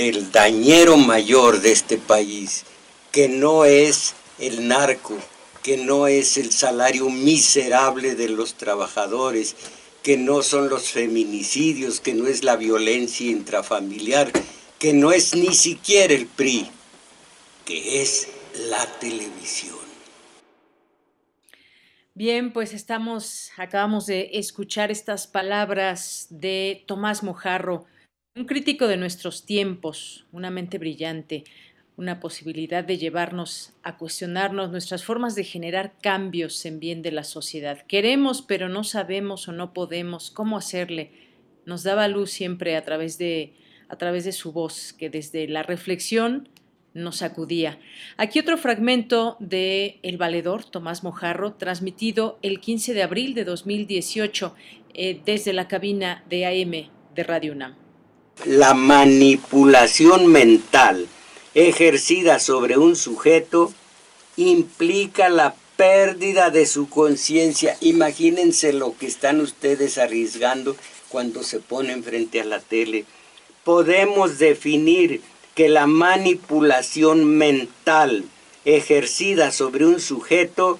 Del dañero mayor de este país, que no es el narco, que no es el salario miserable de los trabajadores, que no son los feminicidios, que no es la violencia intrafamiliar, que no es ni siquiera el PRI, que es la televisión. Bien, pues estamos, acabamos de escuchar estas palabras de Tomás Mojarro, un crítico de nuestros tiempos, una mente brillante, una posibilidad de llevarnos a cuestionarnos nuestras formas de generar cambios en bien de la sociedad. Queremos, pero no sabemos o no podemos cómo hacerle. Nos daba luz siempre a través de, a través de su voz, que desde la reflexión nos acudía. Aquí otro fragmento de El Valedor, Tomás Mojarro, transmitido el 15 de abril de 2018 eh, desde la cabina de AM de Radio UNAM la manipulación mental ejercida sobre un sujeto implica la pérdida de su conciencia. Imagínense lo que están ustedes arriesgando cuando se ponen frente a la tele. Podemos definir que la manipulación mental ejercida sobre un sujeto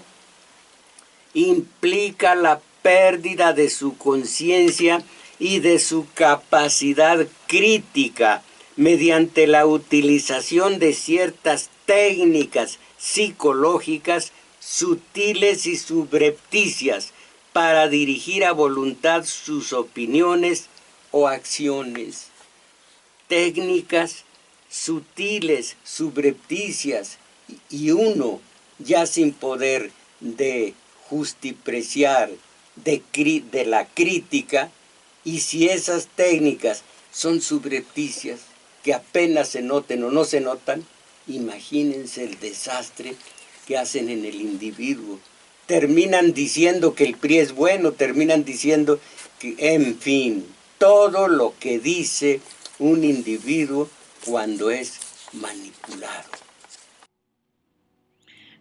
implica la pérdida de su conciencia y de su capacidad crítica mediante la utilización de ciertas técnicas psicológicas sutiles y subrepticias para dirigir a voluntad sus opiniones o acciones. Técnicas sutiles, subrepticias y uno ya sin poder de justipreciar de, de la crítica, y si esas técnicas son subrepticias, que apenas se noten o no se notan, imagínense el desastre que hacen en el individuo. Terminan diciendo que el PRI es bueno, terminan diciendo que, en fin, todo lo que dice un individuo cuando es manipulado.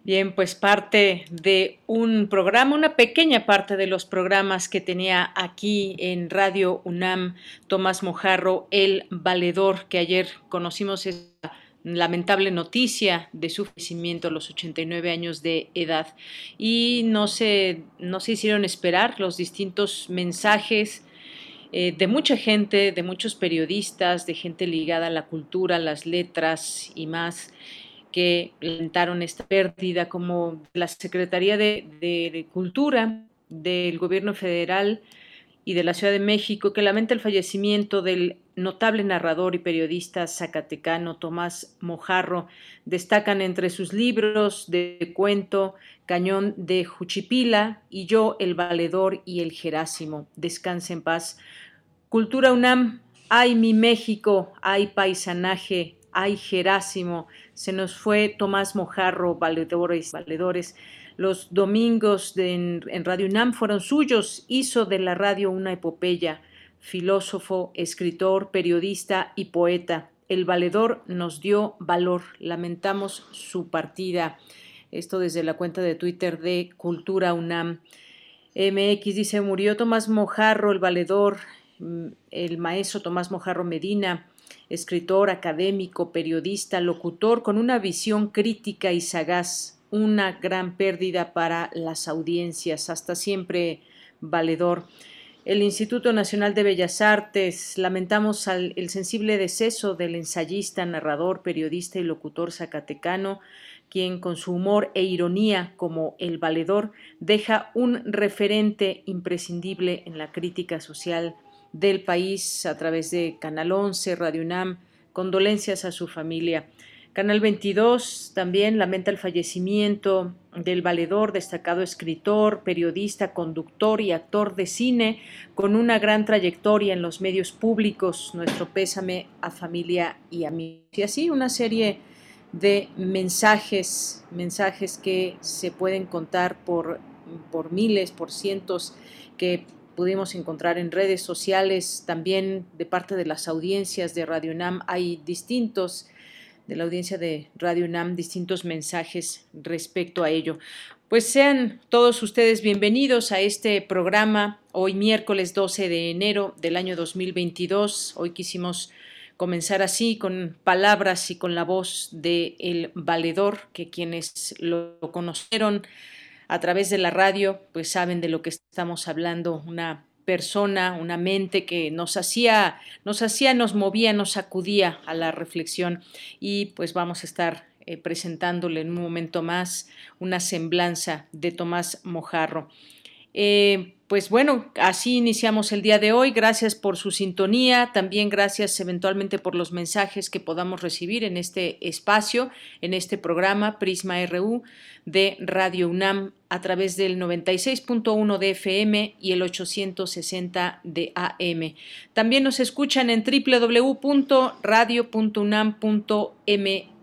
Bien, pues parte de un programa, una pequeña parte de los programas que tenía aquí en Radio UNAM Tomás Mojarro, el valedor, que ayer conocimos esa lamentable noticia de su fallecimiento a los 89 años de edad. Y no se, no se hicieron esperar los distintos mensajes eh, de mucha gente, de muchos periodistas, de gente ligada a la cultura, las letras y más que lamentaron esta pérdida, como la Secretaría de, Cultura del Gobierno Federal y de la Ciudad de México, que lamenta el fallecimiento del notable narrador y periodista zacatecano Tomás Mojarro. Destacan entre sus libros de cuento Cañón de Juchipila y Yo, el Valedor y el Jerásimo. Descanse en paz. Cultura UNAM, ay mi México, ay paisanaje, ay Jerásimo, se nos fue Tomás Mojarro, valedores, valedores. Los domingos en, Radio UNAM fueron suyos, hizo de la radio una epopeya, filósofo, escritor, periodista y poeta. El valedor nos dio valor, lamentamos su partida. Esto desde la cuenta de Twitter de Cultura UNAM. MX dice, murió Tomás Mojarro, el valedor, mm, el maestro Tomás Mojarro Medina, escritor, académico, periodista, locutor, con una visión crítica y sagaz, una gran pérdida para las audiencias, hasta siempre valedor. El Instituto Nacional de Bellas Artes, lamentamos el sensible deceso del ensayista, narrador, periodista y locutor zacatecano, quien con su humor e ironía como el valedor deja un referente imprescindible en la crítica social del país a través de Canal 11, Radio UNAM. Condolencias a su familia. Canal 22 también lamenta el fallecimiento del valedor, destacado escritor, periodista, conductor y actor de cine, con una gran trayectoria en los medios públicos. Nuestro pésame a familia y amigos. Y así una serie de mensajes, mensajes que se pueden contar por, por miles, por cientos, que pudimos encontrar en redes sociales, también de parte de las audiencias de Radio UNAM. Hay distintos de la audiencia de Radio UNAM distintos mensajes respecto a ello. Pues sean todos ustedes bienvenidos a este programa hoy miércoles 12 de enero del año 2022. Hoy quisimos comenzar así con palabras y con la voz de el valedor, que quienes lo conocieron a través de la radio, pues saben de lo que estamos hablando, una persona, una mente que nos hacía, nos hacía, nos movía, nos sacudía a la reflexión y pues vamos a estar eh, presentándole en un momento más una semblanza de Tomás Mojarro. Eh, pues bueno, así iniciamos el día de hoy. Gracias por su sintonía. También gracias eventualmente por los mensajes que podamos recibir en este espacio, en este programa Prisma RU de Radio UNAM a través del 96.1 de FM y el 860 de AM. También nos escuchan en www.radio.unam.mx.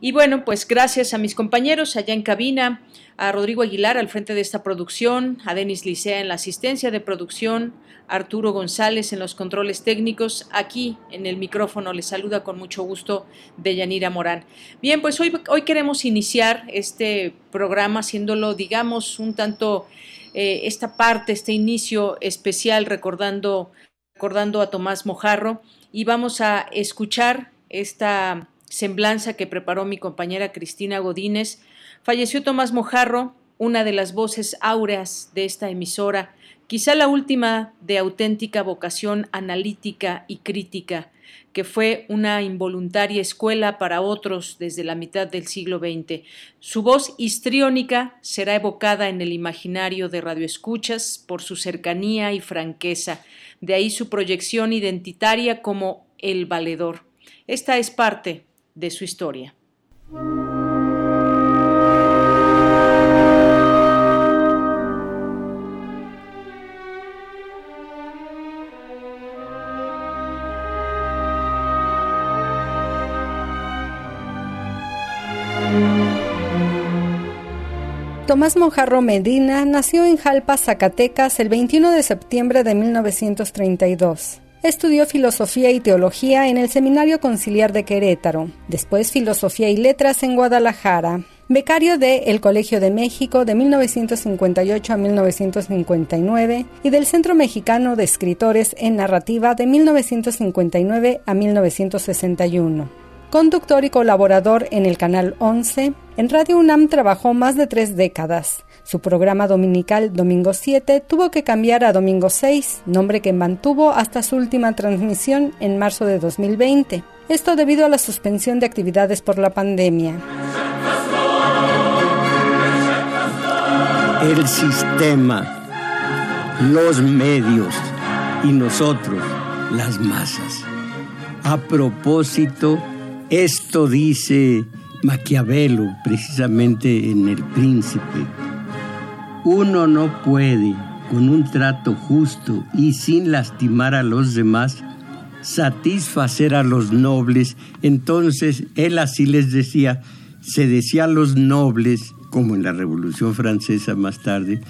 Y bueno, pues gracias a mis compañeros allá en cabina, a Rodrigo Aguilar al frente de esta producción, a Denis Licea en la asistencia de producción, Arturo González en los controles técnicos. Aquí en el micrófono les saluda con mucho gusto Deyanira Morán. Bien, pues hoy, hoy queremos iniciar este programa haciéndolo, digamos, un tanto eh, esta parte, este inicio especial recordando, recordando a Tomás Mojarro y vamos a escuchar esta semblanza que preparó mi compañera Cristina Godínez, falleció Tomás Mojarro, una de las voces áureas de esta emisora, quizá la última de auténtica vocación analítica y crítica, que fue una involuntaria escuela para otros desde la mitad del siglo XX. Su voz histriónica será evocada en el imaginario de radioescuchas por su cercanía y franqueza, de ahí su proyección identitaria como el valedor. Esta es parte de su historia. Tomás Mojarro Medina nació en Jalpa, Zacatecas, el 21 de septiembre de 1932. Estudió filosofía y teología en el Seminario Conciliar de Querétaro, después filosofía y letras en Guadalajara. Becario de El Colegio de México de 1958 a 1959 y del Centro Mexicano de Escritores en Narrativa de 1959 a 1961 conductor y colaborador en el Canal 11, en Radio UNAM trabajó más de tres décadas. Su programa dominical Domingo 7 tuvo que cambiar a Domingo 6, nombre que mantuvo hasta su última transmisión en marzo de 2020. Esto debido a la suspensión de actividades por la pandemia. El sistema, los medios y nosotros, las masas. A propósito, esto dice Maquiavelo precisamente en El Príncipe uno no puede, con un trato justo y sin lastimar a los demás, satisfacer a los nobles. Entonces él así les decía, se decía a los nobles, como en la Revolución Francesa más tarde,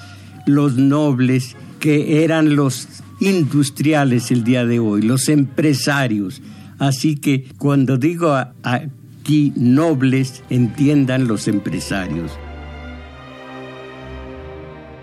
los nobles que eran los industriales el día de hoy, los empresarios. Así que cuando digo aquí nobles, entiendan los empresarios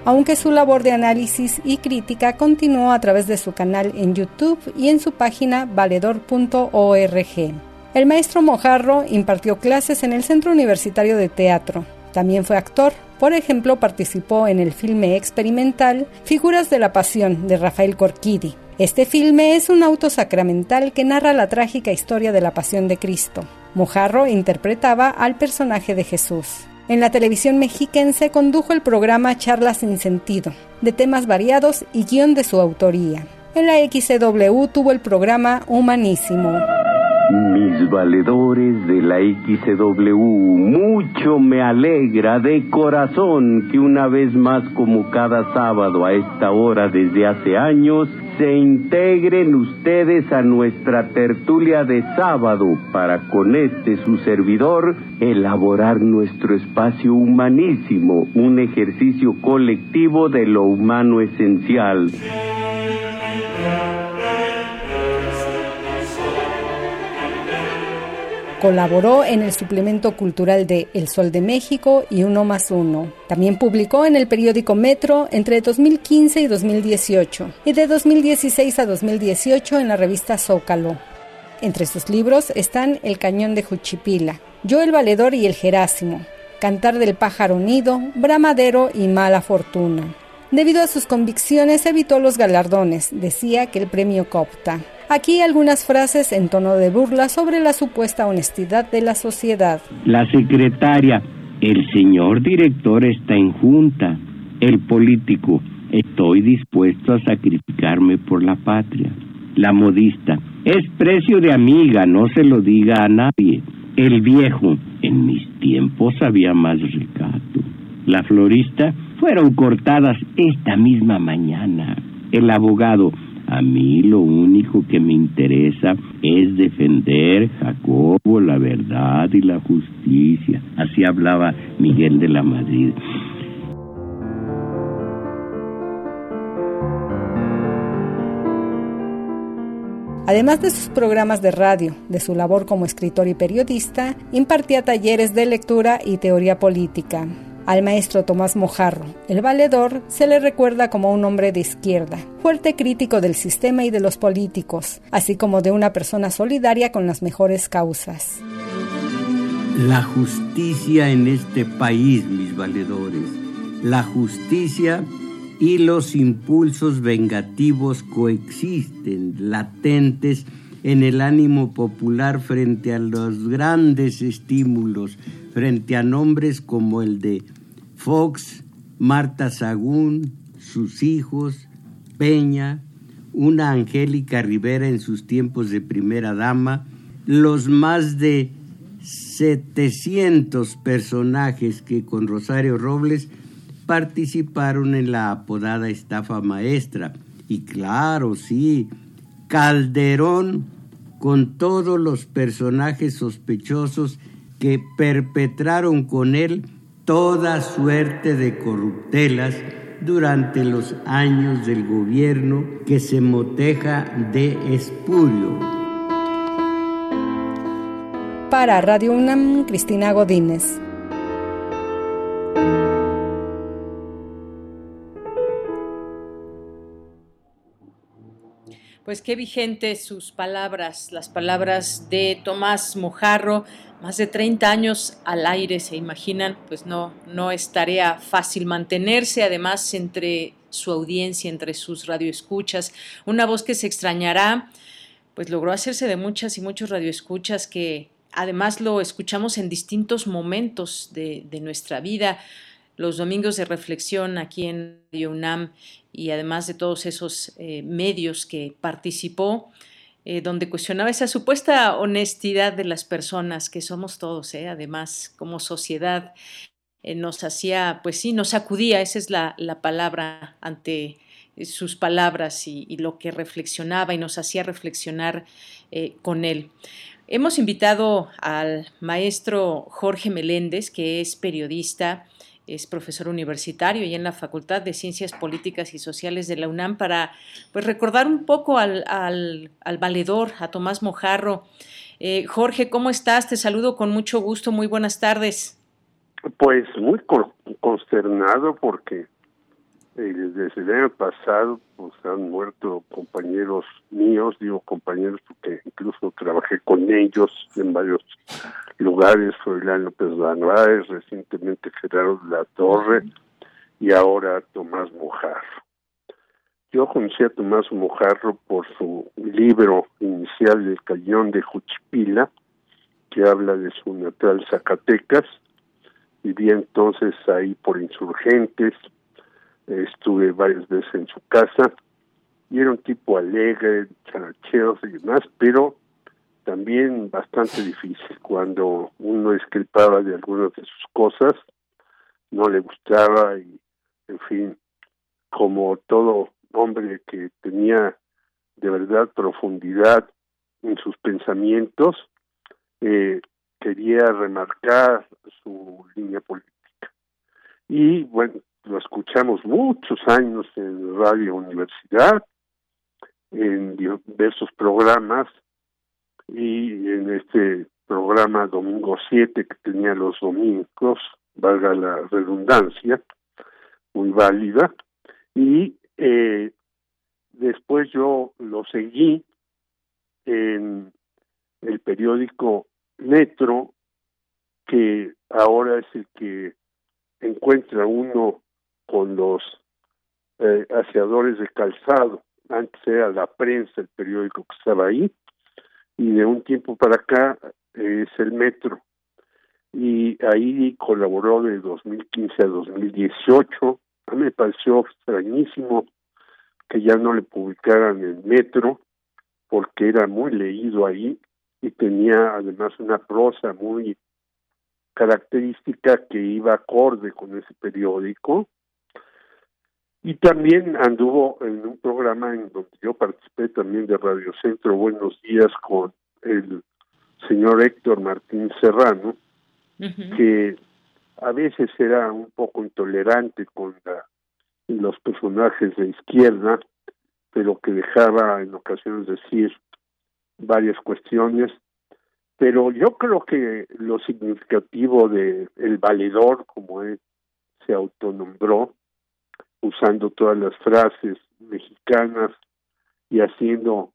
aunque su labor de análisis y crítica continuó a través de su canal en YouTube y en su página valedor.org. El maestro Mojarro impartió clases en el Centro Universitario de Teatro. También fue actor. Por ejemplo, participó en el filme experimental Figuras de la Pasión de Rafael Corquidi. Este filme es un auto sacramental que narra la trágica historia de la Pasión de Cristo. Mojarro interpretaba al personaje de Jesús. En la televisión mexiquense condujo el programa Charlas sin Sentido, de temas variados y guion de su autoría. En la XCW tuvo el programa Humanísimo. Mis valedores de la XW, mucho me alegra de corazón que una vez más como cada sábado a esta hora desde hace años, se integren ustedes a nuestra tertulia de sábado para con este su servidor elaborar nuestro espacio humanísimo, un ejercicio colectivo de lo humano esencial. Colaboró en el suplemento cultural de El Sol de México y Uno más Uno. También publicó en el periódico Metro entre 2015 y 2018 y de 2016 a 2018 en la revista Zócalo. Entre sus libros están El Cañón de Juchipila, Yo el Valedor y el Jerásimo, Cantar del Pájaro Unido, Bramadero y Mala Fortuna. Debido a sus convicciones evitó los galardones, decía que el premio Copta. Aquí algunas frases en tono de burla sobre la supuesta honestidad de la sociedad. La secretaria, el señor director está en junta. El político, estoy dispuesto a sacrificarme por la patria. La modista, es precio de amiga, no se lo diga a nadie. El viejo, en mis tiempos había más recato. La florista, fueron cortadas esta misma mañana. El abogado, a mí lo único que me interesa es defender, Jacobo, la verdad y la justicia. Así hablaba Miguel de la Madrid. Además de sus programas de radio, de su labor como escritor y periodista, impartía talleres de lectura y teoría política. Al maestro Tomás Mojarro, el valedor, se le recuerda como un hombre de izquierda, fuerte crítico del sistema y de los políticos, así como de una persona solidaria con las mejores causas. La justicia en este país, mis valedores, la justicia y los impulsos vengativos coexisten, latentes en el ánimo popular frente a los grandes estímulos frente a nombres como el de Fox, Marta Sagún, sus hijos, Peña, una Angélica Rivera en sus tiempos de primera dama, los más de 700 personajes que con Rosario Robles participaron en la apodada estafa maestra. Y claro, sí, Calderón con todos los personajes sospechosos que perpetraron con él toda suerte de corruptelas durante los años del gobierno que se moteja de espurio. Para Radio UNAM, Cristina Godínez. Pues qué vigentes sus palabras, las palabras de Tomás Mojarro, más de 30 años al aire, se imaginan, pues no, no es tarea fácil mantenerse, además entre su audiencia, entre sus radioescuchas, una voz que se extrañará, pues logró hacerse de muchas y muchos radioescuchas que además lo escuchamos en distintos momentos de, nuestra vida, los domingos de reflexión aquí en Radio UNAM y además de todos esos eh, medios que participó, eh, donde cuestionaba esa supuesta honestidad de las personas que somos todos, eh, además como sociedad, nos hacía, pues sí, nos acudía, esa es la, palabra ante sus palabras y, lo que reflexionaba y nos hacía reflexionar con él. Hemos invitado al maestro Jorge Meléndez, que es periodista, es profesor universitario y en la Facultad de Ciencias Políticas y Sociales de la UNAM para pues, recordar un poco al, al, valedor, a Tomás Mojarro. Eh, Jorge, ¿cómo estás? Te saludo con mucho gusto. Muy buenas tardes. Pues muy consternado porque desde el año pasado pues han muerto compañeros míos, digo compañeros porque incluso trabajé con ellos en varios lugares, Froilán López Narváez, recientemente Gerardo La Torre y ahora Tomás Mojarro. Yo conocí a Tomás Mojarro por su libro inicial El Cañón de Juchipila, que habla de su natal Zacatecas. Vivía entonces ahí por insurgentes, estuve varias veces en su casa y era un tipo alegre, charachero y demás, pero también bastante difícil. Cuando uno escripaba de algunas de sus cosas, no le gustaba y, en fin, como todo hombre que tenía de verdad profundidad en sus pensamientos, eh, quería remarcar su línea política. Y bueno, lo escuchamos muchos años en Radio Universidad, en diversos programas y en este programa Domingo 7 que tenía los domingos, valga la redundancia, muy válida, y eh, después yo lo seguí en el periódico Metro, que ahora es el que encuentra uno con los eh, aseadores de calzado. Antes era la prensa, el periódico que estaba ahí, y de un tiempo para acá es el Metro. Y ahí colaboró de 2015 a 2018. A mí me pareció extrañísimo que ya no le publicaran el Metro, porque era muy leído ahí y tenía además una prosa muy característica que iba acorde con ese periódico y también anduvo en un programa en donde yo participé también de Radio Centro Buenos Días con el señor Héctor Martín Serrano, que a veces era un poco intolerante con los personajes de izquierda, pero que dejaba en ocasiones decir varias cuestiones. Pero yo creo que lo significativo de el valedor, como él se autonombró, usando todas las frases mexicanas y haciendo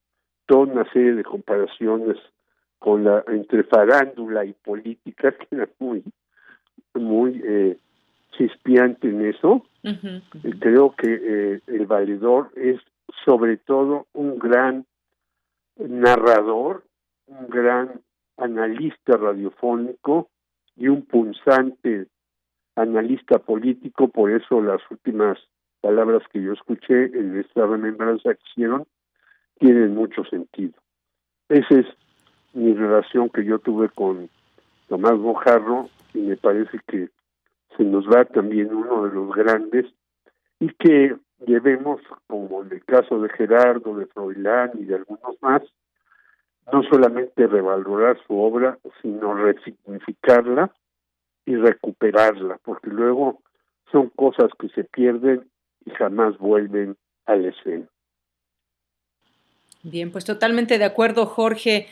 toda una serie de comparaciones con la entre farándula y política que era muy muy eh, chispeante en eso. Creo que eh, el valedor es sobre todo un gran narrador un gran analista radiofónico y un punzante analista político. Por eso las últimas palabras que yo escuché en esta remembranza que hicieron tienen mucho sentido. Esa es mi relación que yo tuve con Tomás Mojarro y me parece que se nos va también uno de los grandes y que debemos, como en el caso de Gerardo, de Froilán y de algunos más, no solamente revalorar su obra, sino resignificarla y recuperarla, porque luego son cosas que se pierden y jamás vuelven a la. Bien, pues totalmente de acuerdo, Jorge.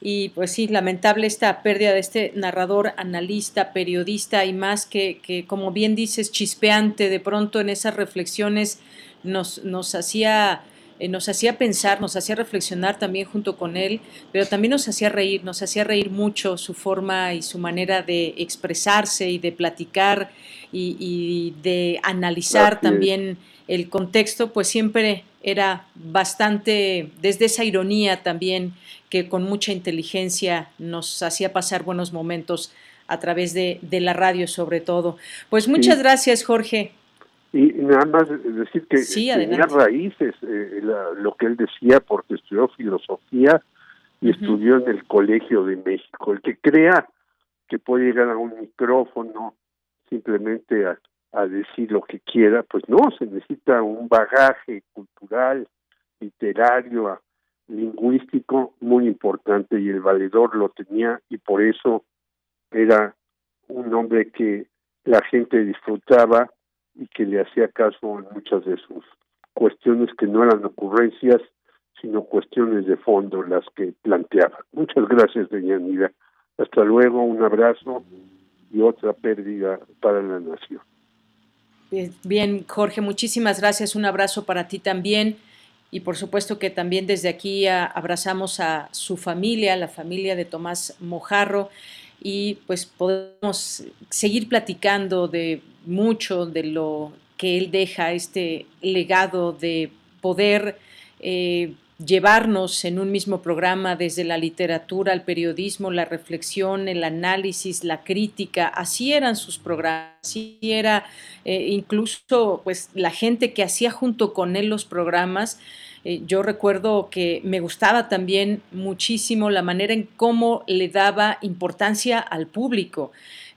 Y pues sí, lamentable esta pérdida de este narrador, analista, periodista y más que, que como bien dices, chispeante, de pronto en esas reflexiones nos, nos hacía eh, nos hacía pensar, nos hacía reflexionar también junto con él, pero también nos hacía reír, nos hacía reír mucho su forma y su manera de expresarse y de platicar y, de analizar también el contexto, pues siempre era bastante, desde esa ironía también, que con mucha inteligencia nos hacía pasar buenos momentos a través de, la radio sobre todo. Pues muchas gracias, Jorge. Y nada más decir que tenía raíces eh, lo que él decía porque estudió filosofía y estudió en el Colegio de México. El que crea que puede llegar a un micrófono simplemente a, a decir lo que quiera, pues no, se necesita un bagaje cultural, literario, lingüístico muy importante y el valedor lo tenía y por eso era un hombre que la gente disfrutaba y que le hacía caso en muchas de sus cuestiones que no eran ocurrencias, sino cuestiones de fondo las que planteaba. Muchas gracias, doña Anida. Hasta luego, un abrazo y otra pérdida para la nación. Bien, Jorge, muchísimas gracias. Un abrazo para ti también. Y por supuesto que también desde aquí abrazamos a su familia, la familia de Tomás Mojarro, y pues podemos seguir platicando de mucho de lo que él deja, este legado de poder eh, llevarnos en un mismo programa desde la literatura, el periodismo, la reflexión, el análisis, la crítica. Así eran sus programas, así era eh, incluso pues la gente que hacía junto con él los programas. Eh, yo recuerdo que me gustaba también muchísimo la manera en cómo le daba importancia al público.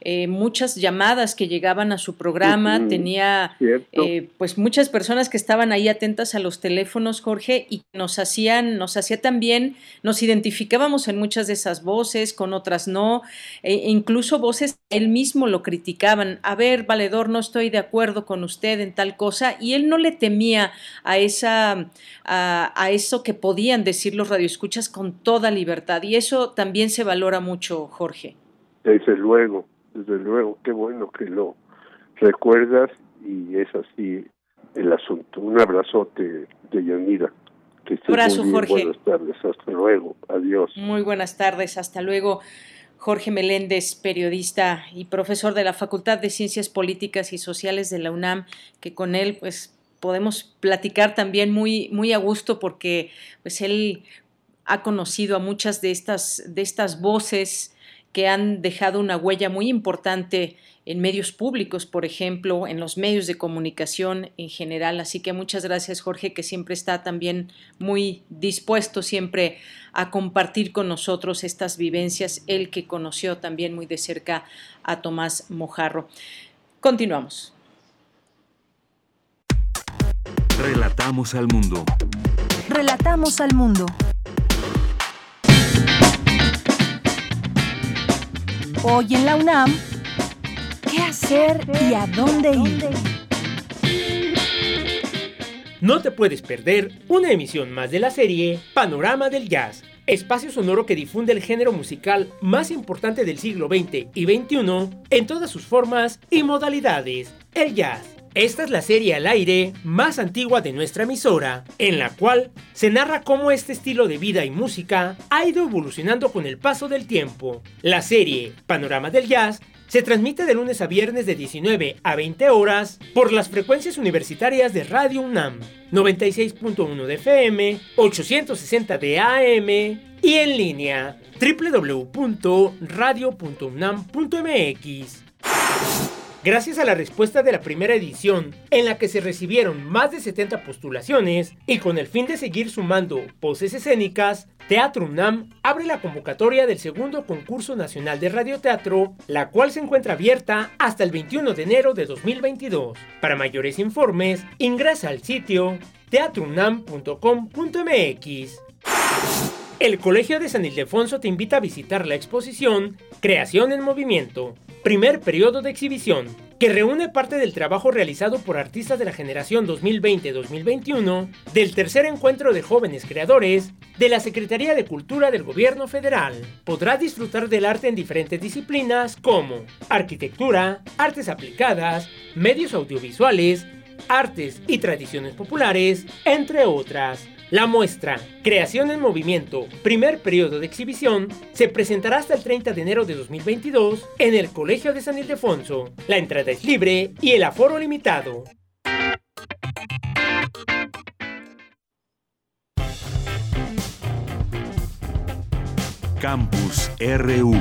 Eh, muchas llamadas que llegaban a su programa, tenía eh, pues muchas personas que estaban ahí atentas a los teléfonos, Jorge, y nos hacían, nos hacía también, nos identificábamos en muchas de esas voces, con otras no, e incluso voces, él mismo lo criticaban, a ver, valedor, no estoy de acuerdo con usted en tal cosa, y él no le temía a esa, a, a eso que podían decir los radioescuchas con toda libertad, y eso también se valora mucho, Jorge. Desde luego, desde luego, qué bueno que lo recuerdas y es así el asunto. Un abrazote de Yanira. Que Abrazo, Jorge. Buenas tardes, hasta luego, adiós. Muy buenas tardes, hasta luego. Jorge Meléndez, periodista y profesor de la Facultad de Ciencias Políticas y Sociales de la UNAM, que con él pues podemos platicar también muy, muy a gusto porque pues él ha conocido a muchas de estas, de estas voces que han dejado una huella muy importante en medios públicos, por ejemplo, en los medios de comunicación en general. Así que muchas gracias, Jorge, que siempre está también muy dispuesto siempre a compartir con nosotros estas vivencias, él que conoció también muy de cerca a Tomás Mojarro. Continuamos. Relatamos al mundo. Relatamos al mundo. Hoy en la UNAM, ¿qué hacer y a dónde ir? No te puedes perder una emisión más de la serie Panorama del Jazz, espacio sonoro que difunde el género musical más importante del siglo XX y XXI en todas sus formas y modalidades, el jazz. Esta es la serie al aire más antigua de nuestra emisora, en la cual se narra cómo este estilo de vida y música ha ido evolucionando con el paso del tiempo. La serie Panorama del Jazz se transmite de lunes a viernes de 19 a 20 horas por las frecuencias universitarias de Radio UNAM, 96.1 de FM, 860 de AM y en línea www.radio.unam.mx. Gracias a la respuesta de la primera edición, en la que se recibieron más de 70 postulaciones, y con el fin de seguir sumando voces escénicas, Teatro UNAM abre la convocatoria del segundo concurso nacional de radioteatro, la cual se encuentra abierta hasta el 21 de enero de 2022. Para mayores informes, ingresa al sitio teatrounam.com.mx. El Colegio de San Ildefonso te invita a visitar la exposición Creación en Movimiento, primer periodo de exhibición, que reúne parte del trabajo realizado por artistas de la generación 2020-2021 del tercer encuentro de jóvenes creadores de la Secretaría de Cultura del Gobierno Federal. Podrás disfrutar del arte en diferentes disciplinas como arquitectura, artes aplicadas, medios audiovisuales, artes y tradiciones populares, entre otras. La muestra Creación en Movimiento, primer periodo de exhibición, se presentará hasta el 30 de enero de 2022 en el Colegio de San Ildefonso. La entrada es libre y el aforo limitado. Campus RU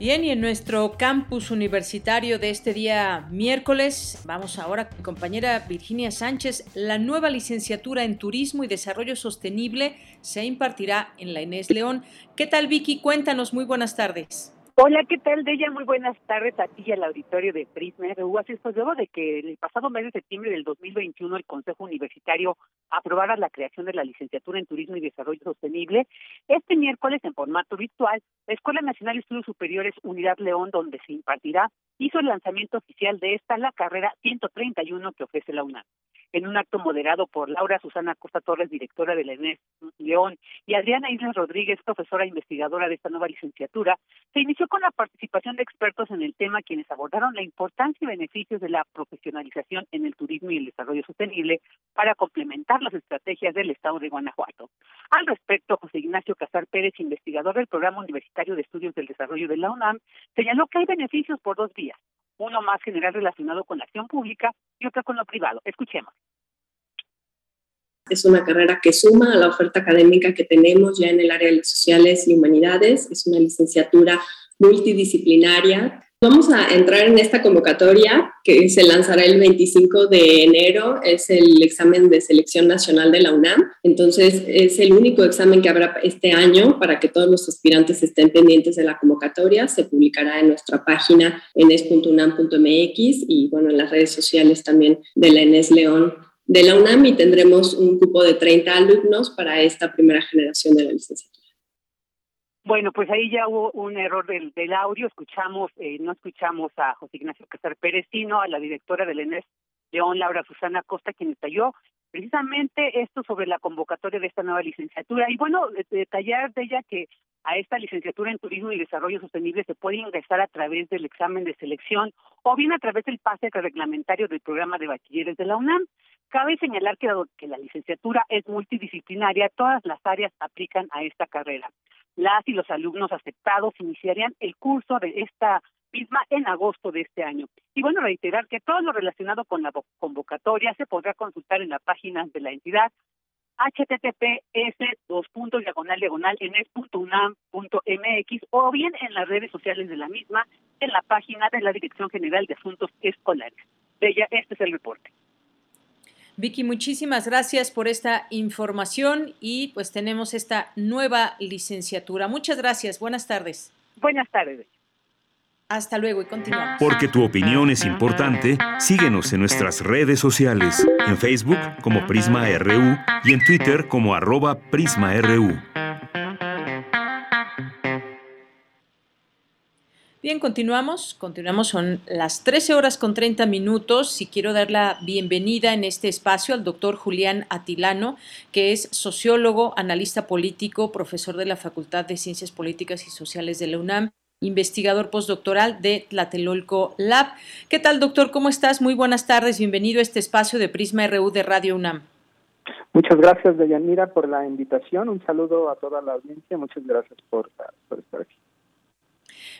Bien, y en nuestro campus universitario de este día miércoles, vamos ahora con mi compañera Virginia Sánchez. La nueva licenciatura en Turismo y Desarrollo Sostenible se impartirá en la Inés León. ¿Qué tal, Vicky? Cuéntanos, muy buenas tardes. Hola, ¿qué tal, Deya? Muy buenas tardes a ti y al auditorio de Prisma RU. Así es, pues de que el pasado mes de septiembre del 2021 el Consejo Universitario aprobara la creación de la licenciatura en Turismo y Desarrollo Sostenible, este miércoles en formato virtual, la Escuela Nacional de Estudios Superiores Unidad León, donde se impartirá, hizo el lanzamiento oficial de esta, la carrera 131 que ofrece la UNAM en un acto moderado por Laura Susana Costa Torres, directora de la ENES León, y Adriana Islas Rodríguez, profesora investigadora de esta nueva licenciatura, se inició con la participación de expertos en el tema quienes abordaron la importancia y beneficios de la profesionalización en el turismo y el desarrollo sostenible para complementar las estrategias del Estado de Guanajuato. Al respecto, José Ignacio Casar Pérez, investigador del Programa Universitario de Estudios del Desarrollo de la UNAM, señaló que hay beneficios por dos vías uno más general relacionado con la acción pública y otra con lo privado. Escuchemos. Es una carrera que suma a la oferta académica que tenemos ya en el área de las sociales y humanidades. Es una licenciatura multidisciplinaria Vamos a entrar en esta convocatoria que se lanzará el 25 de enero. Es el examen de selección nacional de la UNAM. Entonces, es el único examen que habrá este año para que todos los aspirantes estén pendientes de la convocatoria. Se publicará en nuestra página enes.unam.mx y, bueno, en las redes sociales también de la Enes León de la UNAM y tendremos un cupo de 30 alumnos para esta primera generación de la licenciatura. Bueno, pues ahí ya hubo un error del, del audio. Escuchamos, eh, no escuchamos a José Ignacio Casar Pérez, sino a la directora del ENES, León Laura Susana Costa, quien detalló precisamente esto sobre la convocatoria de esta nueva licenciatura. Y bueno, detallar de ella que a esta licenciatura en Turismo y Desarrollo Sostenible se puede ingresar a través del examen de selección o bien a través del pase reglamentario del programa de bachilleres de la UNAM. Cabe señalar que, que la licenciatura es multidisciplinaria, todas las áreas aplican a esta carrera las y los alumnos aceptados iniciarían el curso de esta misma en agosto de este año. Y bueno, reiterar que todo lo relacionado con la convocatoria se podrá consultar en la página de la entidad https dos puntos diagonal diagonal mx o bien en las redes sociales de la misma en la página de la Dirección General de Asuntos Escolares. De ella, este es el reporte. Vicky, muchísimas gracias por esta información y pues tenemos esta nueva licenciatura. Muchas gracias. Buenas tardes. Buenas tardes. Hasta luego y continuamos. Porque tu opinión es importante, síguenos en nuestras redes sociales, en Facebook como Prisma RU y en Twitter como arroba PrismaRU. Bien, continuamos. Continuamos, son las 13 horas con 30 minutos y quiero dar la bienvenida en este espacio al doctor Julián Atilano, que es sociólogo, analista político, profesor de la Facultad de Ciencias Políticas y Sociales de la UNAM, investigador postdoctoral de Tlatelolco Lab. ¿Qué tal, doctor? ¿Cómo estás? Muy buenas tardes. Bienvenido a este espacio de Prisma RU de Radio UNAM. Muchas gracias, Deyanira, por la invitación. Un saludo a toda la audiencia. Muchas gracias por, por estar aquí.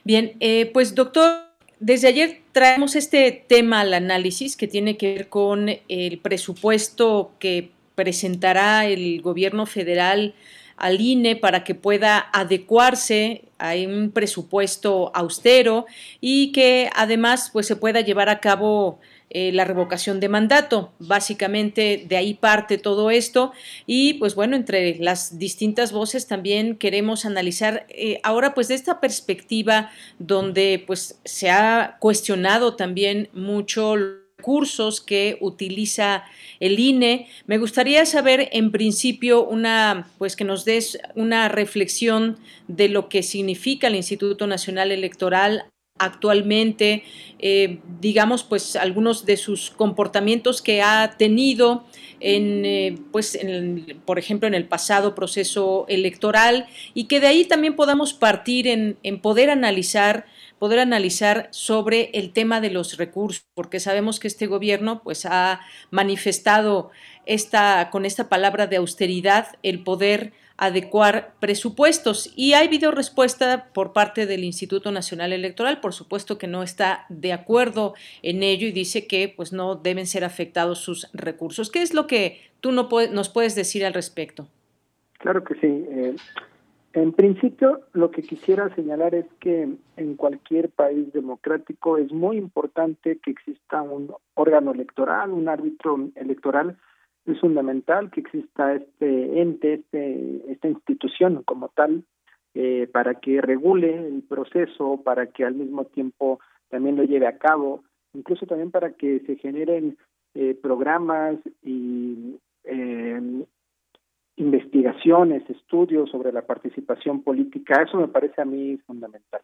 Bien, eh, pues doctor, desde ayer traemos este tema al análisis que tiene que ver con el presupuesto que presentará el gobierno federal al INE para que pueda adecuarse a un presupuesto austero y que además pues se pueda llevar a cabo eh, la revocación de mandato. Básicamente de ahí parte todo esto y pues bueno, entre las distintas voces también queremos analizar eh, ahora pues de esta perspectiva donde pues se ha cuestionado también mucho recursos que utiliza el INE. Me gustaría saber en principio una pues que nos des una reflexión de lo que significa el Instituto Nacional Electoral actualmente, eh, digamos, pues algunos de sus comportamientos que ha tenido en, eh, pues, en por ejemplo, en el pasado proceso electoral y que de ahí también podamos partir en, en poder analizar poder analizar sobre el tema de los recursos, porque sabemos que este gobierno pues ha manifestado esta con esta palabra de austeridad el poder adecuar presupuestos. Y ha habido respuesta por parte del Instituto Nacional Electoral, por supuesto que no está de acuerdo en ello y dice que pues no deben ser afectados sus recursos. ¿Qué es lo que tú no nos puedes decir al respecto? Claro que sí. Eh, en principio, lo que quisiera señalar es que en cualquier país democrático es muy importante que exista un órgano electoral, un árbitro electoral es fundamental que exista este ente, este, esta institución como tal, eh, para que regule el proceso, para que al mismo tiempo también lo lleve a cabo, incluso también para que se generen eh, programas y eh, investigaciones, estudios sobre la participación política. Eso me parece a mí fundamental.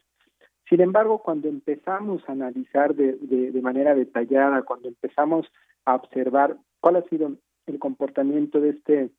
Sin embargo, cuando empezamos a analizar de, de, de manera detallada, cuando empezamos a observar cuál ha sido el comportamiento de este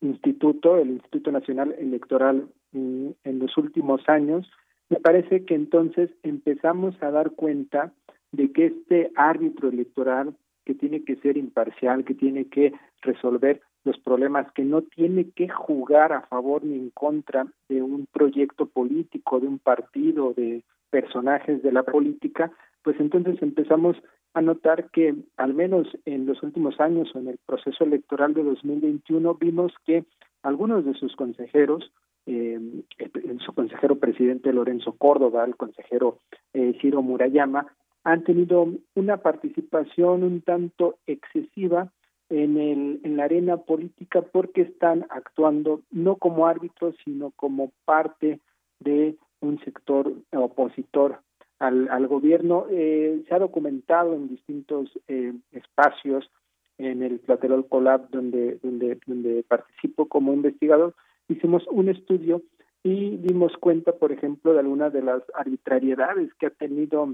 instituto, el Instituto Nacional Electoral, mm, en los últimos años, me parece que entonces empezamos a dar cuenta de que este árbitro electoral que tiene que ser imparcial, que tiene que resolver los problemas, que no tiene que jugar a favor ni en contra de un proyecto político, de un partido, de personajes de la política, pues entonces empezamos a notar que al menos en los últimos años o en el proceso electoral de 2021 vimos que algunos de sus consejeros, eh, su consejero presidente Lorenzo Córdoba, el consejero eh, Murayama, han tenido una participación un tanto excesiva en, el, en la arena política porque están actuando no como árbitros, sino como parte de un sector opositor al, al gobierno. Eh, se ha documentado en distintos eh, espacios, en el Platelol Colab, donde, donde, donde participo como investigador, hicimos un estudio y dimos cuenta, por ejemplo, de algunas de las arbitrariedades que ha tenido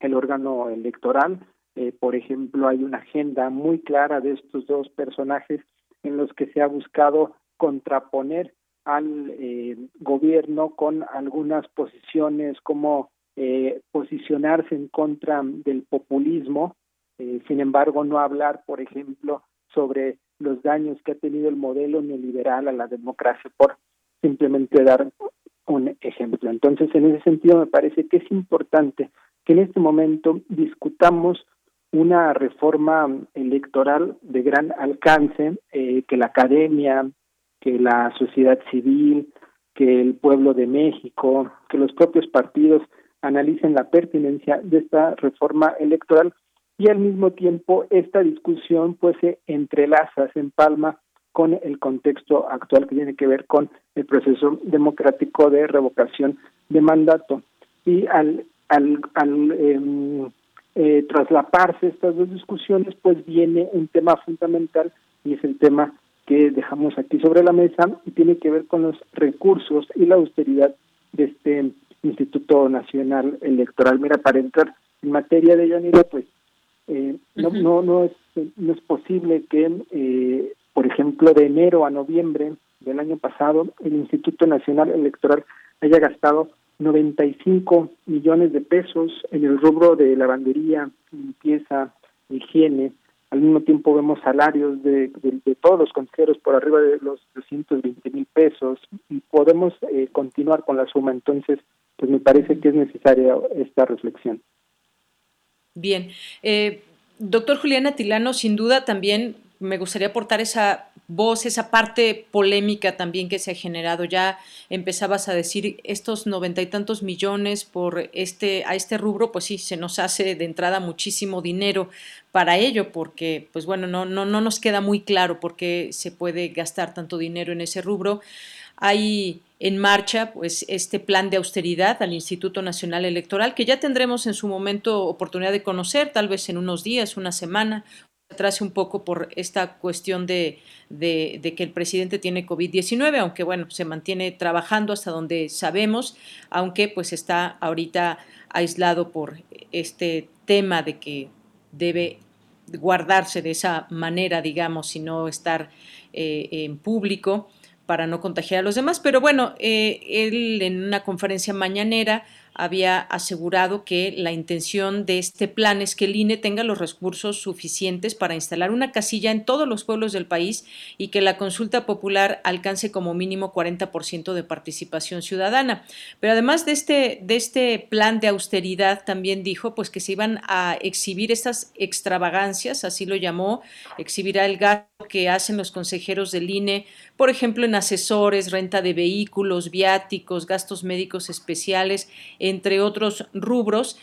el órgano electoral. Eh, por ejemplo, hay una agenda muy clara de estos dos personajes en los que se ha buscado contraponer al eh, gobierno con algunas posiciones como eh, posicionarse en contra del populismo, eh, sin embargo no hablar, por ejemplo, sobre los daños que ha tenido el modelo neoliberal a la democracia, por simplemente dar un ejemplo. Entonces, en ese sentido, me parece que es importante que en este momento discutamos una reforma electoral de gran alcance, eh, que la academia, que la sociedad civil, que el pueblo de México, que los propios partidos analicen la pertinencia de esta reforma electoral y al mismo tiempo esta discusión pues se entrelaza, se empalma con el contexto actual que tiene que ver con el proceso democrático de revocación de mandato. Y al, al, em, eh, traslaparse estas dos discusiones, pues viene un tema fundamental y es el tema que dejamos aquí sobre la mesa y tiene que ver con los recursos y la austeridad de este Instituto Nacional Electoral. Mira, para entrar en materia de Yanira, pues eh, no, no, no, es, no es posible que, eh, por ejemplo, de enero a noviembre del año pasado, el Instituto Nacional Electoral haya gastado 95 millones de pesos en el rubro de lavandería, limpieza, higiene, al mismo tiempo vemos salarios de, de, todos los consejeros por arriba de los 220 mil pesos y podemos eh, continuar con la suma. Entonces, pues me parece que es necesaria esta reflexión. Bien. Eh, doctor Julián Atilano, sin duda también me gustaría aportar esa voz, esa parte polémica también que se ha generado. Ya empezabas a decir estos noventa y tantos millones por este, a este rubro, pues sí, se nos hace de entrada muchísimo dinero para ello, porque, pues bueno, no, no, no nos queda muy claro por qué se puede gastar tanto dinero en ese rubro. Hay en marcha pues este plan de austeridad al Instituto Nacional Electoral que ya tendremos en su momento oportunidad de conocer, tal vez en unos días, una semana, atrase un poco por esta cuestión de, de, que el presidente tiene COVID-19, aunque bueno, se mantiene trabajando hasta donde sabemos, aunque pues está ahorita aislado por este tema de que debe guardarse de esa manera, digamos, y no estar eh, en público para no contagiar a los demás. Pero bueno, eh, él en una conferencia mañanera había asegurado que la intención de este plan es que el INE tenga los recursos suficientes para instalar una casilla en todos los pueblos del país y que la consulta popular alcance como mínimo 40% de participación ciudadana. Pero además de este, de este plan de austeridad, también dijo pues que se iban a exhibir estas extravagancias, así lo llamó, exhibirá el gasto que hacen los consejeros del INE, por ejemplo, en asesores, renta de vehículos, viáticos, gastos médicos especiales, entre otros rubros,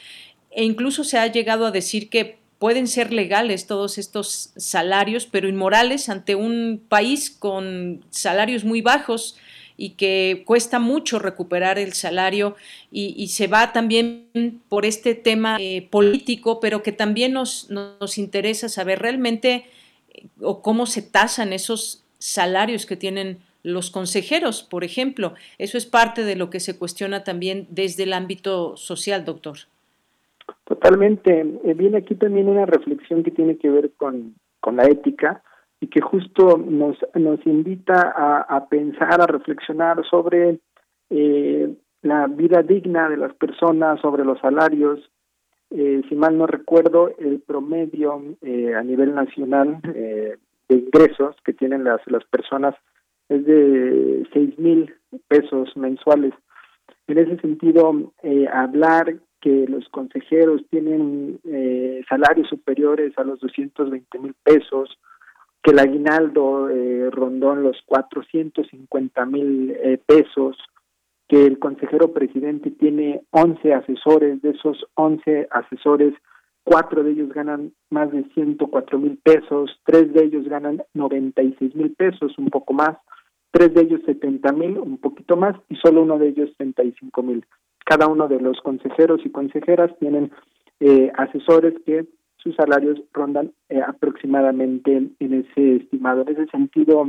e incluso se ha llegado a decir que pueden ser legales todos estos salarios, pero inmorales ante un país con salarios muy bajos y que cuesta mucho recuperar el salario y, se va también por este tema eh, político, pero que también nos, nos interesa saber realmente eh, o cómo se tasan esos salarios que tienen los consejeros, por ejemplo. Eso es parte de lo que se cuestiona también desde el ámbito social, doctor. Totalmente. Eh, viene aquí también una reflexión que tiene que ver con, con la ética y que justo nos, nos invita a, a pensar, a reflexionar sobre eh, la vida digna de las personas, sobre los salarios. Eh, si mal no recuerdo, el promedio a nivel nacional de ingresos que tienen las, las personas es de seis mil pesos mensuales. En ese sentido, eh, hablar que los consejeros tienen eh, salarios superiores a los 220 mil pesos, que el aguinaldo eh, rondó en los 450 mil eh, pesos, que el consejero presidente tiene 11 asesores, de esos 11 asesores, cuatro de ellos ganan más de 104 mil pesos, tres de ellos ganan 96 mil pesos, un poco más, tres de ellos 70 mil, un poquito más, y solo uno de ellos 35 mil. Cada uno de los consejeros y consejeras tienen eh, asesores que sus salarios rondan eh, aproximadamente en ese estimado. En ese sentido,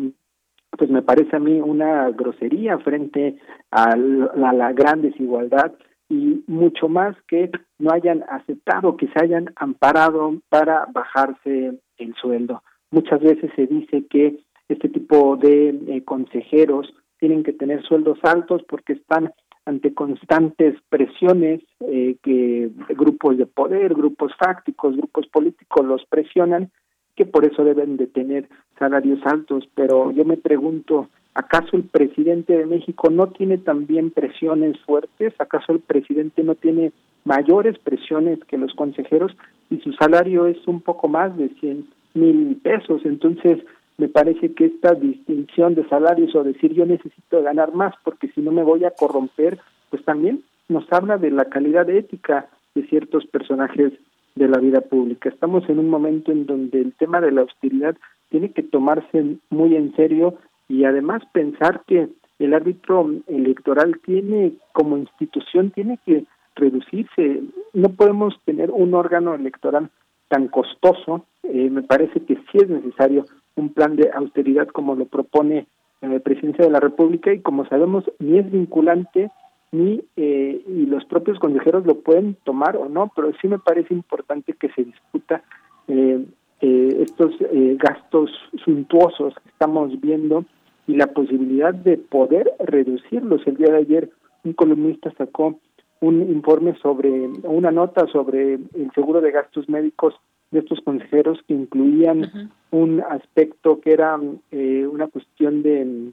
pues me parece a mí una grosería frente a la, gran desigualdad y mucho más que no hayan aceptado, que se hayan amparado para bajarse el sueldo. Muchas veces se dice que este tipo de eh, consejeros tienen que tener sueldos altos porque están ante constantes presiones eh, que grupos de poder, grupos fácticos, grupos políticos los presionan, que por eso deben de tener salarios altos. Pero yo me pregunto, ¿acaso el presidente de México no tiene también presiones fuertes? ¿Acaso el presidente no tiene mayores presiones que los consejeros? Y su salario es un poco más de 100 mil pesos. Entonces, me parece que esta distinción de salarios o decir yo necesito ganar más porque si no me voy a corromper, pues también nos habla de la calidad ética de ciertos personajes de la vida pública. Estamos en un momento en donde el tema de la austeridad tiene que tomarse muy en serio y además pensar que el árbitro electoral tiene como institución tiene que reducirse. No podemos tener un órgano electoral tan costoso. Eh, me parece que sí es necesario un plan de austeridad como lo propone la presidencia de la República y como sabemos ni es vinculante ni eh, y los propios consejeros lo pueden tomar o no, pero sí me parece importante que se discuta eh, eh, estos gastos suntuosos que estamos viendo y la posibilidad de poder reducirlos. El día de ayer un columnista sacó un informe sobre, una nota sobre el seguro de gastos médicos de estos consejeros que incluían un aspecto que era eh, una cuestión de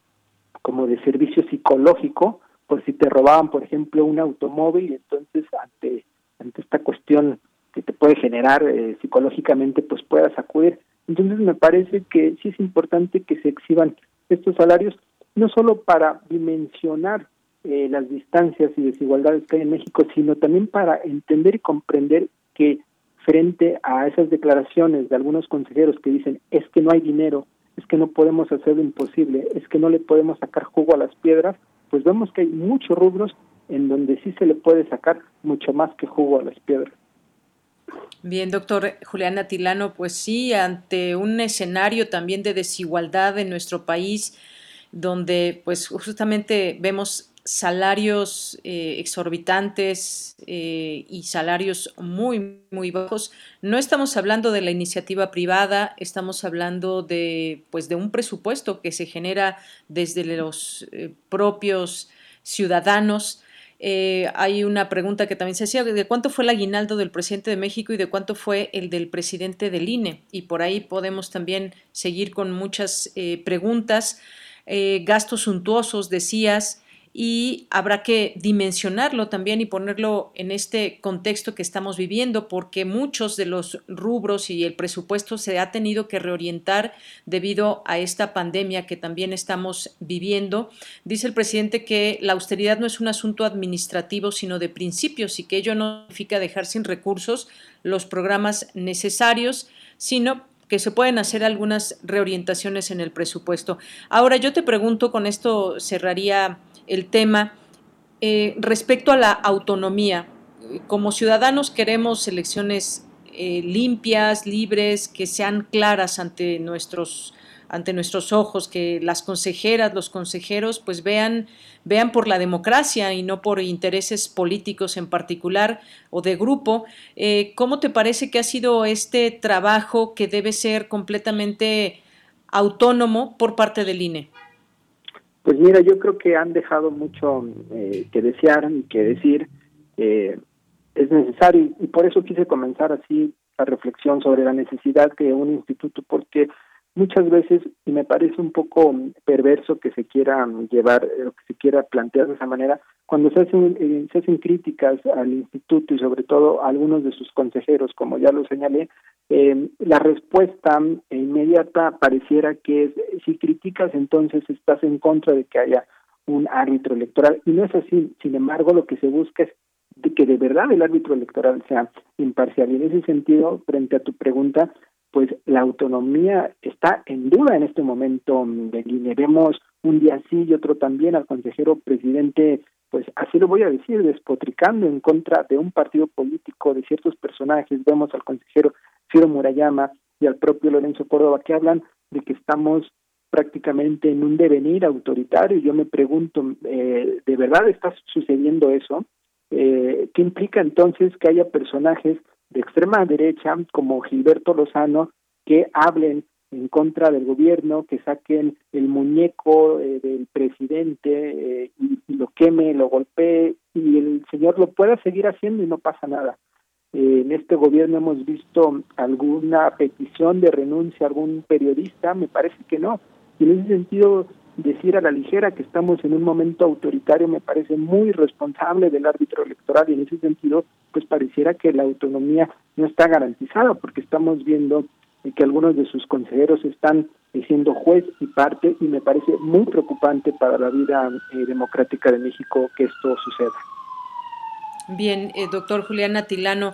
como de servicio psicológico por si te robaban por ejemplo un automóvil entonces ante ante esta cuestión te puede generar eh, psicológicamente pues puedas acudir entonces me parece que sí es importante que se exhiban estos salarios no solo para dimensionar eh, las distancias y desigualdades que hay en México, sino también para entender y comprender que frente a esas declaraciones de algunos consejeros que dicen es que no hay dinero, es que no podemos hacer lo imposible, es que no le podemos sacar jugo a las piedras, pues vemos que hay muchos rubros en donde sí se le puede sacar mucho más que jugo a las piedras. Bien, doctor Julián Atilano, pues sí, ante un escenario también de desigualdad en nuestro país, donde pues justamente vemos salarios eh, exorbitantes eh, y salarios muy, muy bajos. No estamos hablando de la iniciativa privada, estamos hablando de, pues, de un presupuesto que se genera desde los eh, propios ciudadanos. Hay una pregunta que también se hacía, ¿de cuánto fue el aguinaldo del presidente de México y de cuánto fue el del presidente del INE? Y por ahí podemos también seguir con muchas preguntas. gastos suntuosos, decías, y habrá que dimensionarlo también y ponerlo en este contexto que estamos viviendo porque muchos de los rubros y el presupuesto se ha tenido que reorientar debido a esta pandemia que también estamos viviendo. Dice el presidente que la austeridad no es un asunto administrativo sino de principios y que ello no significa dejar sin recursos los programas necesarios, sino que se pueden hacer algunas reorientaciones en el presupuesto. Ahora yo te pregunto, con esto cerraría el tema. Eh, respecto a la autonomía, como ciudadanos queremos elecciones eh, limpias, libres, que sean claras ante nuestros ante nuestros ojos, que las consejeras, los consejeros, pues vean, vean por la democracia y no por intereses políticos en particular o de grupo. Eh, ¿Cómo te parece que ha sido este trabajo que debe ser completamente autónomo por parte del INE? Pues mira, yo creo que han dejado mucho eh, que desear y que decir. Eh, es necesario y por eso quise comenzar así la reflexión sobre la necesidad de un instituto, porque muchas veces, y me parece un poco perverso que se quiera llevar, eh, o que se quiera plantear de esa manera, cuando se hacen, eh, se hacen críticas al instituto y sobre todo a algunos de sus consejeros, como ya lo señalé, eh, la respuesta inmediata pareciera que es, si criticas entonces estás en contra de que haya un árbitro electoral, y no es así, sin embargo lo que se busca es de que de verdad el árbitro electoral sea imparcial. Y en ese sentido, frente a tu pregunta, pues la autonomía está en duda en este momento de línea. Vemos un día sí y otro también al consejero presidente, pues así lo voy a decir, despotricando en contra de un partido político, de ciertos personajes. Vemos al consejero Ciro Murayama y al propio Lorenzo Córdoba que hablan de que estamos prácticamente en un devenir autoritario. Yo me pregunto, eh, ¿de verdad está sucediendo eso? Eh, ¿Qué implica entonces que haya personajes de extrema derecha como Gilberto Lozano que hablen en contra del gobierno, que saquen el muñeco eh, del presidente eh, y, lo queme, lo golpee y el señor lo pueda seguir haciendo y no pasa nada. Eh, en este gobierno hemos visto alguna petición de renuncia a algún periodista, me parece que no. Y en ese sentido, decir a la ligera que estamos en un momento autoritario me parece muy responsable del árbitro electoral y en ese sentido pues pareciera que la autonomía no está garantizada porque estamos viendo que algunos de sus consejeros están siendo juez y parte y me parece muy preocupante para la vida eh, democrática de México que esto suceda. Bien, eh, doctor Julián Atilano,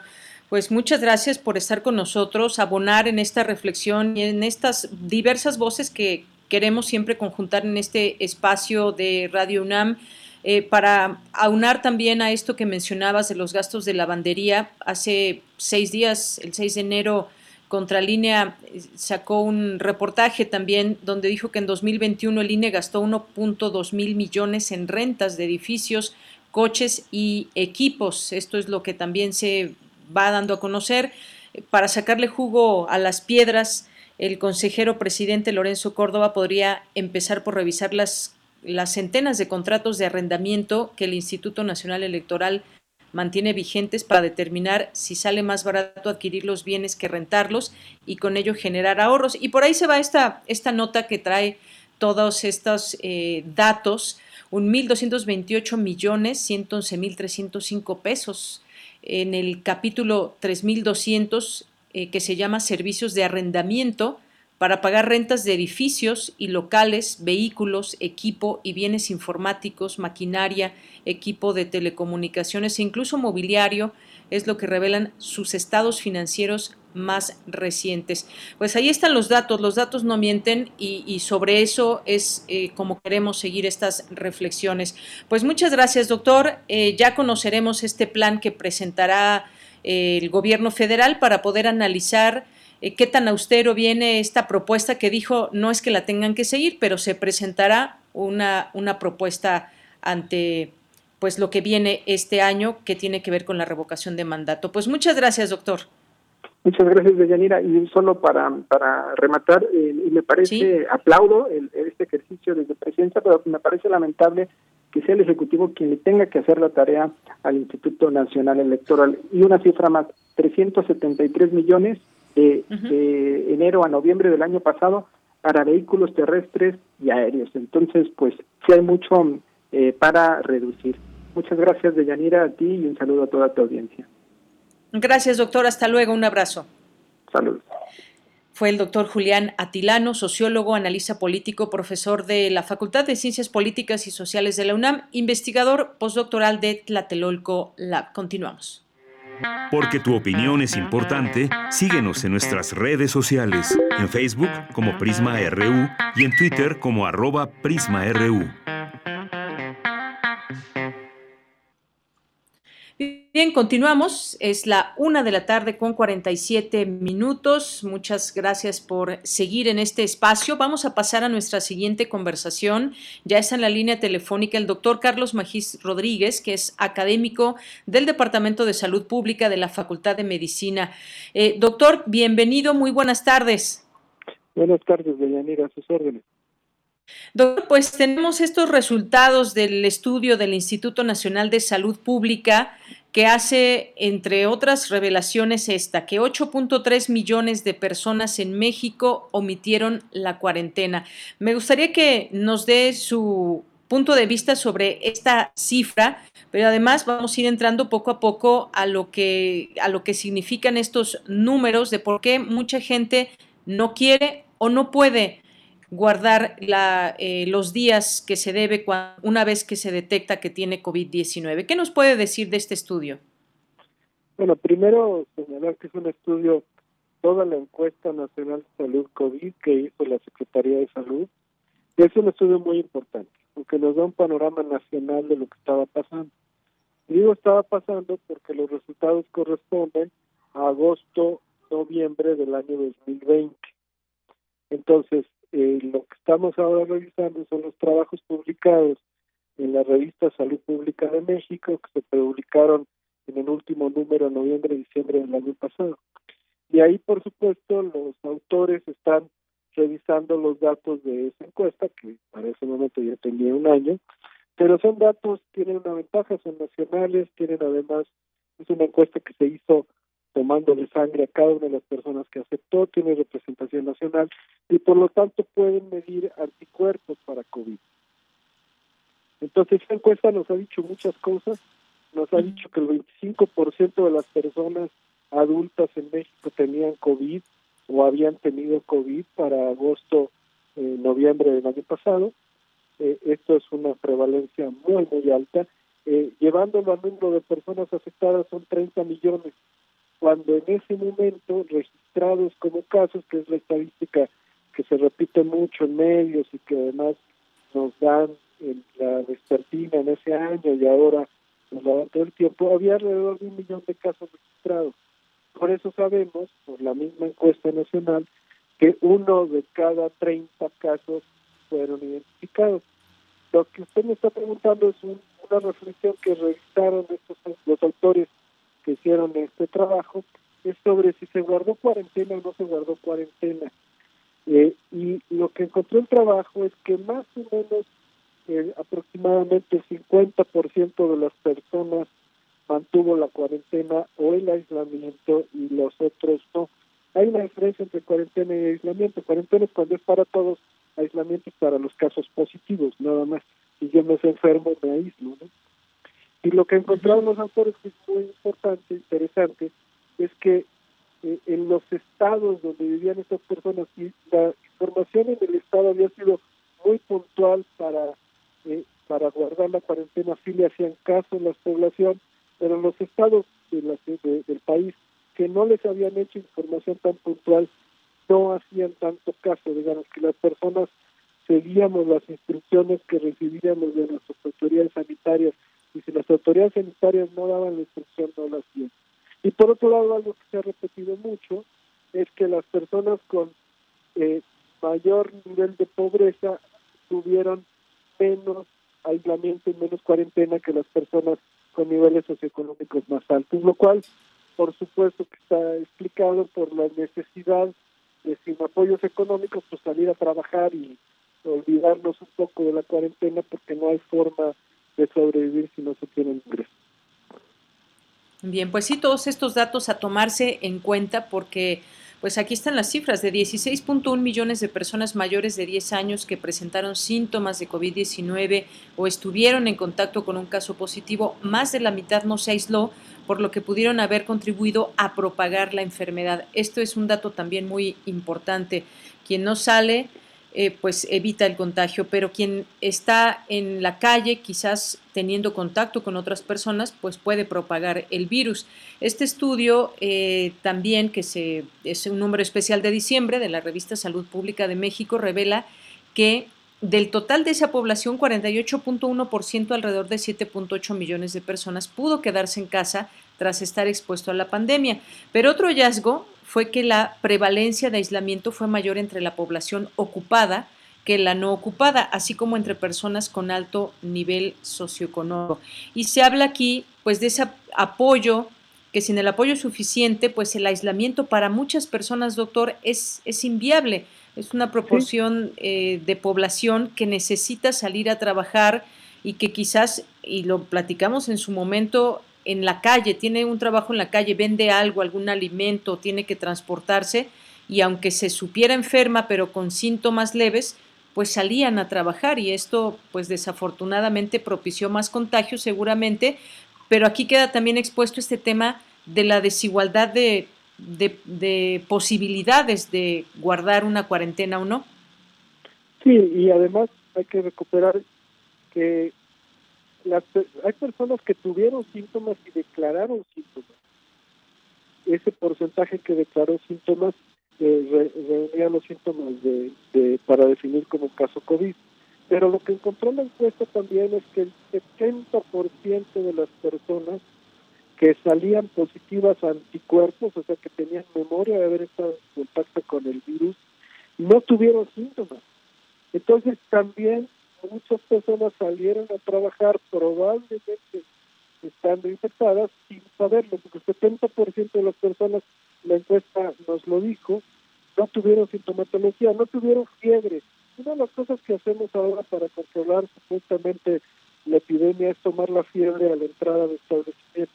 pues muchas gracias por estar con nosotros, abonar en esta reflexión y en estas diversas voces que, queremos siempre conjuntar en este espacio de Radio UNAM. Eh, para aunar también a esto que mencionabas de los gastos de lavandería, hace seis días, el 6 de enero, Contralínea eh, sacó un reportaje también donde dijo que en 2021 el INE gastó 1.2 mil millones en rentas de edificios, coches y equipos. Esto es lo que también se va dando a conocer eh, para sacarle jugo a las piedras el consejero presidente Lorenzo Córdoba podría empezar por revisar las, las centenas de contratos de arrendamiento que el Instituto Nacional Electoral mantiene vigentes para determinar si sale más barato adquirir los bienes que rentarlos y con ello generar ahorros. Y por ahí se va esta, esta nota que trae todos estos eh, datos, un 1.228 millones 111 mil 305 pesos. En el capítulo 3.200 eh, que se llama servicios de arrendamiento para pagar rentas de edificios y locales, vehículos, equipo y bienes informáticos, maquinaria, equipo de telecomunicaciones e incluso mobiliario, es lo que revelan sus estados financieros más recientes. Pues ahí están los datos, los datos no mienten y, sobre eso es eh, como queremos seguir estas reflexiones. Pues muchas gracias, doctor. Eh, ya conoceremos este plan que presentará el gobierno federal para poder analizar eh, qué tan austero viene esta propuesta que dijo no es que la tengan que seguir, pero se presentará una, una propuesta ante pues lo que viene este año que tiene que ver con la revocación de mandato. Pues muchas gracias, doctor. Muchas gracias, Deyanira. Y solo para, para rematar, eh, y me parece, aplaudo el, este ejercicio desde presidencia, pero me parece lamentable que sea el Ejecutivo quien le tenga que hacer la tarea al Instituto Nacional Electoral. Y una cifra más, 373 millones de, enero a noviembre del año pasado para vehículos terrestres y aéreos. Entonces, pues sí hay mucho eh, para reducir. Muchas gracias, Deyanira, a ti y un saludo a toda tu audiencia. Gracias, doctor. Hasta luego. Un abrazo. Saludos fue el doctor Julián Atilano, sociólogo, analista político, profesor de la Facultad de Ciencias Políticas y Sociales de la UNAM, investigador postdoctoral de Tlatelolco Lab. Continuamos. Porque tu opinión es importante, síguenos en nuestras redes sociales, en Facebook como Prisma RU y en Twitter como arroba PrismaRU. Bien, continuamos. Es la una de la tarde con 47 minutos. Muchas gracias por seguir en este espacio. Vamos a pasar a nuestra siguiente conversación. Ya está en la línea telefónica el doctor Carlos Magis Rodríguez, que es académico del Departamento de Salud Pública de la Facultad de Medicina. Eh, doctor, bienvenido. Muy buenas tardes. Buenas tardes, Deyanira, a sus órdenes. Doctor, pues tenemos estos resultados del estudio del Instituto Nacional de Salud Pública que hace, entre otras revelaciones, esta, que 8.3 millones de personas en México omitieron la cuarentena. Me gustaría que nos dé su punto de vista sobre esta cifra, pero además vamos a ir entrando poco a poco a lo que, a lo que significan estos números de por qué mucha gente no quiere o no puede guardar la, eh, los días que se debe una vez que se detecta que tiene COVID-19. ¿Qué nos puede decir de este estudio? Bueno, primero señalar que es un estudio, toda la encuesta nacional de salud COVID que hizo la Secretaría de Salud, y es un estudio muy importante, porque nos da un panorama nacional de lo que estaba pasando. Y digo estaba pasando porque los resultados corresponden a agosto, noviembre del año 2020. Entonces, eh, lo que estamos ahora revisando son los trabajos publicados en la revista Salud Pública de México, que se publicaron en el último número, noviembre diciembre del año pasado. Y ahí, por supuesto, los autores están revisando los datos de esa encuesta, que para ese momento ya tenía un año, pero son datos, tienen una ventaja, son nacionales, tienen además, es una encuesta que se hizo tomándole sangre a cada una de las personas que aceptó, tiene representación nacional y por lo tanto pueden medir anticuerpos para COVID. Entonces, esta encuesta nos ha dicho muchas cosas. Nos ha dicho que el 25% de las personas adultas en México tenían COVID o habían tenido COVID para agosto, eh, noviembre del año pasado. Eh, esto es una prevalencia muy, muy alta. Eh, llevándolo al número de personas afectadas son 30 millones cuando en ese momento registrados como casos, que es la estadística que se repite mucho en medios y que además nos dan en la despertina en ese año y ahora nos la dan todo el tiempo, había alrededor de un millón de casos registrados. Por eso sabemos, por la misma encuesta nacional, que uno de cada 30 casos fueron identificados. Lo que usted me está preguntando es una reflexión que revisaron estos los autores que hicieron este trabajo es sobre si se guardó cuarentena o no se guardó cuarentena. Eh, y lo que encontró el trabajo es que más o menos eh, aproximadamente el 50% de las personas mantuvo la cuarentena o el aislamiento y los otros no. Hay una diferencia entre cuarentena y aislamiento. Cuarentena es cuando es para todos, aislamiento es para los casos positivos, nada más. Si yo me enfermo, me aíslo. ¿no? Y lo que encontraron los autores, que es muy importante, interesante, es que eh, en los estados donde vivían estas personas, y la información en el estado había sido muy puntual para, eh, para guardar la cuarentena, sí le hacían caso en la población, pero en los estados de la, del país que no les habían hecho información tan puntual, no hacían tanto caso, digamos que las personas seguíamos las instrucciones que recibíamos de nuestras autoridades sanitarias y si las autoridades sanitarias no daban la instrucción, no la hacían. Y por otro lado, algo que se ha repetido mucho es que las personas con eh, mayor nivel de pobreza tuvieron menos aislamiento y menos cuarentena que las personas con niveles socioeconómicos más altos, lo cual, por supuesto, que está explicado por la necesidad de, sin apoyos económicos, pues salir a trabajar y olvidarnos un poco de la cuarentena porque no hay forma de sobrevivir si no se tiene. Bien, pues sí, todos estos datos a tomarse en cuenta porque pues aquí están las cifras de 16.1 millones de personas mayores de 10 años que presentaron síntomas de COVID-19 o estuvieron en contacto con un caso positivo, más de la mitad no se aisló, por lo que pudieron haber contribuido a propagar la enfermedad. Esto es un dato también muy importante. Quien no sale eh, pues evita el contagio, pero quien está en la calle, quizás teniendo contacto con otras personas, pues puede propagar el virus. Este estudio eh, también, que se, es un número especial de diciembre de la revista Salud Pública de México, revela que del total de esa población, 48.1%, alrededor de 7.8 millones de personas, pudo quedarse en casa tras estar expuesto a la pandemia. Pero otro hallazgo fue que la prevalencia de aislamiento fue mayor entre la población ocupada que la no ocupada, así como entre personas con alto nivel socioeconómico. Y se habla aquí pues de ese apoyo que sin el apoyo suficiente, pues el aislamiento para muchas personas, doctor, es, es inviable. Es una proporción eh, de población que necesita salir a trabajar y que quizás, y lo platicamos en su momento, en la calle, tiene un trabajo en la calle, vende algo, algún alimento, tiene que transportarse y aunque se supiera enferma pero con síntomas leves, pues salían a trabajar y esto pues desafortunadamente propició más contagios seguramente, pero aquí queda también expuesto este tema de la desigualdad de, de, posibilidades de guardar una cuarentena o no. Sí, y además hay que recuperar que las, hay personas que tuvieron síntomas y declararon síntomas. Ese porcentaje que declaró síntomas eh, reunía los síntomas de, de, para definir como caso COVID. Pero lo que encontró la encuesta también es que el 70% de las personas que salían positivas a anticuerpos, o sea, que tenían memoria de haber estado en contacto con el virus, no tuvieron síntomas. Entonces también muchas personas salieron a trabajar probablemente estando infectadas sin saberlo, porque el 70% de las personas, la encuesta nos lo dijo, no tuvieron sintomatología, no tuvieron fiebre. Una de las cosas que hacemos ahora para controlar supuestamente la epidemia es tomar la fiebre a la entrada del establecimiento.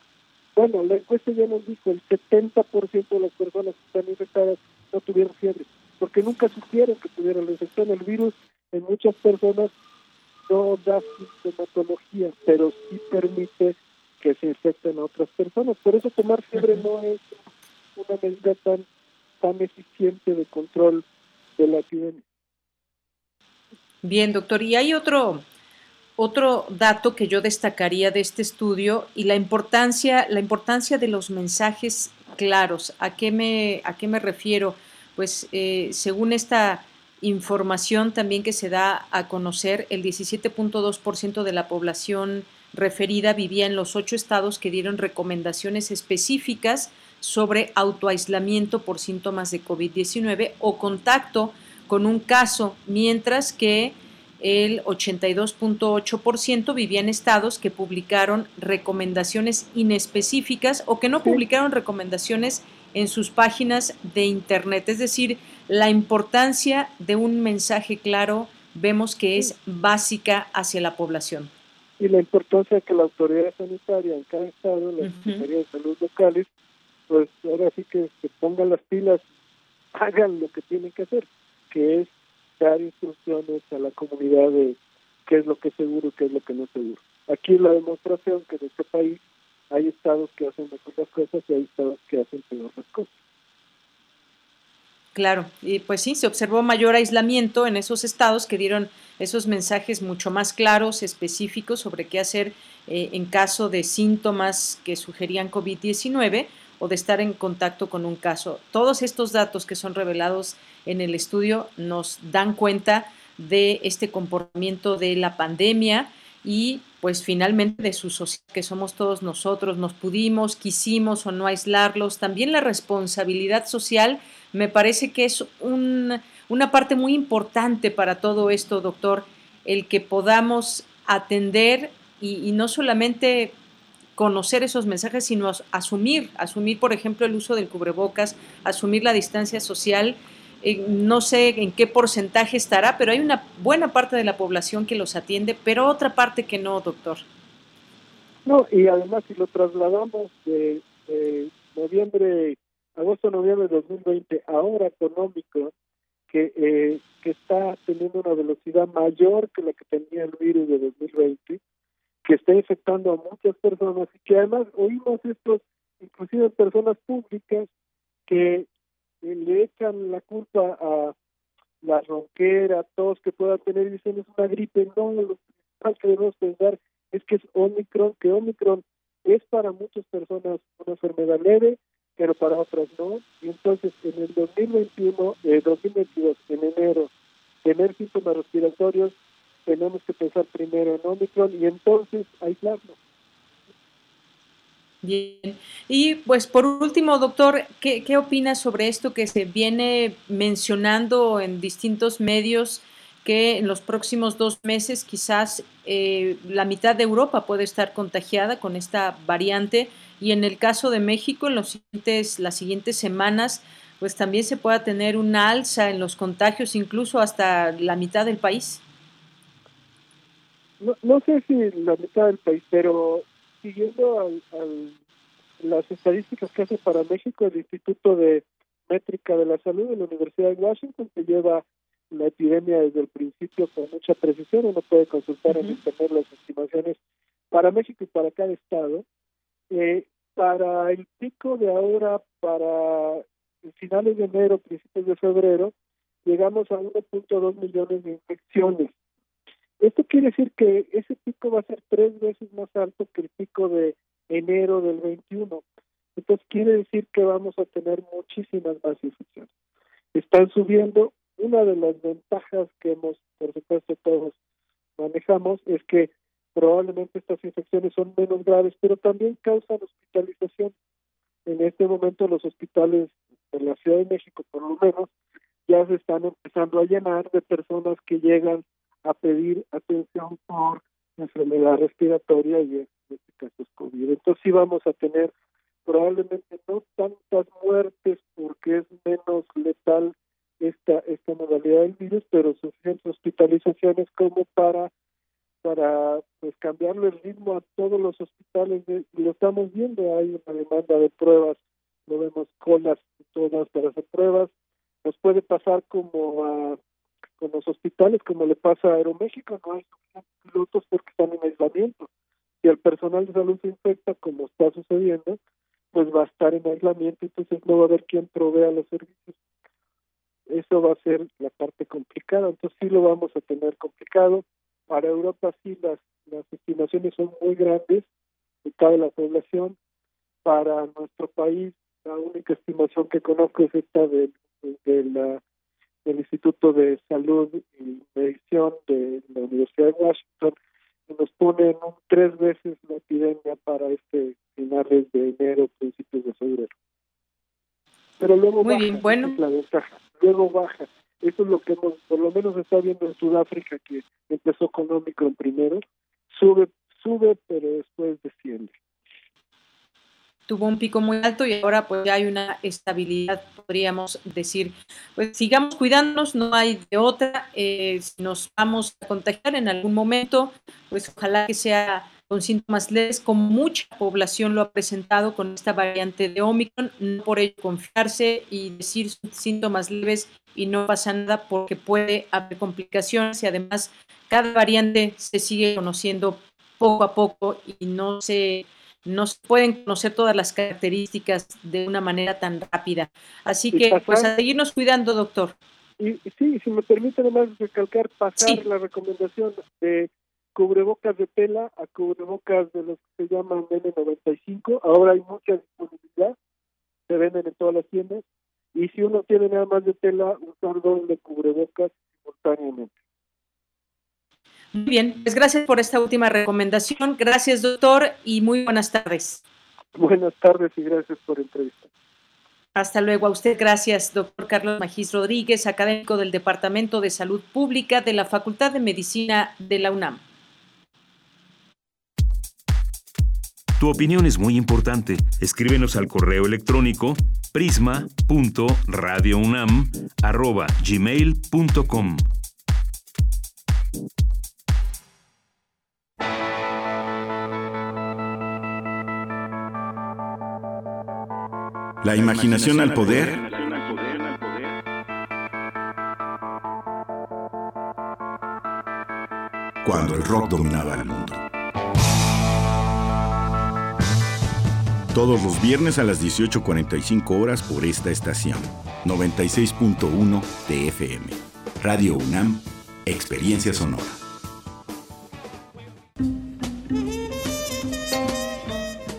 Bueno, la encuesta ya nos dijo, el 70% de las personas que están infectadas no tuvieron fiebre, porque nunca supieron que tuvieron la infección. El virus en muchas personas no da sintomatología, pero sí permite que se infecten a otras personas. Por eso tomar fiebre no es una medida tan, tan eficiente de control de la epidemia. Bien, doctor. Y hay otro, otro dato que yo destacaría de este estudio y la importancia, la importancia de los mensajes claros. ¿A qué me, a qué me refiero? Pues eh, según esta información también que se da a conocer, el 17.2% de la población referida vivía en los ocho estados que dieron recomendaciones específicas sobre autoaislamiento por síntomas de COVID-19 o contacto con un caso, mientras que el 82.8% vivía en estados que publicaron recomendaciones inespecíficas o que no publicaron recomendaciones en sus páginas de Internet. Es decir, la importancia de un mensaje claro vemos que es básica hacia la población. Y la importancia de que la autoridad sanitaria en cada estado, las secretarías de salud locales, pues ahora sí que se pongan las pilas, hagan lo que tienen que hacer, que es dar instrucciones a la comunidad de qué es lo que es seguro y qué es lo que no es seguro. Aquí la demostración que en este país hay estados que hacen mejor las cosas y hay estados que hacen peor las cosas. Claro, y pues sí, se observó mayor aislamiento en esos estados que dieron esos mensajes mucho más claros, específicos sobre qué hacer eh, en caso de síntomas que sugerían COVID-19 o de estar en contacto con un caso. Todos estos datos que son revelados en el estudio nos dan cuenta de este comportamiento de la pandemia y pues finalmente de su sociedad, que somos todos nosotros, nos pudimos, quisimos o no aislarlos. También la responsabilidad social me parece que es una parte muy importante para todo esto, doctor, el que podamos atender y, no solamente conocer esos mensajes, sino asumir, asumir, por ejemplo, el uso del cubrebocas, asumir la distancia social no sé en qué porcentaje estará, pero hay una buena parte de la población que los atiende, pero otra parte que no, doctor. No, y además si lo trasladamos de, noviembre, agosto-noviembre de 2020 ahora económico, que, eh, que está teniendo una velocidad mayor que la que tenía el virus de 2020, que está infectando a muchas personas y que además oímos estos, inclusive personas públicas, que le echan la culpa a la ronquera, todos que puedan tener, dicen es una gripe, no, lo principal que debemos pensar es que es Omicron, que Omicron es para muchas personas una enfermedad leve, pero para otras no, y entonces en el 2021, eh, 2022, en enero, tener síntomas respiratorios, tenemos que pensar primero en Omicron y entonces aislarnos. Bien. Y pues por último, doctor, ¿qué, ¿qué opinas sobre esto que se viene mencionando en distintos medios? que en los próximos dos meses quizás eh, la mitad de Europa puede estar contagiada con esta variante y en el caso de México en los siguientes, las siguientes semanas pues también se pueda tener una alza en los contagios incluso hasta la mitad del país. No, no sé si la mitad del país, pero siguiendo al, las estadísticas que hace para México el Instituto de Métrica de la Salud de la Universidad de Washington, que lleva la epidemia desde el principio con mucha precisión, uno puede consultar en internet las estimaciones para México y para cada estado. Eh, para el pico de ahora, para finales de enero, principios de febrero, llegamos a 1.2 millones de infecciones. Esto quiere decir que ese pico va a ser tres veces más alto que el pico de enero del 21. Entonces quiere decir que vamos a tener muchísimas más infecciones. Están subiendo. Una de las ventajas que hemos, por supuesto, todos manejamos es que probablemente estas infecciones son menos graves, pero también causan hospitalización. En este momento los hospitales de la Ciudad de México, por lo menos, ya se están empezando a llenar de personas que llegan a pedir atención por enfermedad respiratoria y en este caso es COVID. Entonces sí vamos a tener probablemente no tantas muertes porque es menos letal esta esta modalidad del virus, pero suficientes hospitalizaciones como para para pues cambiarle el ritmo a todos los hospitales y lo estamos viendo hay una demanda de pruebas lo vemos colas todas para hacer pruebas nos puede pasar como a con los hospitales como le pasa a Aeroméxico no hay pilotos porque están en aislamiento si el personal de salud se infecta como está sucediendo pues va a estar en aislamiento entonces no va a haber quien provea los servicios. Eso va a ser la parte complicada entonces sí lo vamos a tener complicado para Europa sí las, las estimaciones son muy grandes de toda la población. Para nuestro país la única estimación que conozco es esta del, del Instituto de Salud y Medición de la Universidad de Washington, que nos ponen tres veces la epidemia para este finales de enero, principios de febrero. Pero luego Muy baja, bien, bueno. la ventaja, luego baja. Eso es lo que hemos, por lo menos está viendo en Sudáfrica, que empezó con Omicron primero, sube, sube, pero después desciende. Tuvo un pico muy alto y ahora pues ya hay una estabilidad, podríamos decir. Pues sigamos cuidándonos, no hay de otra. Eh, si nos vamos a contagiar en algún momento, pues ojalá que sea con síntomas leves, como mucha población lo ha presentado con esta variante de Omicron, no por ello confiarse y decir síntomas leves y no pasa nada porque puede haber complicaciones y además cada variante se sigue conociendo poco a poco y no se no se pueden conocer todas las características de una manera tan rápida. Así que, pues, a seguirnos cuidando, doctor. Y, sí, si me permite además recalcar, pasar la recomendación de cubrebocas de tela a cubrebocas de los que se llaman N95. Ahora hay mucha disponibilidad, se venden en todas las tiendas. Y si uno tiene nada más de tela, usar doble cubrebocas simultáneamente. Muy bien, pues gracias por esta última recomendación. Gracias, doctor, y muy buenas tardes. Buenas tardes y gracias por la entrevista. Hasta luego a usted. Gracias, doctor Carlos Magis Rodríguez, académico del Departamento de Salud Pública de la Facultad de Medicina de la UNAM. Tu opinión es muy importante. Escríbenos al correo electrónico prisma.radiounam@gmail.com. La imaginación al poder. Cuando el rock dominaba el mundo. Todos los viernes a las 18.45 horas por esta estación. 96.1 TFM. Radio UNAM. Experiencia sonora.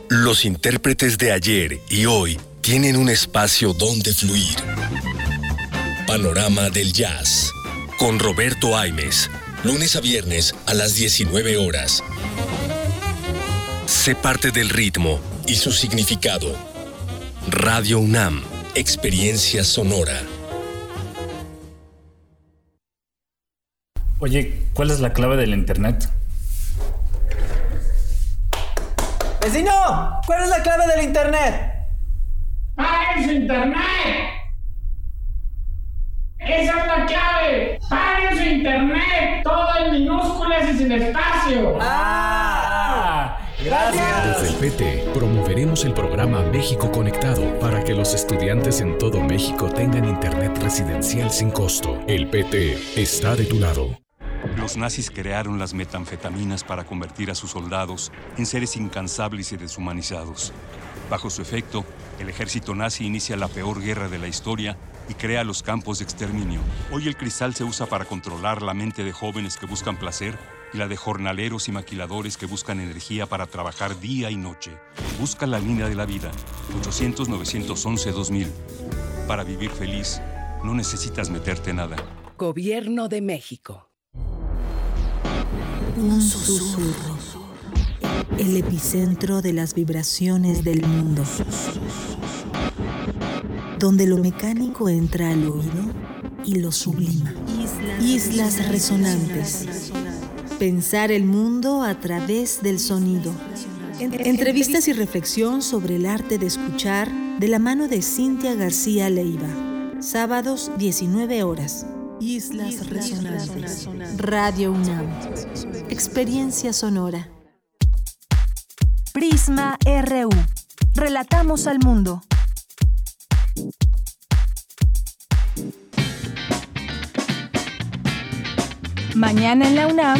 Los intérpretes de ayer y hoy tienen un espacio donde fluir. Panorama del Jazz. Con Roberto Aimes. Lunes a viernes a las 19 horas. Sé parte del ritmo y su significado. Radio UNAM. Experiencia sonora. Oye, ¿cuál es la clave del Internet? ¡Vecino! ¿Cuál es la clave del internet? ¡Paguen su internet! ¡Esa es la clave! ¡Paguen su internet! Todo en minúsculas y sin espacio. ¡Ah! Gracias. Desde el PT promoveremos el programa México Conectado para que los estudiantes en todo México tengan internet residencial sin costo. El PT está de tu lado. Los nazis crearon las metanfetaminas para convertir a sus soldados en seres incansables y deshumanizados. Bajo su efecto, el ejército nazi inicia la peor guerra de la historia y crea los campos de exterminio. Hoy el cristal se usa para controlar la mente de jóvenes que buscan placer y la de jornaleros y maquiladores que buscan energía para trabajar día y noche. Busca la línea de la vida. 800-911-2000. Para vivir feliz, no necesitas meterte nada. Gobierno de México. Un susurro. El epicentro de las vibraciones del mundo. Donde lo mecánico entra al oído y lo sublima. Islas resonantes. Pensar el mundo a través del sonido. Entrevistas y reflexión sobre el arte de escuchar de la mano de Cintia García Leiva. Sábados 19 horas. Islas Resonantes. Radio UNAM. Experiencia sonora. Prisma RU. Relatamos al mundo. Mañana en la UNAM,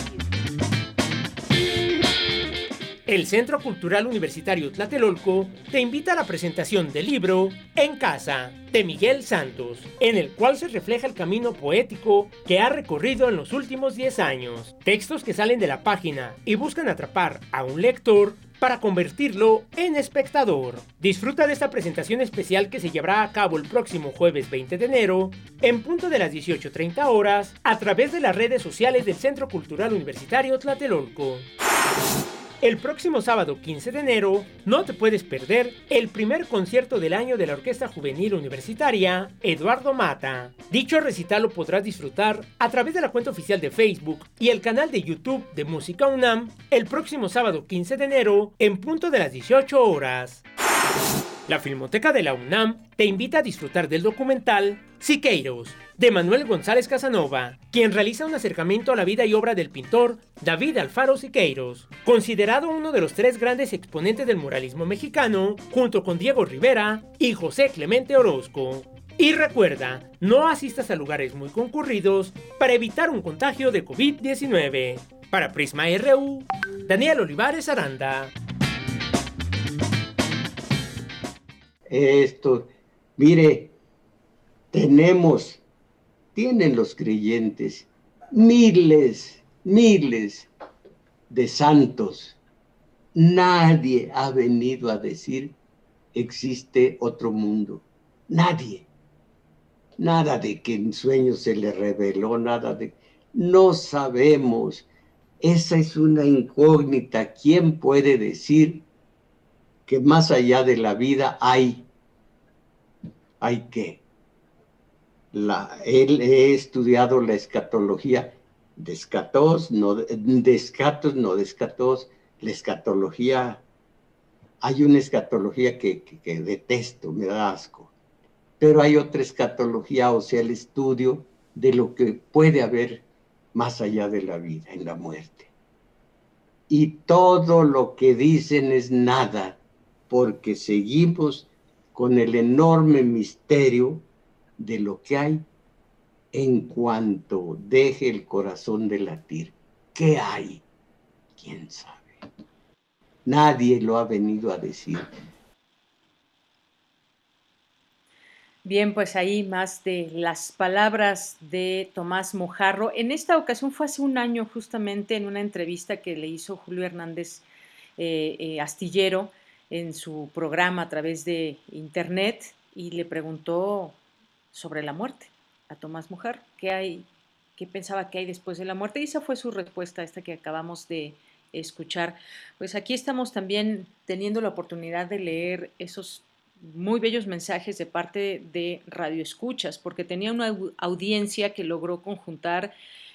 El Centro Cultural Universitario Tlatelolco te invita a la presentación del libro En Casa de Miguel Santos, en el cual se refleja el camino poético que ha recorrido en los últimos 10 años. Textos que salen de la página y buscan atrapar a un lector para convertirlo en espectador. Disfruta de esta presentación especial que se llevará a cabo el próximo jueves 20 de enero, en punto de las 18.30 horas, a través de las redes sociales del Centro Cultural Universitario Tlatelolco. El próximo sábado 15 de enero no te puedes perder el primer concierto del año de la Orquesta Juvenil Universitaria Eduardo Mata. Dicho recital lo podrás disfrutar a través de la cuenta oficial de Facebook y el canal de YouTube de Música UNAM el próximo sábado 15 de enero en punto de las 18 horas. La Filmoteca de la UNAM te invita a disfrutar del documental Siqueiros, de Manuel González Casanova, quien realiza un acercamiento a la vida y obra del pintor David Alfaro Siqueiros, considerado uno de los tres grandes exponentes del muralismo mexicano, junto con Diego Rivera y José Clemente Orozco. Y recuerda, no asistas a lugares muy concurridos para evitar un contagio de COVID-19. Para Prisma RU, Daniel Olivares Aranda. Esto, mire, tenemos, tienen los creyentes miles, miles de santos. Nadie ha venido a decir existe otro mundo. Nadie. Nada de que en sueños se le reveló, nada de... No sabemos. Esa es una incógnita. ¿Quién puede decir que más allá de la vida hay, hay que. Él he estudiado la escatología de escatos, no de escatos, no de escatos, la escatología, hay una escatología que, que, que detesto, me da asco, pero hay otra escatología, o sea, el estudio de lo que puede haber más allá de la vida, en la muerte. Y todo lo que dicen es nada, porque seguimos con el enorme misterio de lo que hay en cuanto deje el corazón de latir. ¿Qué hay? ¿Quién sabe? Nadie lo ha venido a decir. Bien, pues ahí más de las palabras de Tomás Mojarro. En esta ocasión fue hace un año justamente en una entrevista que le hizo Julio Hernández eh, eh, Astillero en su programa a través de internet y le preguntó sobre la muerte a Tomás Mujer, qué hay, qué pensaba que hay después de la muerte y esa fue su respuesta esta que acabamos de escuchar. Pues aquí estamos también teniendo la oportunidad de leer esos muy bellos mensajes de parte de Radio Escuchas, porque tenía una audiencia que logró conjuntar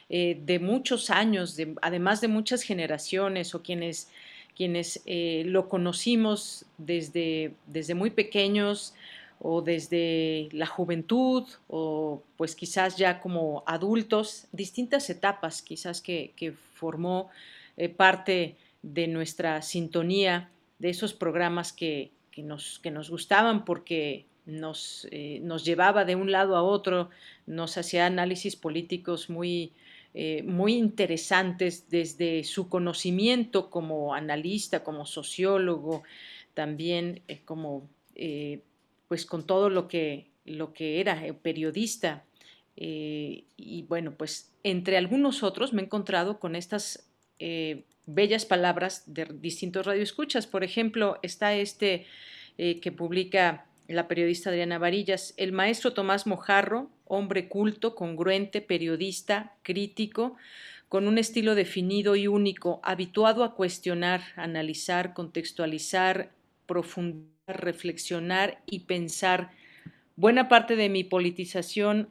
eh, de muchos años, de, además de muchas generaciones o quienes, quienes eh, lo conocimos desde, desde muy pequeños o desde la juventud o pues quizás ya como adultos, distintas etapas quizás que, formó eh, parte de nuestra sintonía, de esos programas que, nos, que nos gustaban porque nos, eh, nos, llevaba de un lado a otro, nos hacía análisis políticos muy, eh, muy interesantes desde su conocimiento como analista, como sociólogo, también como pues con todo lo que, lo que era periodista. y bueno, pues entre algunos otros me he encontrado con estas bellas palabras de distintos radioescuchas. Por ejemplo, está este eh, que publica la periodista Adriana Varillas, el maestro Tomás Mojarro, hombre culto, congruente, periodista, crítico, con un estilo definido y único, habituado a cuestionar, analizar, contextualizar, profundizar, reflexionar y pensar. Buena parte de mi politización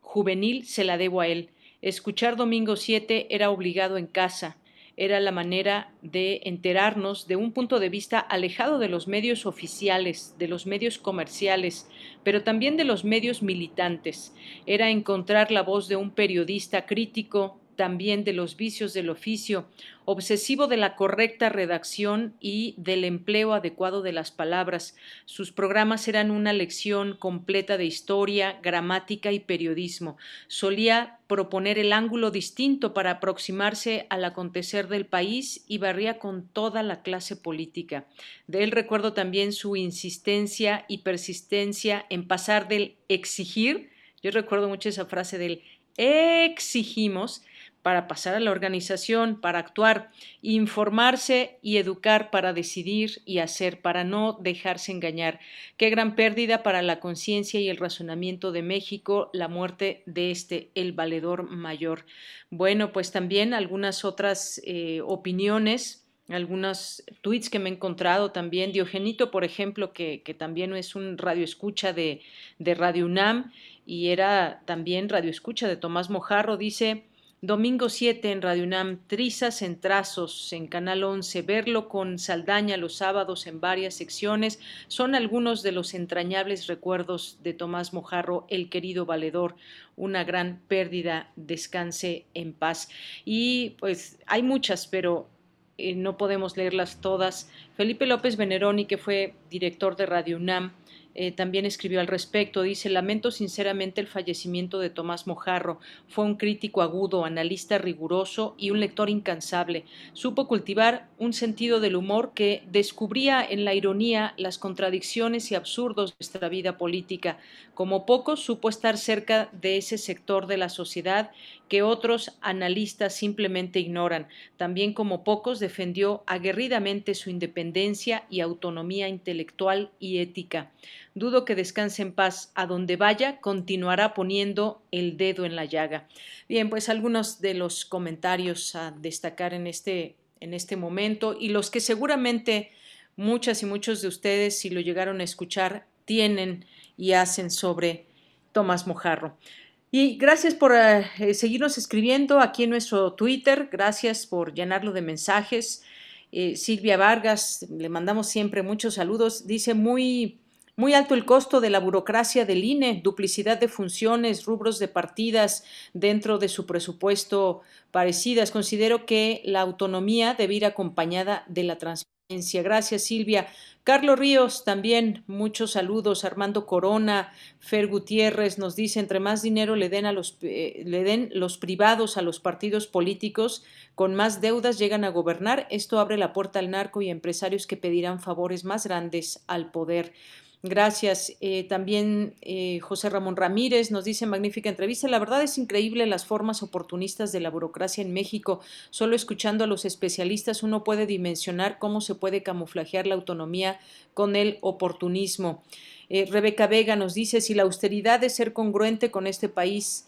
juvenil se la debo a él. Escuchar Domingo 7 era obligado en casa era la manera de enterarnos de un punto de vista alejado de los medios oficiales, de los medios comerciales, pero también de los medios militantes. Era encontrar la voz de un periodista crítico, también de los vicios del oficio, obsesivo de la correcta redacción y del empleo adecuado de las palabras. Sus programas eran una lección completa de historia, gramática y periodismo. Solía proponer el ángulo distinto para aproximarse al acontecer del país y barría con toda la clase política. De él recuerdo también su insistencia y persistencia en pasar del exigir, yo recuerdo mucho esa frase del exigimos, para pasar a la organización, para actuar, informarse y educar para decidir y hacer, para no dejarse engañar. Qué gran pérdida para la conciencia y el razonamiento de México la muerte de este, el valedor mayor. Bueno, pues también algunas otras eh, opiniones algunos tweets que me he encontrado también. Diogenito, por ejemplo, que, también es un radioescucha de, de Radio UNAM y era también radioescucha de Tomás Mojarro, dice, Domingo 7 en Radio UNAM, Trizas en Trazos en Canal 11, verlo con Saldaña los sábados en varias secciones, son algunos de los entrañables recuerdos de Tomás Mojarro, el querido valedor, una gran pérdida, descanse en paz. Y pues hay muchas, pero eh, no podemos leerlas todas. Felipe López Veneroni, que fue director de Radio UNAM, eh, también escribió al respecto. Dice, lamento sinceramente el fallecimiento de Tomás Mojarro. Fue un crítico agudo, analista riguroso y un lector incansable. Supo cultivar un sentido del humor que descubría en la ironía las contradicciones y absurdos de nuestra vida política. Como pocos, supo estar cerca de ese sector de la sociedad que otros analistas simplemente ignoran. También como pocos defendió aguerridamente su independencia y autonomía intelectual y ética. Dudo que descanse en paz. A donde vaya, continuará poniendo el dedo en la llaga. Bien, pues algunos de los comentarios a destacar en este, en este momento y los que seguramente muchas y muchos de ustedes, si lo llegaron a escuchar, tienen y hacen sobre Tomás Mojarro. Y gracias por eh, eh, seguirnos escribiendo aquí en nuestro Twitter, gracias por llenarlo de mensajes. Eh, Silvia Vargas, le mandamos siempre muchos saludos, dice muy, muy alto el costo de la burocracia del INE, duplicidad de funciones, rubros de partidas dentro de su presupuesto parecidas. Considero que la autonomía debe ir acompañada de la transparencia. Gracias, Silvia. Carlos Ríos, también muchos saludos. Armando Corona, Fer Gutiérrez nos dice, entre más dinero le den, a los, eh, le den los privados a los partidos políticos, con más deudas llegan a gobernar. Esto abre la puerta al narco y empresarios que pedirán favores más grandes al poder. Gracias. Eh, también eh, José Ramón Ramírez nos dice magnífica entrevista. La verdad es increíble las formas oportunistas de la burocracia en México. Solo escuchando a los especialistas uno puede dimensionar cómo se puede camuflajear la autonomía con el oportunismo. Eh, Rebeca Vega nos dice si la austeridad es ser congruente con este país.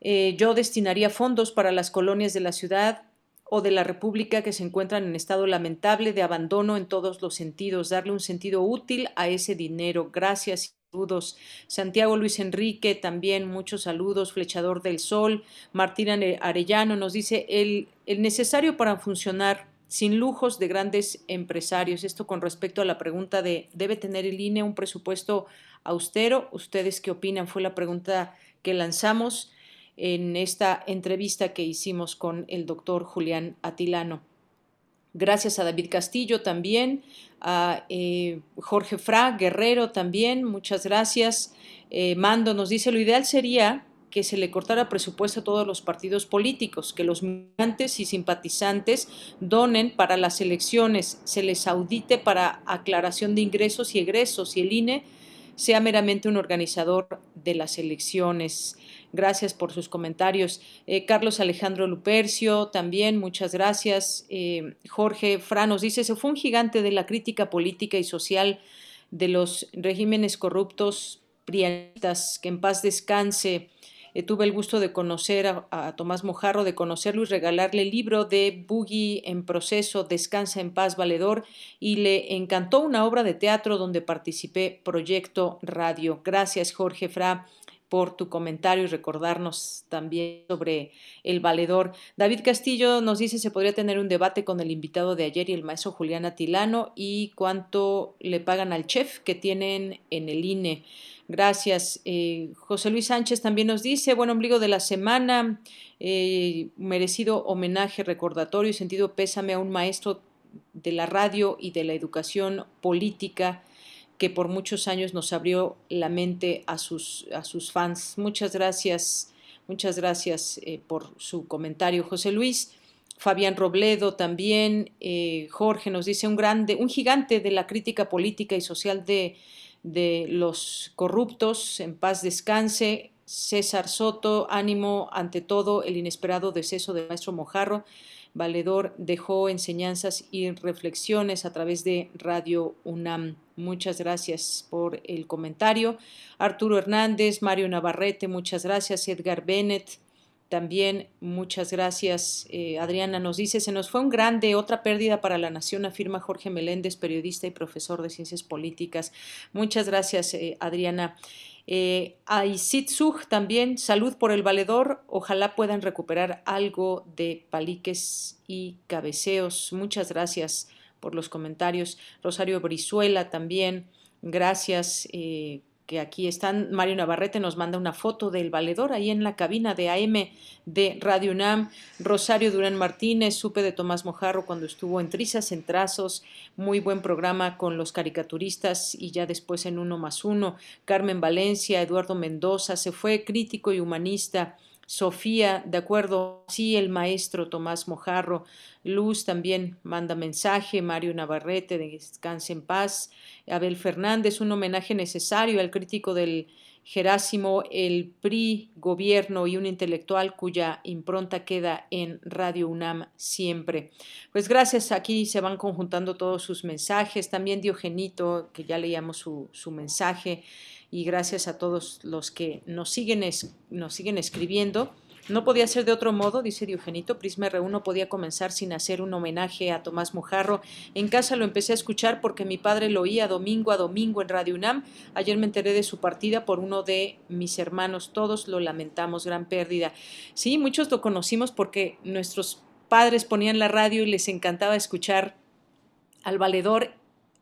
yo destinaría fondos para las colonias de la ciudad, o de la República que se encuentran en estado lamentable de abandono en todos los sentidos, darle un sentido útil a ese dinero. Gracias. Saludos. Santiago Luis Enrique, también muchos saludos. Flechador del Sol. Martín Arellano nos dice, el, el necesario para funcionar sin lujos de grandes empresarios. Esto con respecto a la pregunta de, ¿debe tener el INE un presupuesto austero? ¿Ustedes qué opinan? Fue la pregunta que lanzamos en esta entrevista que hicimos con el doctor Julián Atilano. Gracias a David Castillo también, a eh, Jorge Fra, Guerrero también, muchas gracias. Eh, Mando nos dice, lo ideal sería que se le cortara presupuesto a todos los partidos políticos, que los militantes y simpatizantes donen para las elecciones, se les audite para aclaración de ingresos y egresos y el INE sea meramente un organizador de las elecciones. Gracias por sus comentarios. Eh, Carlos Alejandro Lupercio, también muchas gracias. Eh, Jorge Franos dice, se fue un gigante de la crítica política y social de los regímenes corruptos prianistas, que en paz descanse. Eh, tuve el gusto de conocer a, Tomás Mojarro, de conocerlo y regalarle el libro de Boogie en proceso, Descansa en paz, Valedor, y le encantó una obra de teatro donde participé, Proyecto Radio. Gracias, Jorge Fra por tu comentario y recordarnos también sobre el valedor. David Castillo nos dice se podría tener un debate con el invitado de ayer y el maestro Julián Atilano y cuánto le pagan al chef que tienen en el INE. Gracias. Eh, José Luis Sánchez también nos dice, buen ombligo de la semana, eh, merecido homenaje, recordatorio y sentido pésame a un maestro de la radio y de la educación política que por muchos años nos abrió la mente a sus, a sus fans. Muchas gracias, muchas gracias eh, por su comentario, José Luis. Fabián Robledo también, Jorge nos dice un grande, un gigante de la crítica política y social de, de los corruptos, en paz descanse. César Soto, ánimo ante todo el inesperado deceso del maestro Mojarro. Valedor dejó enseñanzas y reflexiones a través de Radio UNAM. Muchas gracias por el comentario. Arturo Hernández, Mario Navarrete, muchas gracias. Edgar Bennett, también muchas gracias, eh, Adriana. Nos dice, se nos fue un grande, otra pérdida para la nación, afirma Jorge Meléndez, periodista y profesor de ciencias políticas. Muchas gracias, eh, Adriana. Eh, también, salud por el valedor. Ojalá puedan recuperar algo de paliques y cabeceos. Muchas gracias por los comentarios. Rosario Brizuela también. Gracias. Eh, que aquí están. Mario Navarrete nos manda una foto del valedor ahí en la cabina de AM de Radio UNAM. Rosario Durán Martínez, supe de Tomás Mojarro cuando estuvo en Trizas en Trazos, muy buen programa con los caricaturistas y ya después en Uno más Uno. Carmen Valencia, Eduardo Mendoza, se fue crítico y humanista. Sofía, de acuerdo, sí, el maestro Tomás Mojarro. Luz también manda mensaje, Mario Navarrete, de Descanse en Paz. Abel Fernández, un homenaje necesario al crítico del Gerásimo, el PRI, gobierno y un intelectual cuya impronta queda en Radio UNAM siempre. Pues gracias, aquí se van conjuntando todos sus mensajes. También Diogenito, que ya leíamos su, su mensaje y gracias a todos los que nos siguen, nos siguen escribiendo. No podía ser de otro modo, dice Diogenito. Prisma R1 no podía comenzar sin hacer un homenaje a Tomás Mojarro. En casa lo empecé a escuchar porque mi padre lo oía domingo a domingo en Radio UNAM. Ayer me enteré de su partida por uno de mis hermanos. Todos lo lamentamos, gran pérdida. Sí, muchos lo conocimos porque nuestros padres ponían la radio y les encantaba escuchar al valedor,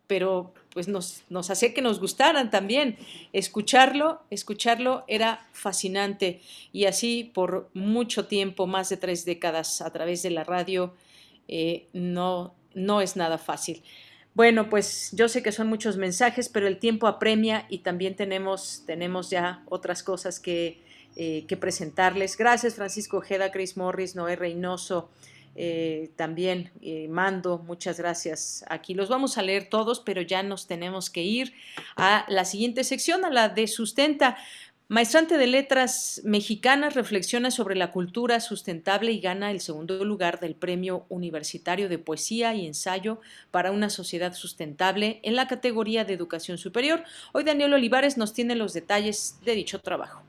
pero pues nos, hacía que nos gustaran también. Escucharlo, escucharlo era fascinante y así por mucho tiempo, más de tres décadas a través de la radio, eh, no, no es nada fácil. Bueno, pues yo sé que son muchos mensajes, pero el tiempo apremia y también tenemos, tenemos ya otras cosas que, eh, que presentarles. Gracias Francisco Ojeda, Chris Morris, Noé Reynoso, eh, también eh, mando, muchas gracias. Aquí los vamos a leer todos, pero ya nos tenemos que ir a la siguiente sección, a la de sustenta. Maestrante de Letras Mexicanas reflexiona sobre la cultura sustentable y gana el segundo lugar del Premio Universitario de Poesía y Ensayo para una Sociedad Sustentable en la categoría de Educación Superior. Hoy Daniel Olivares nos tiene los detalles de dicho trabajo.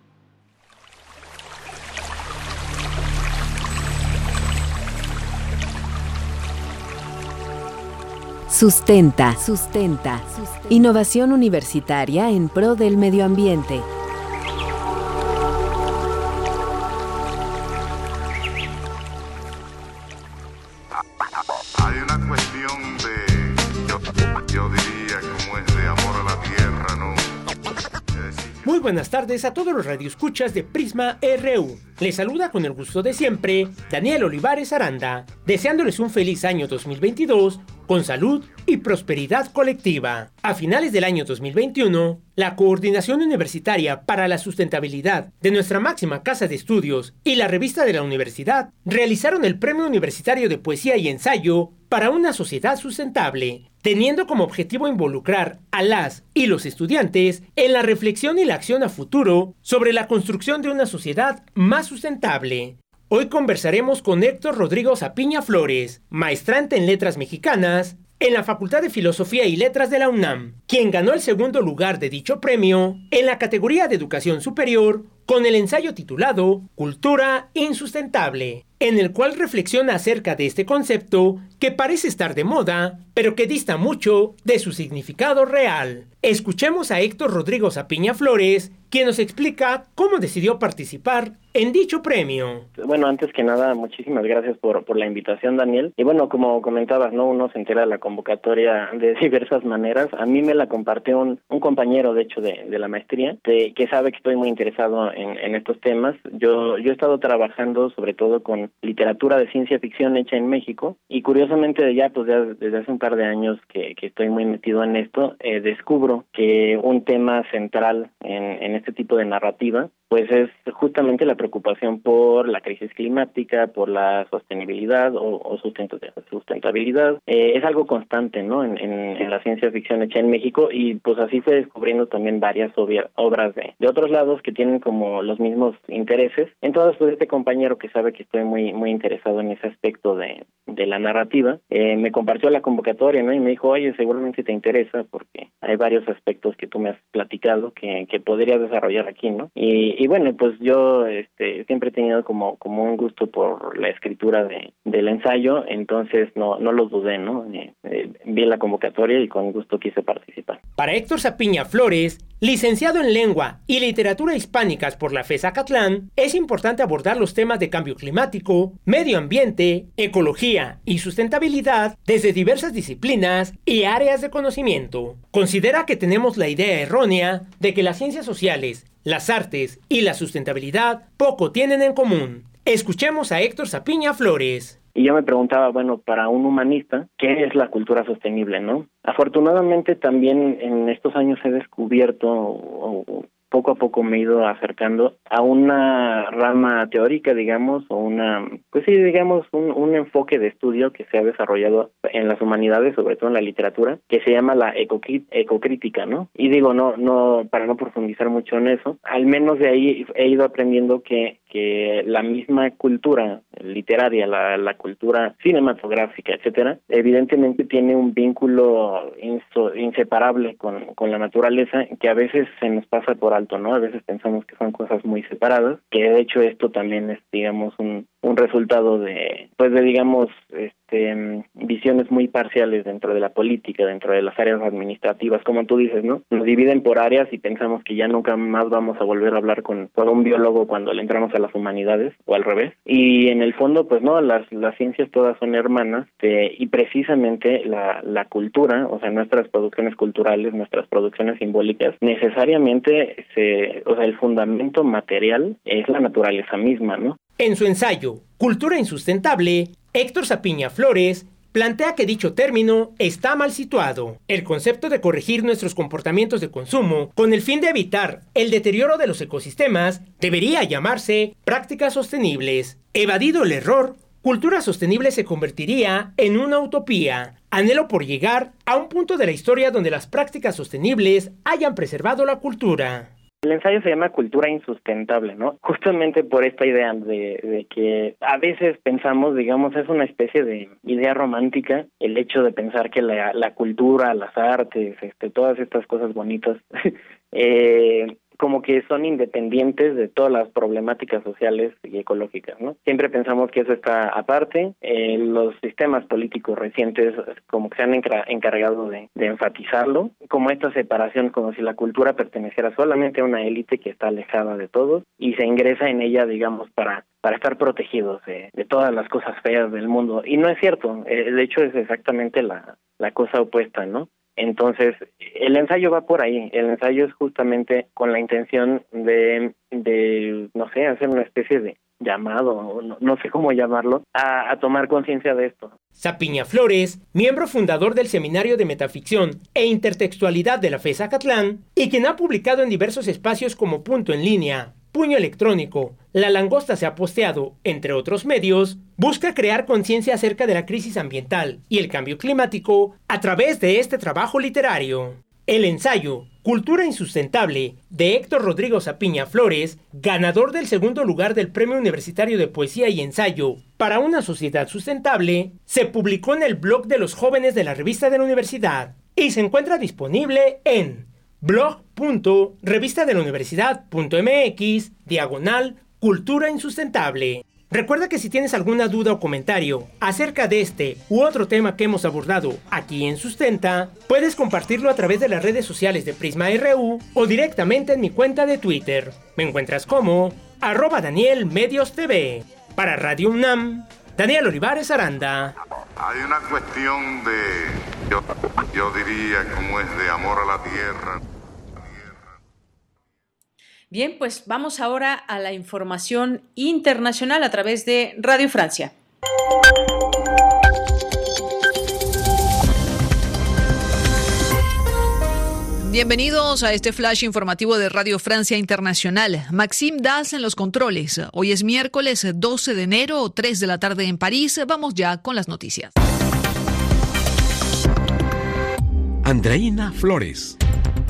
Sustenta. Sustenta. Innovación universitaria en pro del medio ambiente. Hay una cuestión de, yo, yo diría, como es de amor a la tierra, ¿no? Muy buenas tardes a todos los radioescuchas de Prisma RU. Les saluda con el gusto de siempre Daniel Olivares Aranda, deseándoles un feliz año 2022 con salud y prosperidad colectiva. A finales del año 2021, la Coordinación Universitaria para la Sustentabilidad de nuestra máxima casa de estudios y la revista de la universidad realizaron el Premio Universitario de Poesía y Ensayo para una sociedad sustentable, teniendo como objetivo involucrar a las y los estudiantes en la reflexión y la acción a futuro sobre la construcción de una sociedad más sustentable. Hoy conversaremos con Héctor Rodrigo Zapiña Flores, maestrante en letras mexicanas en la Facultad de Filosofía y Letras de la UNAM, quien ganó el segundo lugar de dicho premio en la categoría de Educación Superior con el ensayo titulado Cultura Insustentable, en el cual reflexiona acerca de este concepto que parece estar de moda, pero que dista mucho de su significado real. Escuchemos a Héctor Rodrigo Zapiña Flores, quien nos explica cómo decidió participar en dicho premio. Bueno, antes que nada, muchísimas gracias por, por la invitación, Daniel. Y bueno, como comentabas, ¿no? Uno se entera de la convocatoria de diversas maneras. A mí me la compartió un, un compañero, de hecho, de, de la maestría, que sabe que estoy muy interesado en, estos temas. Yo, yo he estado trabajando sobre todo con literatura de ciencia ficción hecha en México y curiosamente ya, pues ya desde hace un par de años que, que estoy muy metido en esto, eh, descubro que un tema central en, en este tipo de narrativa pues es justamente la preocupación por la crisis climática, por la sostenibilidad o, o sustentabilidad. Eh, es algo constante, ¿no? En, en, en, la ciencia ficción hecha en México y pues así fue descubriendo también varias obras de, de otros lados que tienen como los mismos intereses. Entonces, pues este compañero que sabe que estoy muy muy interesado en ese aspecto de, de la narrativa, eh, me compartió la convocatoria, ¿no? Y me dijo, oye, seguramente te interesa porque hay varios aspectos que tú me has platicado que, que podrías desarrollar aquí, ¿no? Y, y bueno, pues yo este, siempre he tenido como, como un gusto por la escritura de, del ensayo, entonces no, no lo dudé, ¿no? Eh, eh, vi la convocatoria y con gusto quise participar. Para Héctor Zapiña Flores, licenciado en Lengua y Literatura Hispánicas por la FES Acatlán, es importante abordar los temas de cambio climático, medio ambiente, ecología y sustentabilidad desde diversas disciplinas y áreas de conocimiento. Considera que tenemos la idea errónea de que las ciencias sociales las artes y la sustentabilidad poco tienen en común. Escuchemos a Héctor Zapiña Flores. Y yo me preguntaba, bueno, para un humanista, ¿qué es la cultura sostenible, no? Afortunadamente también en estos años he descubierto poco a poco me he ido acercando a una rama teórica, digamos, o una, pues sí, digamos, un, un enfoque de estudio que se ha desarrollado en las humanidades, sobre todo en la literatura, que se llama la ecocrítica, ¿no? Y digo, no, no, para no profundizar mucho en eso, al menos de ahí he ido aprendiendo que que la misma cultura literaria, la, la cultura cinematográfica, etcétera, evidentemente tiene un vínculo inseparable con, con la naturaleza que a veces se nos pasa por alto, ¿no? A veces pensamos que son cosas muy separadas, que de hecho esto también es, digamos, un, un resultado de, pues de, digamos, este, visiones muy parciales dentro de la política, dentro de las áreas administrativas, como tú dices, ¿no? Nos dividen por áreas y pensamos que ya nunca más vamos a volver a hablar con, con un biólogo cuando le entramos a las humanidades o al revés. Y en el fondo, pues no, las, las ciencias todas son hermanas eh, y precisamente la, la cultura, o sea, nuestras producciones culturales, nuestras producciones simbólicas, necesariamente se, o sea, el fundamento material es la naturaleza misma, ¿no? En su ensayo, Cultura Insustentable, Héctor Zapiña Flores plantea que dicho término está mal situado. El concepto de corregir nuestros comportamientos de consumo con el fin de evitar el deterioro de los ecosistemas debería llamarse prácticas sostenibles. Evadido el error, cultura sostenible se convertiría en una utopía. Anhelo por llegar a un punto de la historia donde las prácticas sostenibles hayan preservado la cultura. El ensayo se llama cultura insustentable, ¿no? Justamente por esta idea de, de, que a veces pensamos, digamos, es una especie de idea romántica el hecho de pensar que la, la cultura, las artes, este, todas estas cosas bonitas, eh, como que son independientes de todas las problemáticas sociales y ecológicas, ¿no? Siempre pensamos que eso está aparte. Eh, los sistemas políticos recientes como que se han encargado de, de enfatizarlo, como esta separación, como si la cultura perteneciera solamente a una élite que está alejada de todos y se ingresa en ella, digamos, para para estar protegidos de, de, todas las cosas feas del mundo. Y no es cierto, eh, de hecho es exactamente la, la cosa opuesta, ¿no? Entonces, el ensayo va por ahí. El ensayo es justamente con la intención de, de no sé, hacer una especie de llamado, no, no sé cómo llamarlo, a, tomar conciencia de esto. Sapiña Flores, miembro fundador del Seminario de Metaficción e Intertextualidad de la FESA Catlán, y quien ha publicado en diversos espacios como Punto en Línea, Puño Electrónico, La Langosta se ha posteado, entre otros medios, busca crear conciencia acerca de la crisis ambiental y el cambio climático a través de este trabajo literario. El ensayo Cultura Insustentable de Héctor Rodrigo Zapiña Flores, ganador del segundo lugar del Premio Universitario de Poesía y Ensayo para una sociedad sustentable, se publicó en el blog de los jóvenes de la revista de la universidad y se encuentra disponible en blog.revistadeluniversidad.mx diagonal cultura insustentable. Recuerda que si tienes alguna duda o comentario acerca de este u otro tema que hemos abordado aquí en Sustenta, puedes compartirlo a través de las redes sociales de Prisma RU o directamente en mi cuenta de Twitter. Me encuentras como arroba Daniel Medios TV. Para Radio UNAM, Daniel Olivares Aranda. Hay una cuestión de, yo, yo diría, como es de amor a la tierra. Bien, pues vamos ahora a la información internacional a través de Radio Francia. Bienvenidos a este flash informativo de Radio Francia Internacional. Maxime Das en los controles. Hoy es miércoles 12 de enero, 3 de la tarde en París. Vamos ya con las noticias. Andreina Flores.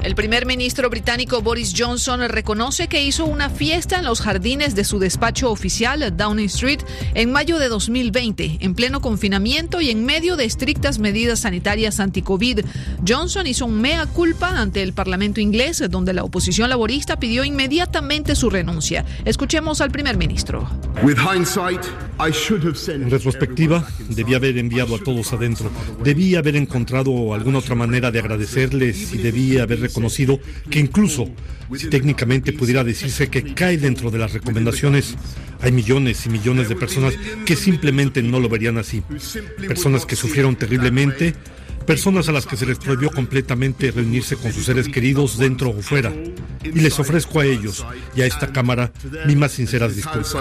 El primer ministro británico Boris Johnson reconoce que hizo una fiesta en los jardines de su despacho oficial, Downing Street, en mayo de 2020, en pleno confinamiento y en medio de estrictas medidas sanitarias anti-COVID. Johnson hizo un mea culpa ante el Parlamento inglés, donde la oposición laborista pidió inmediatamente su renuncia. Escuchemos al primer ministro. En retrospectiva, debía haber enviado a todos adentro. Debía haber encontrado alguna otra manera de agradecerles y debía haber reconocido que incluso si técnicamente pudiera decirse que cae dentro de las recomendaciones, hay millones y millones de personas que simplemente no lo verían así. Personas que sufrieron terriblemente, personas a las que se les prohibió completamente reunirse con sus seres queridos dentro o fuera. Y les ofrezco a ellos y a esta Cámara mis más sinceras disculpas.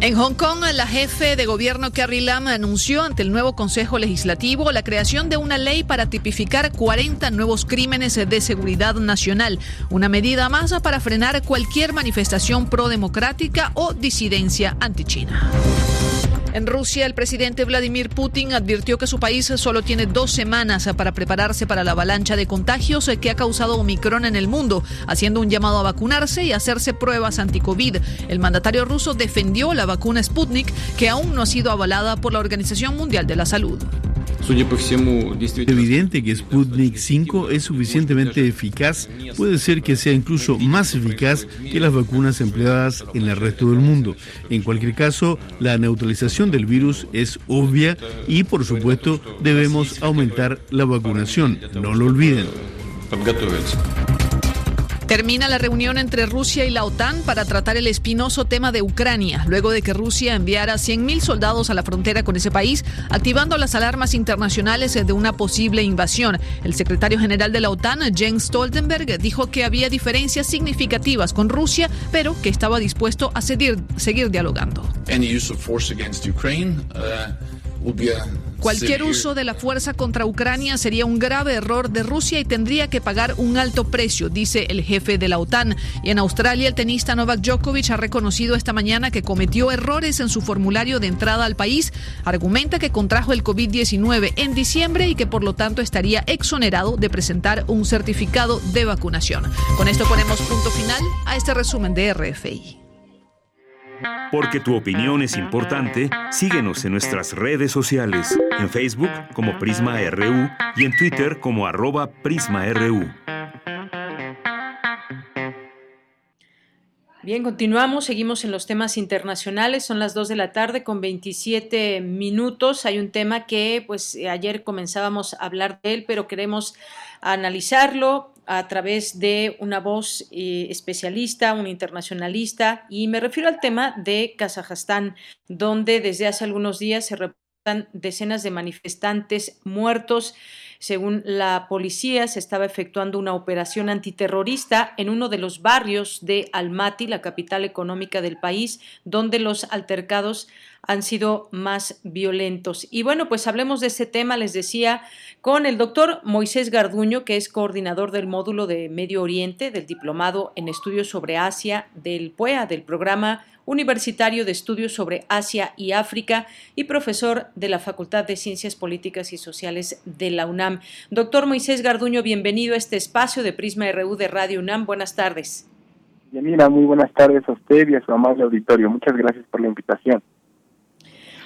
En Hong Kong, la jefe de gobierno Carrie Lam anunció ante el nuevo Consejo Legislativo la creación de una ley para tipificar 40 nuevos crímenes de seguridad nacional, una medida más para frenar cualquier manifestación prodemocrática o disidencia anti-China. En Rusia, el presidente Vladimir Putin advirtió que su país solo tiene dos semanas para prepararse para la avalancha de contagios que ha causado Omicron en el mundo, haciendo un llamado a vacunarse y hacerse pruebas anti-COVID. El mandatario ruso defendió la vacuna Sputnik, que aún no ha sido avalada por la Organización Mundial de la Salud. Es evidente que Sputnik 5 es suficientemente eficaz, puede ser que sea incluso más eficaz que las vacunas empleadas en el resto del mundo. En cualquier caso, la neutralización del virus es obvia y, por supuesto, debemos aumentar la vacunación. No lo olviden. Termina la reunión entre Rusia y la OTAN para tratar el espinoso tema de Ucrania, luego de que Rusia enviara 100.000 soldados a la frontera con ese país, activando las alarmas internacionales de una posible invasión. El secretario general de la OTAN, Jens Stoltenberg, dijo que había diferencias significativas con Rusia, pero que estaba dispuesto a seguir, dialogando. Cualquier uso de la fuerza contra Ucrania sería un grave error de Rusia y tendría que pagar un alto precio, dice el jefe de la OTAN. Y en Australia, el tenista Novak Djokovic ha reconocido esta mañana que cometió errores en su formulario de entrada al país. Argumenta que contrajo el COVID-19 en diciembre y que por lo tanto estaría exonerado de presentar un certificado de vacunación. Con esto ponemos punto final a este resumen de RFI. Porque tu opinión es importante, síguenos en nuestras redes sociales, en Facebook como Prisma RU y en Twitter como arroba PrismaRU. Bien, continuamos, seguimos en los temas internacionales, son las 2 de la tarde con 27 minutos. Hay un tema que pues ayer comenzábamos a hablar de él, pero queremos analizarlo a través de una voz eh, especialista, un internacionalista, y me refiero al tema de Kazajstán, donde desde hace algunos días se reportan decenas de manifestantes muertos. Según la policía, se estaba efectuando una operación antiterrorista en uno de los barrios de Almaty, la capital económica del país, donde los altercados han sido más violentos. Y bueno, pues hablemos de ese tema, les decía, con el doctor Moisés Garduño, que es coordinador del módulo de Medio Oriente del Diplomado en Estudios sobre Asia del PUEA, del programa universitario de estudios sobre Asia y África y profesor de la Facultad de Ciencias Políticas y Sociales de la UNAM. Doctor Moisés Garduño, bienvenido a este espacio de Prisma RU de Radio UNAM. Buenas tardes. Mira, muy buenas tardes a usted y a su amable auditorio. Muchas gracias por la invitación.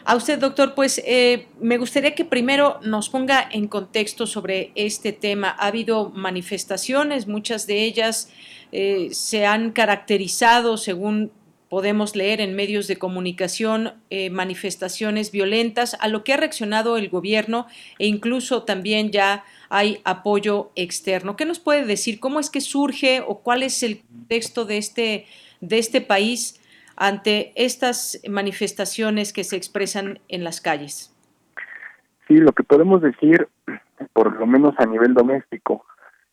A usted, doctor, pues eh, me gustaría que primero nos ponga en contexto sobre este tema. Ha habido manifestaciones, muchas de ellas eh, se han caracterizado, según podemos leer en medios de comunicación eh, manifestaciones violentas a lo que ha reaccionado el gobierno e incluso también ya hay apoyo externo. ¿Qué nos puede decir? ¿Cómo es que surge o cuál es el contexto de este, de este país ante estas manifestaciones que se expresan en las calles? Sí, lo que podemos decir, por lo menos a nivel doméstico,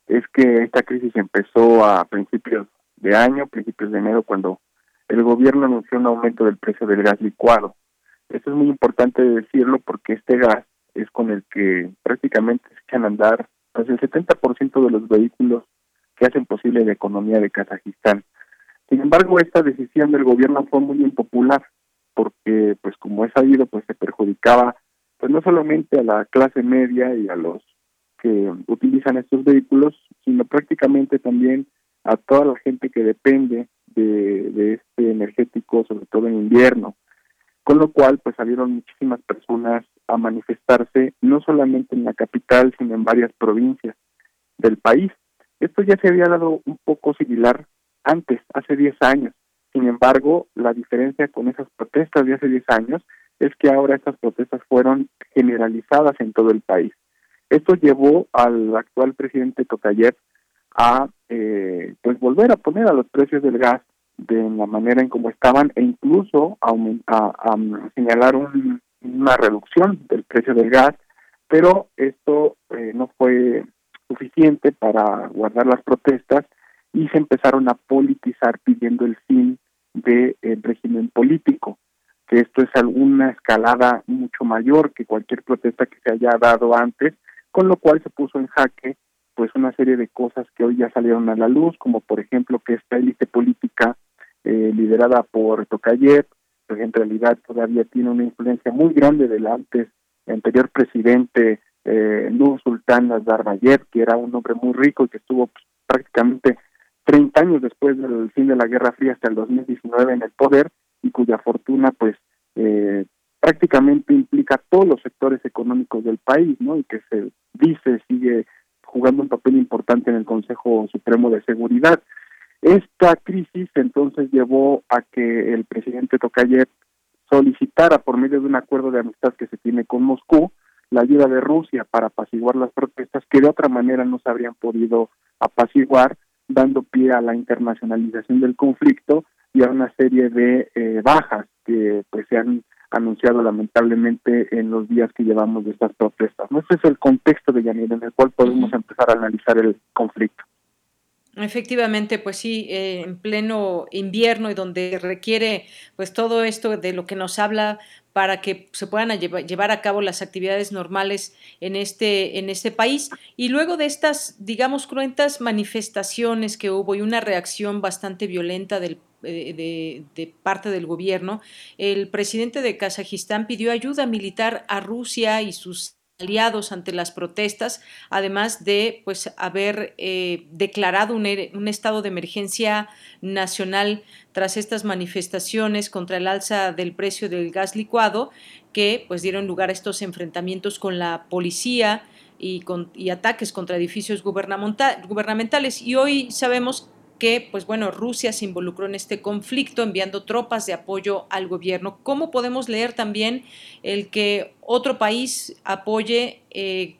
es que esta crisis empezó a principios de año, principios de enero, cuando el gobierno anunció un aumento del precio del gas licuado. Esto es muy importante decirlo porque este gas es con el que prácticamente se echan a andar pues, el 70% de los vehículos que hacen posible la economía de Kazajistán. Sin embargo, esta decisión del gobierno fue muy impopular porque, pues como es sabido, pues se perjudicaba pues no solamente a la clase media y a los que utilizan estos vehículos, sino prácticamente también a toda la gente que depende de, este energético, sobre todo en invierno. Con lo cual, pues salieron muchísimas personas a manifestarse, no solamente en la capital, sino en varias provincias del país. Esto ya se había dado un poco similar antes, hace 10 años. Sin embargo, la diferencia con esas protestas de hace 10 años es que ahora estas protestas fueron generalizadas en todo el país. Esto llevó al actual presidente Tokayev a eh, pues volver a poner a los precios del gas de la manera en como estaban e incluso a, a, señalar una reducción del precio del gas, pero esto eh, no fue suficiente para guardar las protestas y se empezaron a politizar pidiendo el fin del régimen político, que esto es alguna escalada mucho mayor que cualquier protesta que se haya dado antes, con lo cual se puso en jaque pues una serie de cosas que hoy ya salieron a la luz, como por ejemplo que esta élite política eh, liderada por Tokayev, pues en realidad todavía tiene una influencia muy grande del antes anterior presidente eh, Nur Sultán Nazarbayev, que era un hombre muy rico y que estuvo pues, prácticamente 30 años después del fin de la Guerra Fría hasta el 2019 en el poder y cuya fortuna pues eh, prácticamente implica todos los sectores económicos del país, ¿no? Y que se dice sigue jugando un papel importante en el Consejo Supremo de Seguridad. Esta crisis entonces llevó a que el presidente Tokayev solicitara por medio de un acuerdo de amistad que se tiene con Moscú la ayuda de Rusia para apaciguar las protestas que de otra manera no se habrían podido apaciguar, dando pie a la internacionalización del conflicto y a una serie de eh, bajas que pues se han anunciado lamentablemente en los días que llevamos de estas protestas. ¿no? Ese es el contexto de Yanir en el cual podemos empezar a analizar el conflicto. Efectivamente, pues sí, eh, en pleno invierno y donde requiere pues todo esto de lo que nos habla para que se puedan llevar a cabo las actividades normales en este, en este país. Y luego de estas, digamos, cruentas manifestaciones que hubo y una reacción bastante violenta de, parte del gobierno, el presidente de Kazajistán pidió ayuda militar a Rusia y sus aliados ante las protestas, además de pues haber eh, declarado un, un, estado de emergencia nacional tras estas manifestaciones contra el alza del precio del gas licuado que pues dieron lugar a estos enfrentamientos con la policía y, con, y ataques contra edificios gubernamentales. Y hoy sabemos que, pues bueno, Rusia se involucró en este conflicto enviando tropas de apoyo al gobierno. ¿Cómo podemos leer también el que otro país apoye eh,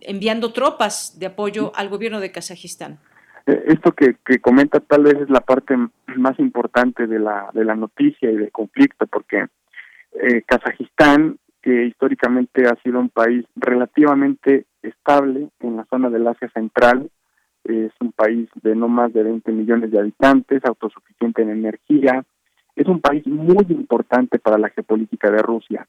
enviando tropas de apoyo al gobierno de Kazajistán? Eh, esto que, que, comenta tal vez es la parte más importante de la, de la noticia y del conflicto, porque eh, Kazajistán, que históricamente ha sido un país relativamente estable en la zona del Asia Central, es un país de no más de 20 millones de habitantes, autosuficiente en energía, es un país muy importante para la geopolítica de Rusia,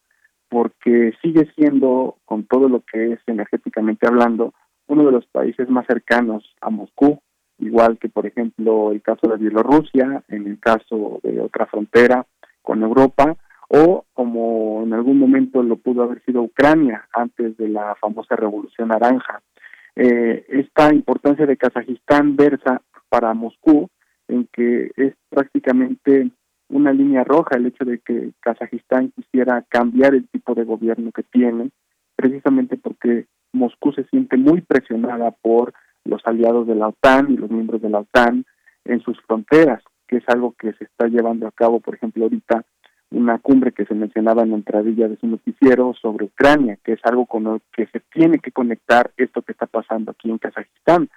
porque sigue siendo, con todo lo que es energéticamente hablando, uno de los países más cercanos a Moscú, igual que por ejemplo el caso de Bielorrusia, en el caso de otra frontera con Europa, o como en algún momento lo pudo haber sido Ucrania antes de la famosa Revolución Naranja. Eh, esta importancia de Kazajistán versa para Moscú en que es prácticamente una línea roja el hecho de que Kazajistán quisiera cambiar el tipo de gobierno que tiene, precisamente porque Moscú se siente muy presionada por los aliados de la OTAN y los miembros de la OTAN en sus fronteras, que es algo que se está llevando a cabo, por ejemplo, ahorita una cumbre que se mencionaba en la entradilla de su noticiero sobre Ucrania, que es algo con lo que se tiene que conectar esto que está pasando aquí en Kazajistán.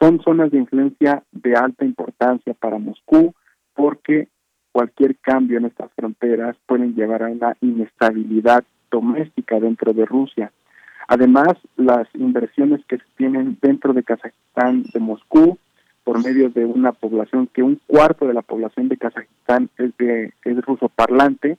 Son zonas de influencia de alta importancia para Moscú porque cualquier cambio en estas fronteras pueden llevar a una inestabilidad doméstica dentro de Rusia. Además, las inversiones que se tienen dentro de Kazajistán, de Moscú, por medio de una población que un cuarto de la población de Kazajistán es de es ruso parlante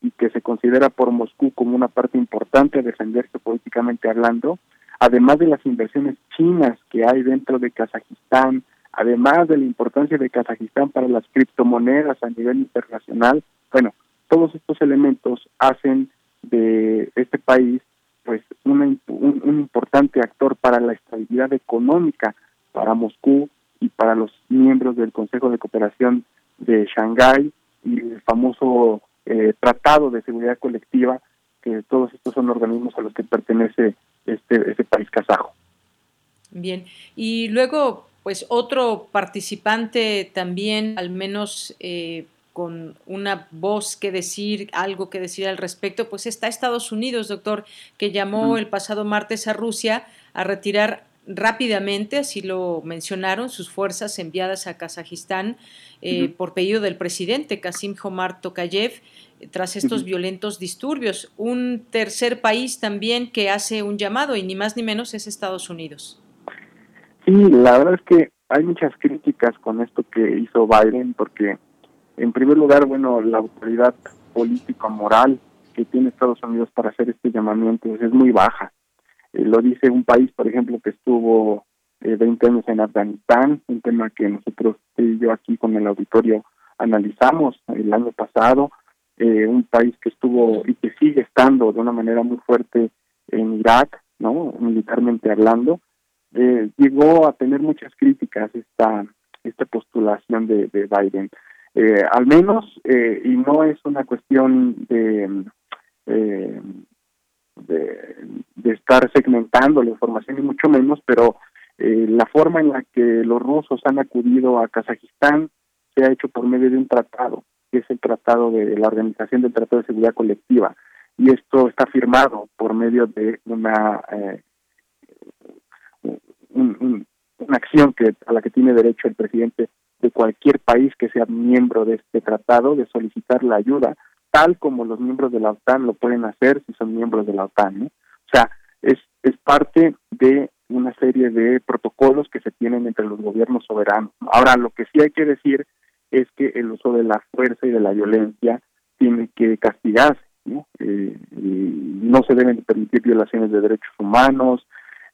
y que se considera por Moscú como una parte importante a defenderse políticamente hablando, además de las inversiones chinas que hay dentro de Kazajistán, además de la importancia de Kazajistán para las criptomonedas a nivel internacional, bueno, todos estos elementos hacen de este país pues un, un importante actor para la estabilidad económica para Moscú y para los miembros del Consejo de Cooperación de Shanghái y el famoso eh, Tratado de Seguridad Colectiva, que todos estos son organismos a los que pertenece este, este país kazajo. Bien, y luego, pues otro participante también, al menos eh, con una voz que decir, algo que decir al respecto, pues está Estados Unidos, doctor, que llamó el pasado martes a Rusia a retirar rápidamente, así lo mencionaron, sus fuerzas enviadas a Kazajistán eh, por pedido del presidente Kasim Jomar Tokayev tras estos violentos disturbios. Un tercer país también que hace un llamado y ni más ni menos es Estados Unidos. Sí, la verdad es que hay muchas críticas con esto que hizo Biden porque en primer lugar, bueno, la autoridad política moral que tiene Estados Unidos para hacer este llamamiento es muy baja eh, lo dice un país, por ejemplo, que estuvo eh, 20 años en Afganistán, un tema que nosotros y yo aquí con el auditorio analizamos el año pasado, eh, un país que estuvo y que sigue estando de una manera muy fuerte en Irak, no, militarmente hablando, eh, llegó a tener muchas críticas esta esta postulación de, de Biden. Eh, al menos, eh, y no es una cuestión de eh, de, estar segmentando la información y mucho menos, pero eh, la forma en la que los rusos han acudido a Kazajistán se ha hecho por medio de un tratado, que es el tratado de la Organización del Tratado de Seguridad Colectiva, y esto está firmado por medio de una eh, una acción que a la que tiene derecho el presidente de cualquier país que sea miembro de este tratado de solicitar la ayuda tal como los miembros de la OTAN lo pueden hacer si son miembros de la OTAN. O sea, es, es parte de una serie de protocolos que se tienen entre los gobiernos soberanos. Ahora, lo que sí hay que decir es que el uso de la fuerza y de la violencia tiene que castigarse. No, eh, no se deben permitir violaciones de derechos humanos,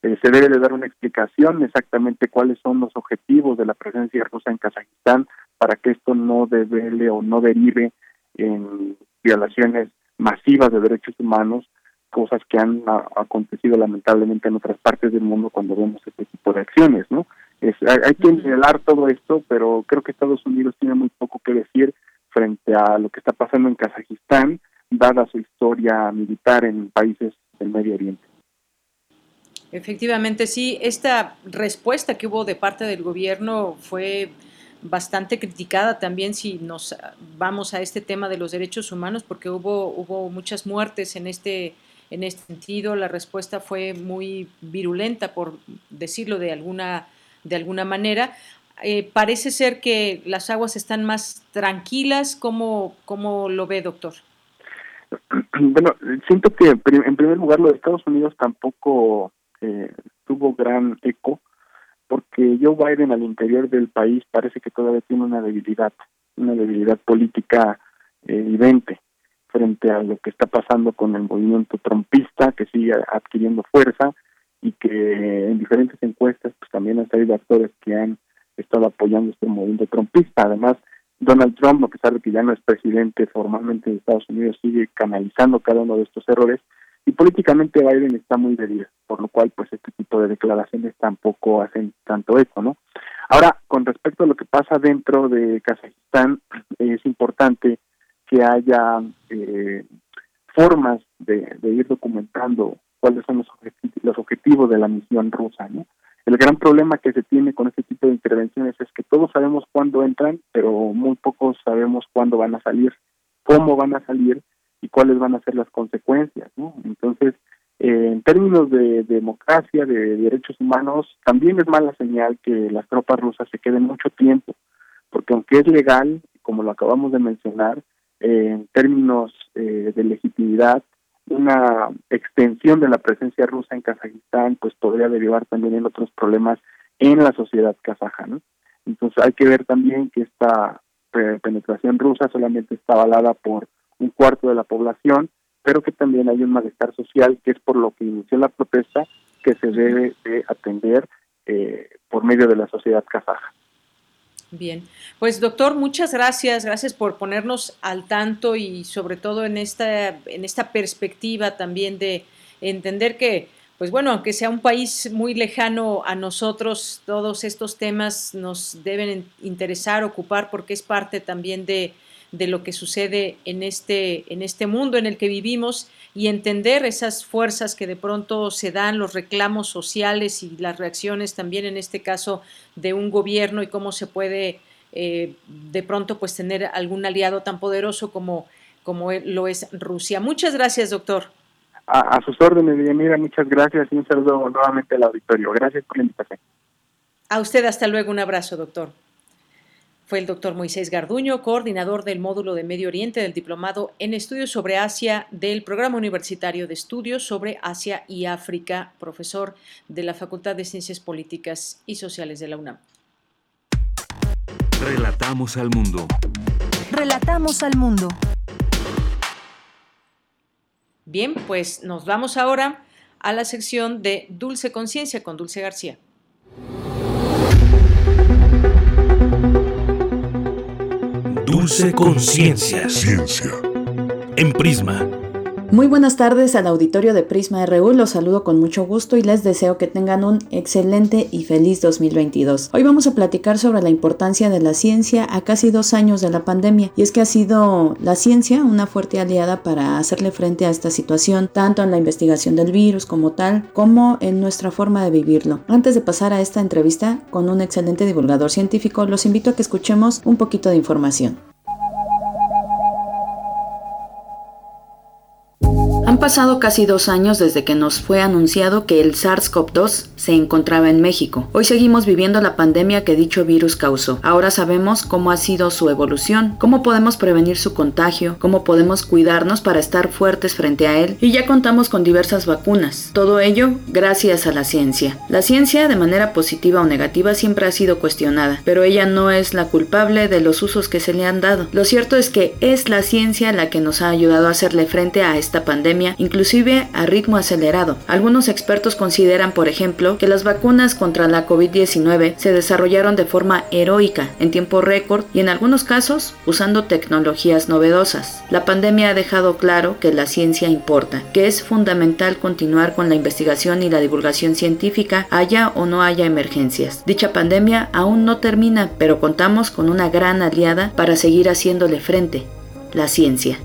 eh, se debe de dar una explicación exactamente cuáles son los objetivos de la presencia rusa en Kazajistán para que esto no devele o no derive en violaciones masivas de derechos humanos, cosas que han acontecido lamentablemente en otras partes del mundo cuando vemos este tipo de acciones, ¿no? Es, hay, que nivelar todo esto, pero creo que Estados Unidos tiene muy poco que decir frente a lo que está pasando en Kazajistán, dada su historia militar en países del Medio Oriente. Efectivamente, sí, esta respuesta que hubo de parte del gobierno fue bastante criticada también si nos vamos a este tema de los derechos humanos, porque hubo, hubo muchas muertes en este, en este sentido. La respuesta fue muy virulenta, por decirlo de alguna, de alguna manera. Eh, parece ser que las aguas están más tranquilas. ¿Cómo, cómo lo ve, doctor? Bueno, siento que en primer lugar lo de Estados Unidos tampoco eh, tuvo gran eco porque Joe Biden al interior del país parece que todavía tiene una debilidad, una debilidad política eh, evidente frente a lo que está pasando con el movimiento trompista que sigue adquiriendo fuerza y que en diferentes encuestas pues también han salido actores que han estado apoyando este movimiento trompista. Además, Donald Trump, a pesar de que ya no es presidente formalmente de Estados Unidos, sigue canalizando cada uno de estos errores y políticamente Biden está muy débil, por lo cual pues este tipo de declaraciones tampoco hacen tanto eco, ¿no? Ahora, con respecto a lo que pasa dentro de Kazajistán, es importante que haya eh, formas de, ir documentando cuáles son los, los objetivos de la misión rusa, ¿no? El gran problema que se tiene con este tipo de intervenciones es que todos sabemos cuándo entran, pero muy pocos sabemos cuándo van a salir, cómo van a salir y cuáles van a ser las consecuencias, ¿no? Entonces, eh, en términos de, democracia, de, derechos humanos, también es mala señal que las tropas rusas se queden mucho tiempo, porque aunque es legal, como lo acabamos de mencionar, en términos eh, de legitimidad, una extensión de la presencia rusa en Kazajistán, pues podría derivar también en otros problemas en la sociedad kazaja, ¿no? Entonces hay que ver también que esta penetración rusa solamente está avalada por un cuarto de la población, pero que también hay un malestar social, que es por lo que inició la protesta, que se debe de atender eh, por medio de la sociedad kazaja. Bien, pues doctor, muchas gracias, gracias por ponernos al tanto y sobre todo en esta, en esta perspectiva también de entender que, pues bueno, aunque sea un país muy lejano a nosotros, todos estos temas nos deben interesar, ocupar, porque es parte también de, de lo que sucede en este, en este mundo en el que vivimos y entender esas fuerzas que de pronto se dan, los reclamos sociales y las reacciones también en este caso de un gobierno y cómo se puede eh, de pronto pues tener algún aliado tan poderoso como, como lo es Rusia. Muchas gracias, doctor. A, sus órdenes, Mira, muchas gracias y un saludo nuevamente al auditorio. Gracias por la invitación. A usted, hasta luego. Un abrazo, doctor. Fue el doctor Moisés Garduño, coordinador del módulo de Medio Oriente del Diplomado en Estudios sobre Asia del Programa Universitario de Estudios sobre Asia y África, profesor de la Facultad de Ciencias Políticas y Sociales de la UNAM. Relatamos al mundo. Relatamos al mundo. Bien, pues nos vamos ahora a la sección de Dulce Conciencia con Dulce García. Dulce Conciencia. Ciencia. En Prisma. Muy buenas tardes al auditorio de Prisma RU, los saludo con mucho gusto y les deseo que tengan un excelente y feliz 2022. Hoy vamos a platicar sobre la importancia de la ciencia a casi dos años de la pandemia y es que ha sido la ciencia una fuerte aliada para hacerle frente a esta situación, tanto en la investigación del virus como tal, como en nuestra forma de vivirlo. Antes de pasar a esta entrevista con un excelente divulgador científico, los invito a que escuchemos un poquito de información. Pasado casi dos años desde que nos fue anunciado que el SARS-CoV-2 se encontraba en México. Hoy seguimos viviendo la pandemia que dicho virus causó. Ahora sabemos cómo ha sido su evolución, cómo podemos prevenir su contagio, cómo podemos cuidarnos para estar fuertes frente a él y ya contamos con diversas vacunas. Todo ello gracias a la ciencia. La ciencia de manera positiva o negativa siempre ha sido cuestionada, pero ella no es la culpable de los usos que se le han dado. Lo cierto es que es la ciencia la que nos ha ayudado a hacerle frente a esta pandemia inclusive a ritmo acelerado. Algunos expertos consideran, por ejemplo, que las vacunas contra la COVID-19 se desarrollaron de forma heroica, en tiempo récord y en algunos casos usando tecnologías novedosas. La pandemia ha dejado claro que la ciencia importa, que es fundamental continuar con la investigación y la divulgación científica haya o no haya emergencias. Dicha pandemia aún no termina, pero contamos con una gran aliada para seguir haciéndole frente, la ciencia.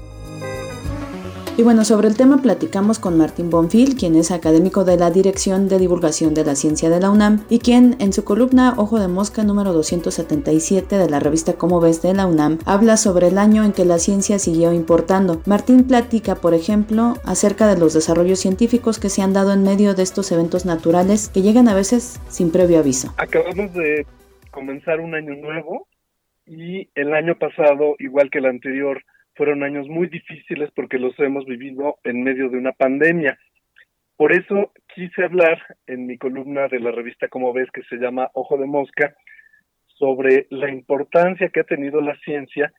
Y bueno, sobre el tema platicamos con Martín Bonfil, quien es académico de la Dirección de Divulgación de la Ciencia de la UNAM y quien en su columna Ojo de Mosca número 277 de la revista Cómo ves de la UNAM habla sobre el año en que la ciencia siguió importando. Martín platica, por ejemplo, acerca de los desarrollos científicos que se han dado en medio de estos eventos naturales que llegan a veces sin previo aviso. Acabamos de comenzar un año nuevo y el año pasado, igual que el anterior, fueron años muy difíciles porque los hemos vivido en medio de una pandemia. Por eso quise hablar en mi columna de la revista Como ves, que se llama Ojo de Mosca, sobre la importancia que ha tenido la ciencia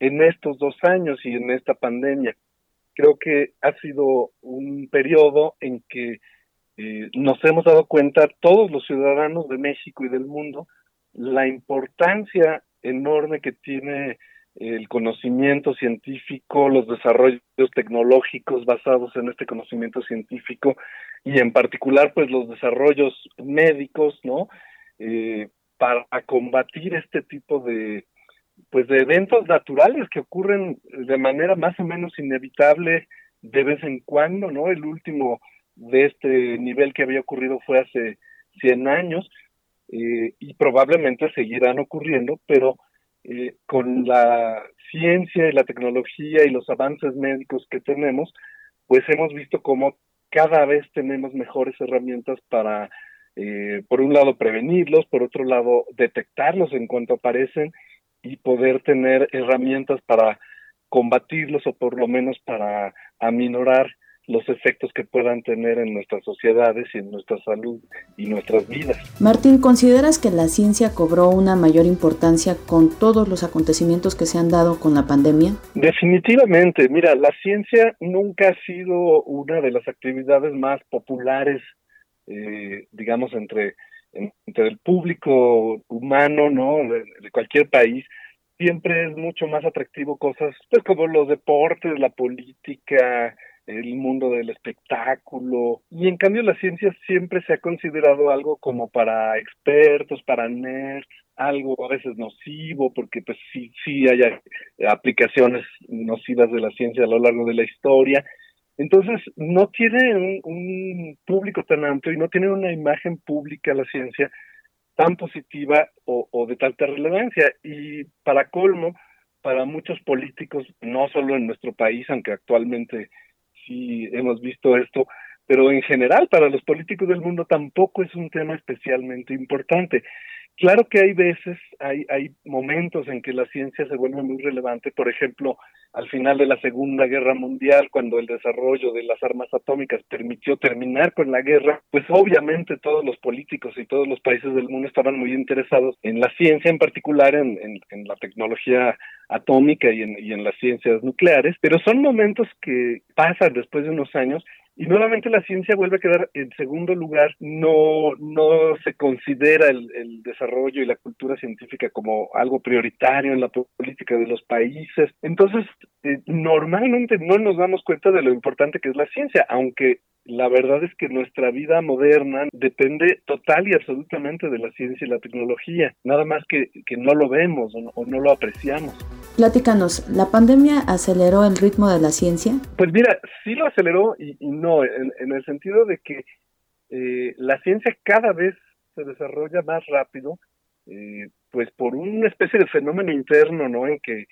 en estos dos años y en esta pandemia. Creo que ha sido un periodo en que eh, nos hemos dado cuenta todos los ciudadanos de México y del mundo la importancia enorme que tiene el conocimiento científico, los desarrollos tecnológicos basados en este conocimiento científico y en particular pues los desarrollos médicos, ¿no? Eh, para combatir este tipo de pues de eventos naturales que ocurren de manera más o menos inevitable de vez en cuando, ¿no? El último de este nivel que había ocurrido fue hace 100 años eh, y probablemente seguirán ocurriendo, pero eh, con la ciencia y la tecnología y los avances médicos que tenemos, pues hemos visto cómo cada vez tenemos mejores herramientas para, eh, por un lado, prevenirlos, por otro lado, detectarlos en cuanto aparecen y poder tener herramientas para combatirlos o por lo menos para aminorar los efectos que puedan tener en nuestras sociedades y en nuestra salud y nuestras vidas. Martín, ¿consideras que la ciencia cobró una mayor importancia con todos los acontecimientos que se han dado con la pandemia? Definitivamente, mira, la ciencia nunca ha sido una de las actividades más populares, eh, digamos, entre, entre el público humano, ¿no? de cualquier país siempre es mucho más atractivo cosas pues como los deportes, la política, el mundo del espectáculo y en cambio la ciencia siempre se ha considerado algo como para expertos, para nerds, algo a veces nocivo porque pues sí sí hay aplicaciones nocivas de la ciencia a lo largo de la historia. Entonces no tiene un, público tan amplio y no tiene una imagen pública la ciencia tan positiva o, o de tanta relevancia y para colmo para muchos políticos, no solo en nuestro país, aunque actualmente sí hemos visto esto, pero en general para los políticos del mundo tampoco es un tema especialmente importante. Claro que hay veces, hay, hay momentos en que la ciencia se vuelve muy relevante, por ejemplo, al final de la Segunda Guerra Mundial, cuando el desarrollo de las armas atómicas permitió terminar con la guerra, pues obviamente todos los políticos y todos los países del mundo estaban muy interesados en la ciencia, en particular en, en, la tecnología atómica y en, y en las ciencias nucleares, pero son momentos que pasan después de unos años y nuevamente la ciencia vuelve a quedar en segundo lugar, no, no se considera el, desarrollo y la cultura científica como algo prioritario en la política de los países. Entonces, eh, normalmente no nos damos cuenta de lo importante que es la ciencia, aunque la verdad es que nuestra vida moderna depende total y absolutamente de la ciencia y la tecnología, nada más que, que no lo vemos o no, lo apreciamos. Platícanos, ¿la pandemia aceleró el ritmo de la ciencia? Pues mira, sí lo aceleró y, no, en, el sentido de que eh, la ciencia cada vez se desarrolla más rápido, eh, pues por una especie de fenómeno interno, ¿no? En que,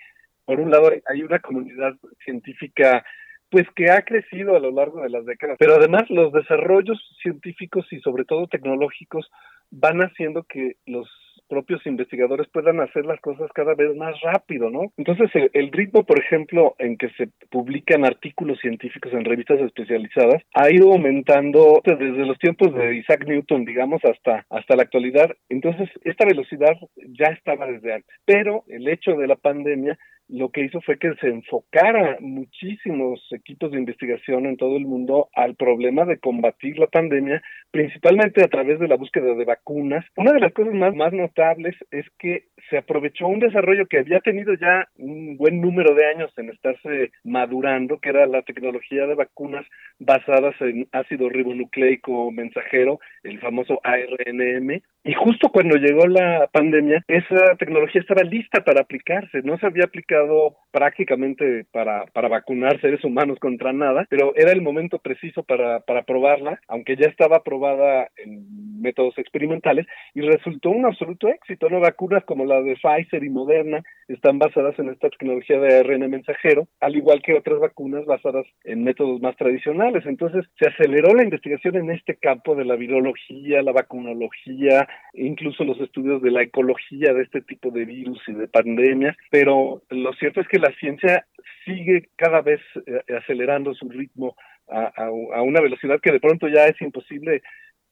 por un lado, hay una comunidad científica pues que ha crecido a lo largo de las décadas. Pero además los desarrollos científicos y sobre todo tecnológicos van haciendo que los propios investigadores puedan hacer las cosas cada vez más rápido, ¿no? Entonces, el, ritmo, por ejemplo, en que se publican artículos científicos en revistas especializadas ha ido aumentando desde los tiempos de Isaac Newton, digamos, hasta, hasta la actualidad. Entonces, esta velocidad ya estaba desde antes, pero el hecho de la pandemia lo que hizo fue que se enfocara muchísimos equipos de investigación en todo el mundo al problema de combatir la pandemia, principalmente a través de la búsqueda de vacunas. Una de las cosas más, más notables es que se aprovechó un desarrollo que había tenido ya un buen número de años en estarse madurando, que era la tecnología de vacunas basadas en ácido ribonucleico mensajero, el famoso ARNM, y justo cuando llegó la pandemia, esa tecnología estaba lista para aplicarse, no se había aplicado prácticamente para, para vacunar seres humanos contra nada, pero era el momento preciso para, para probarla, aunque ya estaba aprobada en métodos experimentales, y resultó un absoluto éxito, ¿no? Vacunas como la de Pfizer y Moderna están basadas en esta tecnología de ARN mensajero, al igual que otras vacunas basadas en métodos más tradicionales. Entonces, se aceleró la investigación en este campo de la virología, la vacunología, incluso los estudios de la ecología de este tipo de virus y de pandemias, pero lo cierto es que la ciencia sigue cada vez eh, acelerando su ritmo a, a, una velocidad que de pronto ya es imposible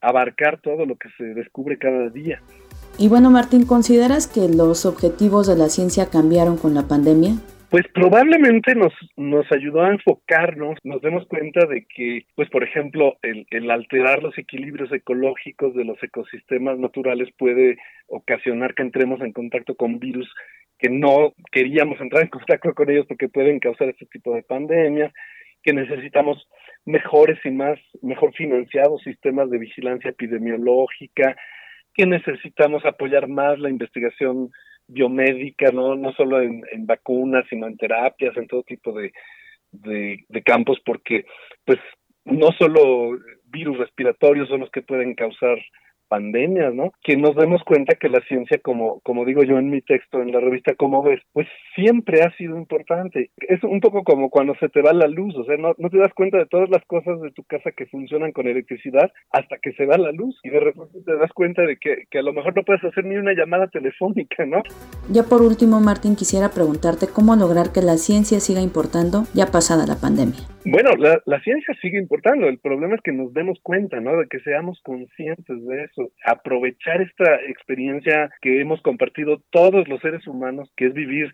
abarcar todo lo que se descubre cada día. Y bueno, Martín, ¿consideras que los objetivos de la ciencia cambiaron con la pandemia? Pues probablemente nos, nos ayudó a enfocarnos, nos demos cuenta de que, pues por ejemplo, el, alterar los equilibrios ecológicos de los ecosistemas naturales puede ocasionar que entremos en contacto con virus que no queríamos entrar en contacto con ellos porque pueden causar este tipo de pandemias, que necesitamos mejores y más, mejor financiados sistemas de vigilancia epidemiológica, que necesitamos apoyar más la investigación biomédica, no, no solo en, vacunas, sino en terapias, en todo tipo de, de, campos, porque pues no solo virus respiratorios son los que pueden causar pandemias, ¿no? Que nos demos cuenta que la ciencia, como, como digo yo en mi texto en la revista Cómo ves, pues siempre ha sido importante. Es un poco como cuando se te va la luz, o sea, no, no te das cuenta de todas las cosas de tu casa que funcionan con electricidad hasta que se va la luz y de repente te das cuenta de que, que a lo mejor no puedes hacer ni una llamada telefónica, ¿no? Ya por último, Martín, quisiera preguntarte cómo lograr que la ciencia siga importando ya pasada la pandemia. Bueno, la, la ciencia sigue importando, el problema es que nos demos cuenta, ¿no? De que seamos conscientes de eso aprovechar esta experiencia que hemos compartido todos los seres humanos, que es vivir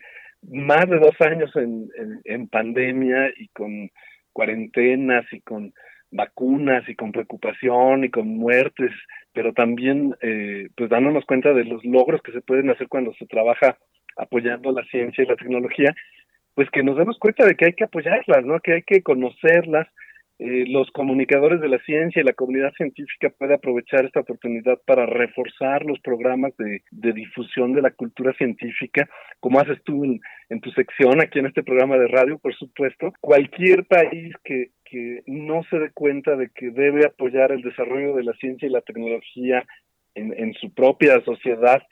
más de dos años en, en, pandemia y con cuarentenas y con vacunas y con preocupación y con muertes, pero también eh, pues dándonos cuenta de los logros que se pueden hacer cuando se trabaja apoyando la ciencia y la tecnología, pues que nos demos cuenta de que hay que apoyarlas, ¿no? Que hay que conocerlas, eh, los comunicadores de la ciencia y la comunidad científica puede aprovechar esta oportunidad para reforzar los programas de, difusión de la cultura científica, como haces tú en, tu sección aquí en este programa de radio, por supuesto. Cualquier país que, no se dé cuenta de que debe apoyar el desarrollo de la ciencia y la tecnología en, en su propia sociedad,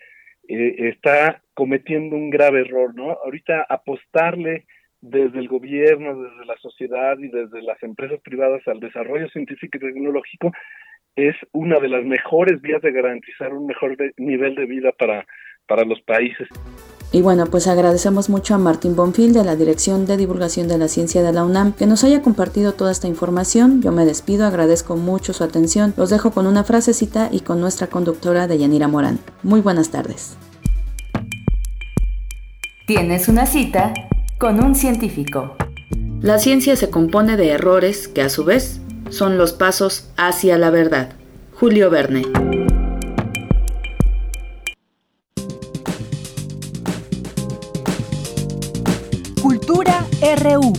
eh, está cometiendo un grave error, ¿no? Ahorita apostarle desde el gobierno, desde la sociedad y desde las empresas privadas al desarrollo científico y tecnológico es una de las mejores vías de garantizar un mejor nivel de vida para, para los países. Y bueno, pues agradecemos mucho a Martín Bonfil de la Dirección de Divulgación de la Ciencia de la UNAM que nos haya compartido toda esta información. Yo me despido, agradezco mucho su atención. Los dejo con una frasecita y con nuestra conductora de Yanira Morán. Muy buenas tardes. Tienes una cita con un científico. La ciencia se compone de errores que a su vez son los pasos hacia la verdad. Julio Verne. Cultura RU.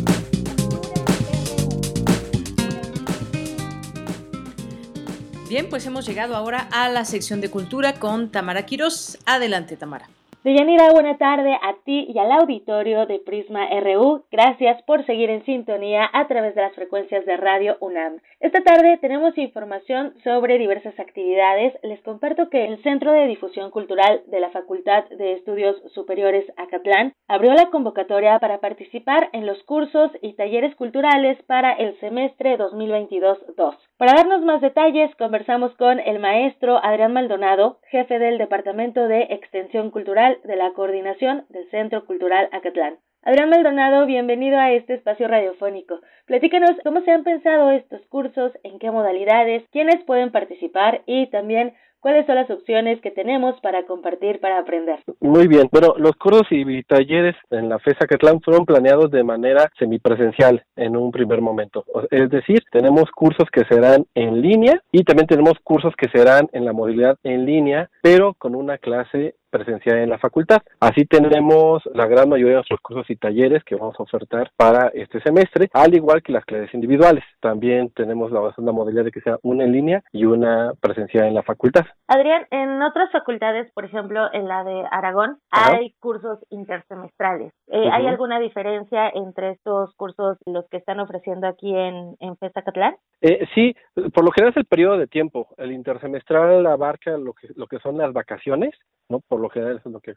Bien, pues hemos llegado ahora a la sección de cultura con Tamara Quiros. Adelante, Tamara. Deyanira, buena tarde a ti y al auditorio de Prisma RU. Gracias por seguir en sintonía a través de las frecuencias de Radio UNAM. Esta tarde tenemos información sobre diversas actividades. Les comparto que el Centro de Difusión Cultural de la Facultad de Estudios Superiores Acatlán abrió la convocatoria para participar en los cursos y talleres culturales para el semestre 2022-2. Para darnos más detalles, conversamos con el maestro Adrián Maldonado, jefe del Departamento de Extensión Cultural de la Coordinación del Centro Cultural Acatlán. Adrián Maldonado, bienvenido a este espacio radiofónico. Platícanos cómo se han pensado estos cursos, en qué modalidades, quiénes pueden participar y también ¿Cuáles son las opciones que tenemos para compartir, para aprender? Muy bien. Bueno, los cursos y talleres en la FESA Catlán fueron planeados de manera semipresencial en un primer momento. Es decir, tenemos cursos que serán en línea y también tenemos cursos que serán en la modalidad en línea, pero con una clase presencial en la facultad. Así tenemos la gran mayoría de nuestros cursos y talleres que vamos a ofertar para este semestre, al igual que las clases individuales. También tenemos la segunda modalidad de que sea una en línea y una presencial en la facultad. Adrián, en otras facultades, por ejemplo, en la de Aragón, hay cursos intersemestrales. Eh, ¿Hay alguna diferencia entre estos cursos, los que están ofreciendo aquí en, en FESA Catlán? Eh, sí, por lo general es el periodo de tiempo. El intersemestral abarca lo que, lo que son las vacaciones, ¿no? Por lo general eso es lo que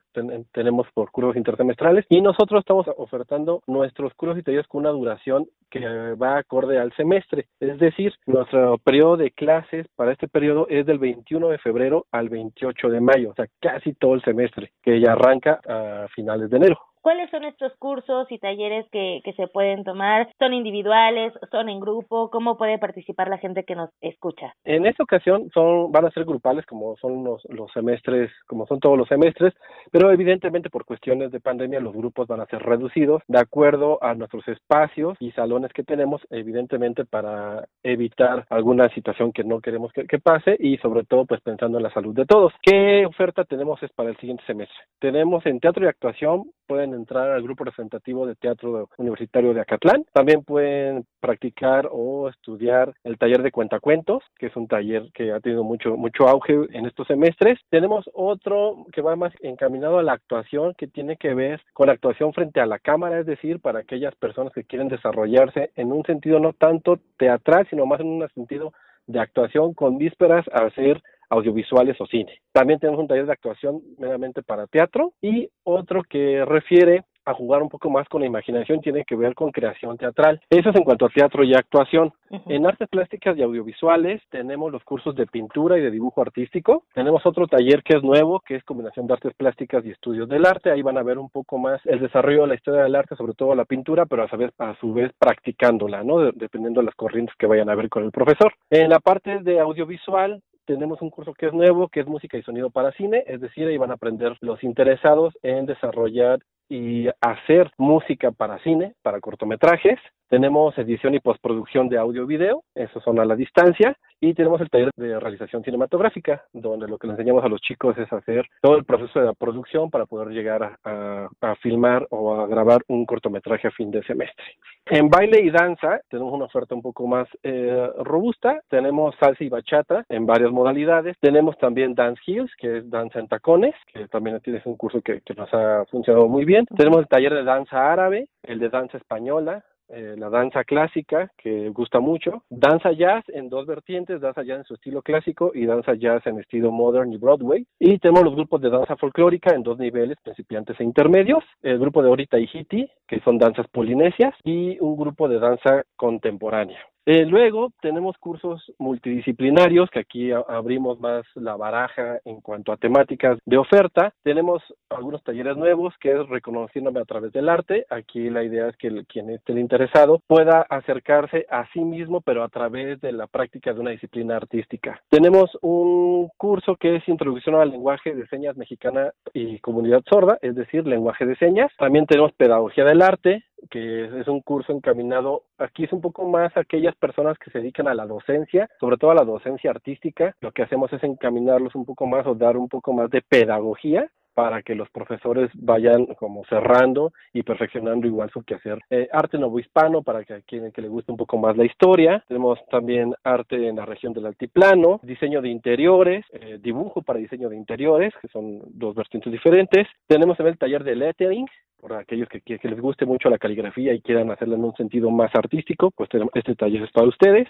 tenemos por cursos intersemestrales. Y nosotros estamos ofertando nuestros cursos y talleres con una duración que va acorde al semestre. Es decir, nuestro periodo de clases para este periodo es del 21 de febrero al 28 de mayo, o sea, casi todo el semestre, que ya arranca a finales de enero. ¿Cuáles son estos cursos y talleres que, que se pueden tomar? ¿Son individuales? ¿Son en grupo? ¿Cómo puede participar la gente que nos escucha? En esta ocasión son van a ser grupales como son los, semestres, como son todos los semestres, pero evidentemente por cuestiones de pandemia los grupos van a ser reducidos de acuerdo a nuestros espacios y salones que tenemos, evidentemente para evitar alguna situación que no queremos que, que pase y sobre todo pues pensando en la salud de todos. ¿Qué oferta tenemos es para el siguiente semestre? Tenemos en teatro y actuación, pueden entrar al grupo representativo de teatro universitario de Acatlán. También pueden practicar o estudiar el taller de cuentacuentos, que es un taller que ha tenido mucho mucho auge en estos semestres. Tenemos otro que va más encaminado a la actuación, que tiene que ver con la actuación frente a la cámara, es decir, para aquellas personas que quieren desarrollarse en un sentido no tanto teatral, sino más en un sentido de actuación con vísperas a hacer audiovisuales o cine. También tenemos un taller de actuación meramente para teatro y otro que refiere a jugar un poco más con la imaginación tiene que ver con creación teatral. Eso es en cuanto a teatro y actuación. En artes plásticas y audiovisuales tenemos los cursos de pintura y de dibujo artístico. Tenemos otro taller que es nuevo, que es combinación de artes plásticas y estudios del arte. Ahí van a ver un poco más el desarrollo de la historia del arte, sobre todo la pintura, pero a su vez, a su vez practicándola, ¿no? dependiendo de las corrientes que vayan a ver con el profesor. En la parte de audiovisual tenemos un curso que es nuevo, que es música y sonido para cine, es decir, ahí van a aprender los interesados en desarrollar y hacer música para cine, para cortometrajes. Tenemos edición y postproducción de audio y video, esos son a la distancia, y tenemos el taller de realización cinematográfica, donde lo que le enseñamos a los chicos es hacer todo el proceso de la producción para poder llegar a, a, filmar o a grabar un cortometraje a fin de semestre. En baile y danza tenemos una oferta un poco más eh, robusta, tenemos salsa y bachata en varias modalidades, tenemos también Dance Heels, que es danza en tacones, que también es un curso que, que nos ha funcionado muy bien, tenemos el taller de danza árabe, el de danza española, eh, la danza clásica, que gusta mucho, danza jazz en dos vertientes, danza jazz en su estilo clásico y danza jazz en estilo modern y Broadway. Y tenemos los grupos de danza folclórica en dos niveles, principiantes e intermedios, el grupo de Orita y Hiti, que son danzas polinesias, y un grupo de danza contemporánea. Eh, luego tenemos cursos multidisciplinarios, que aquí abrimos más la baraja en cuanto a temáticas de oferta. Tenemos algunos talleres nuevos, que es reconociéndome a través del arte. Aquí la idea es que quien esté interesado pueda acercarse a sí mismo, pero a través de la práctica de una disciplina artística. Tenemos un curso que es Introducción al lenguaje de señas mexicana y comunidad sorda, es decir, lenguaje de señas. También tenemos Pedagogía del arte, que es un curso encaminado, aquí es un poco más a aquellas personas que se dedican a la docencia, sobre todo a la docencia artística, lo que hacemos es encaminarlos un poco más o dar un poco más de pedagogía para que los profesores vayan como cerrando y perfeccionando igual su quehacer. Eh, arte hispano para que a quien que le guste un poco más la historia. Tenemos también arte en la región del altiplano, diseño de interiores, eh, dibujo para diseño de interiores, que son dos vertientes diferentes. Tenemos también el taller de lettering, por aquellos que, que, les guste mucho la caligrafía y quieran hacerlo en un sentido más artístico, pues este taller es para ustedes.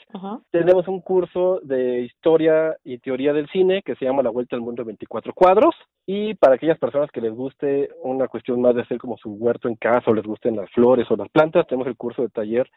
Tenemos un curso de historia y teoría del cine que se llama La Vuelta al Mundo en 24 cuadros y para aquellas personas que les guste una cuestión más de hacer como su huerto en casa o les gusten las flores o las plantas, tenemos el curso de taller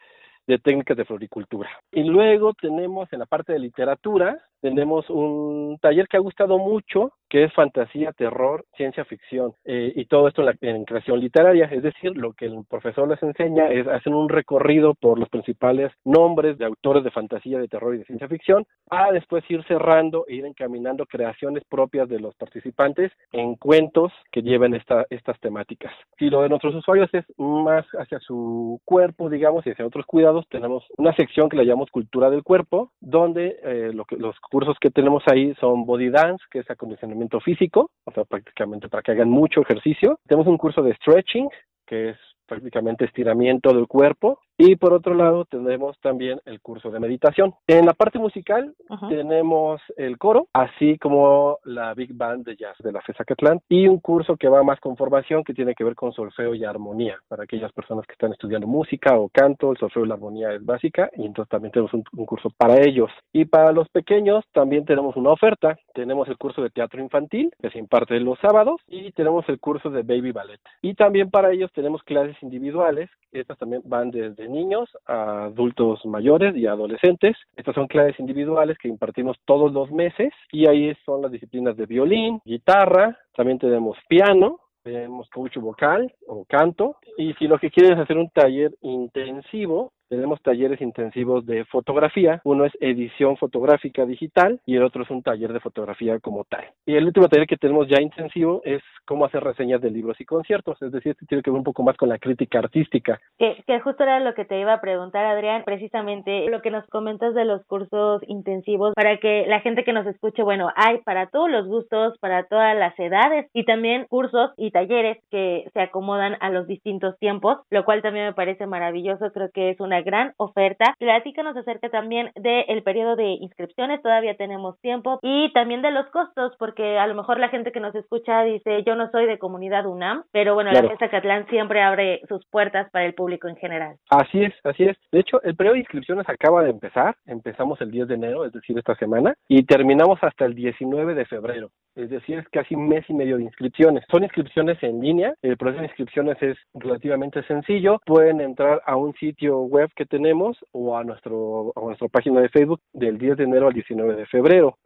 de técnicas de floricultura. Y luego tenemos en la parte de literatura, tenemos un taller que ha gustado mucho, que es fantasía, terror, ciencia ficción, eh, y todo esto en, la, en, creación literaria. Es decir, lo que el profesor les enseña es hacer un recorrido por los principales nombres de autores de fantasía, de terror y de ciencia ficción, a después ir cerrando e ir encaminando creaciones propias de los participantes en cuentos que lleven esta, estas temáticas. Si lo de nuestros usuarios es más hacia su cuerpo, digamos, y hacia otros cuidados, tenemos una sección que la llamamos cultura del cuerpo, donde eh, lo que, los cursos que tenemos ahí son body dance, que es acondicionamiento físico, o sea, prácticamente para que hagan mucho ejercicio. Tenemos un curso de stretching, que es prácticamente estiramiento del cuerpo. Y por otro lado tenemos también el curso de meditación. En la parte musical tenemos el coro, así como la Big Band de Jazz de la FESA Catlán y un curso que va más con formación que tiene que ver con solfeo y armonía. Para aquellas personas que están estudiando música o canto, el solfeo y la armonía es básica y entonces también tenemos un, un curso para ellos. Y para los pequeños también tenemos una oferta. Tenemos el curso de teatro infantil que se imparte los sábados y tenemos el curso de baby ballet. Y también para ellos tenemos clases individuales. Estas también van desde niños adultos mayores y adolescentes. Estas son clases individuales que impartimos todos los meses y ahí son las disciplinas de violín, guitarra, también tenemos piano, tenemos coach vocal o canto y si lo que quieren es hacer un taller intensivo tenemos talleres intensivos de fotografía. Uno es edición fotográfica digital y el otro es un taller de fotografía como tal. Y el último taller que tenemos ya intensivo es cómo hacer reseñas de libros y conciertos. Es decir, este tiene que ver un poco más con la crítica artística. Que, que justo era lo que te iba a preguntar, Adrián, precisamente lo que nos comentas de los cursos intensivos para que la gente que nos escuche, bueno, hay para todos los gustos, para todas las edades y también cursos y talleres que se acomodan a los distintos tiempos, lo cual también me parece maravilloso. Creo que es una gran oferta. Platícanos acerca también del periodo de inscripciones, todavía tenemos tiempo, y también de los costos, porque a lo mejor la gente que nos escucha dice, yo no soy de comunidad UNAM, pero bueno, claro. la Fiesta Catlán siempre abre sus puertas para el público en general. Así es, así es. De hecho, el periodo de inscripciones acaba de empezar, empezamos el 10 de enero, es decir, esta semana, y terminamos hasta el 19 de febrero, es decir, es casi un mes y medio de inscripciones. Son inscripciones en línea, el proceso de inscripciones es relativamente sencillo, pueden entrar a un sitio web que tenemos o a nuestro a nuestra página de Facebook del 10 de enero al 19 de febrero.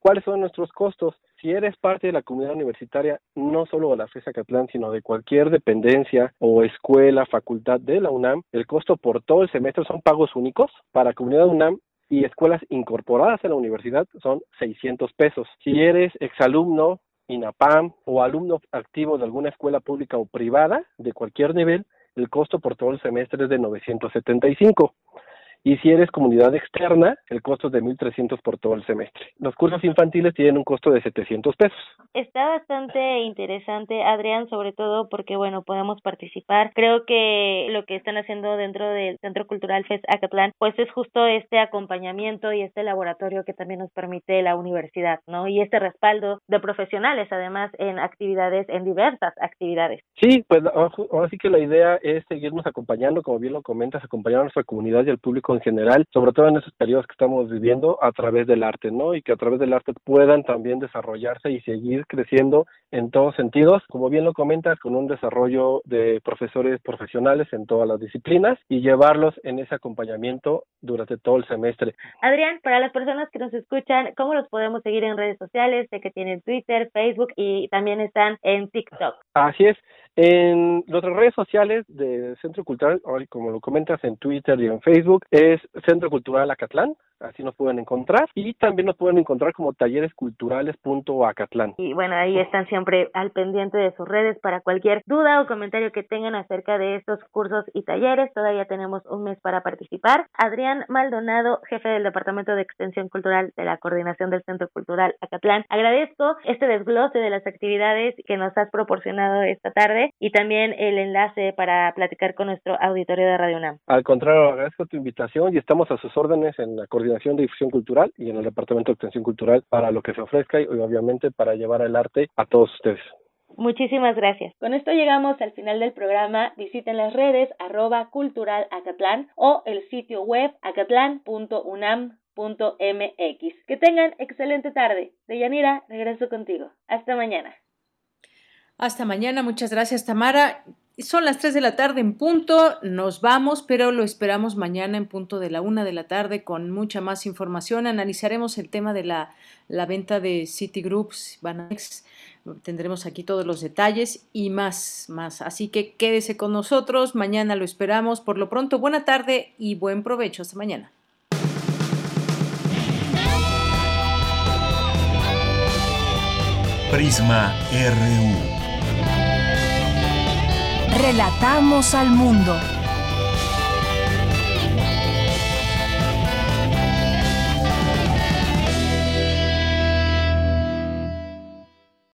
¿Cuáles son nuestros costos? Si eres parte de la comunidad universitaria, no solo de la FESA Catlán, sino de cualquier dependencia o escuela, facultad de la UNAM, el costo por todo el semestre son pagos únicos. Para comunidad UNAM y escuelas incorporadas a la universidad son 600 pesos. Si eres exalumno, INAPAM o alumno activo de alguna escuela pública o privada de cualquier nivel, el costo por todo el semestre es de 975. Y si eres comunidad externa, el costo es de 1.300 por todo el semestre. Los cursos infantiles tienen un costo de 700 pesos. Está bastante interesante, Adrián, sobre todo porque, bueno, podemos participar. Creo que lo que están haciendo dentro del Centro Cultural FES Acatlán, pues es justo este acompañamiento y este laboratorio que también nos permite la universidad, ¿no? Y este respaldo de profesionales, además, en actividades, en diversas actividades. Sí, pues ahora sí que la idea es seguirnos acompañando, como bien lo comentas, acompañar a nuestra comunidad y al público en general, sobre todo en esos periodos que estamos viviendo a través del arte, ¿no? Y que a través del arte puedan también desarrollarse y seguir creciendo en todos sentidos, como bien lo comentas, con un desarrollo de profesores profesionales en todas las disciplinas y llevarlos en ese acompañamiento durante todo el semestre. Adrián, para las personas que nos escuchan, ¿cómo los podemos seguir en redes sociales? Sé que tienen Twitter, Facebook y también están en TikTok. Así es. En nuestras redes sociales de Centro Cultural, como lo comentas en Twitter y en Facebook, es Centro Cultural Acatlán, así nos pueden encontrar y también nos pueden encontrar como talleresculturales.acatlán. Y bueno, ahí están siempre al pendiente de sus redes para cualquier duda o comentario que tengan acerca de estos cursos y talleres. Todavía tenemos un mes para participar. Adrián Maldonado, jefe del Departamento de Extensión Cultural de la Coordinación del Centro Cultural Acatlán. Agradezco este desglose de las actividades que nos has proporcionado esta tarde y también el enlace para platicar con nuestro auditorio de Radio UNAM. Al contrario, agradezco tu invitación y estamos a sus órdenes en la coordinación de difusión cultural y en el Departamento de Extensión Cultural para lo que se ofrezca y obviamente para llevar el arte a todos ustedes. Muchísimas gracias. Con esto llegamos al final del programa. Visiten las redes arroba cultural Acatlán o el sitio web acatlan.unam.mx. Que tengan excelente tarde. Deyanira, regreso contigo. Hasta mañana. Hasta mañana. Muchas gracias, Tamara. Son las 3 de la tarde en punto, nos vamos, pero lo esperamos mañana en punto de la 1 de la tarde con mucha más información. Analizaremos el tema de la, la venta de Citigroups, Bananex. Tendremos aquí todos los detalles y más, más. Así que quédese con nosotros, mañana lo esperamos. Por lo pronto, buena tarde y buen provecho. Hasta mañana. Prisma RU. Relatamos al mundo.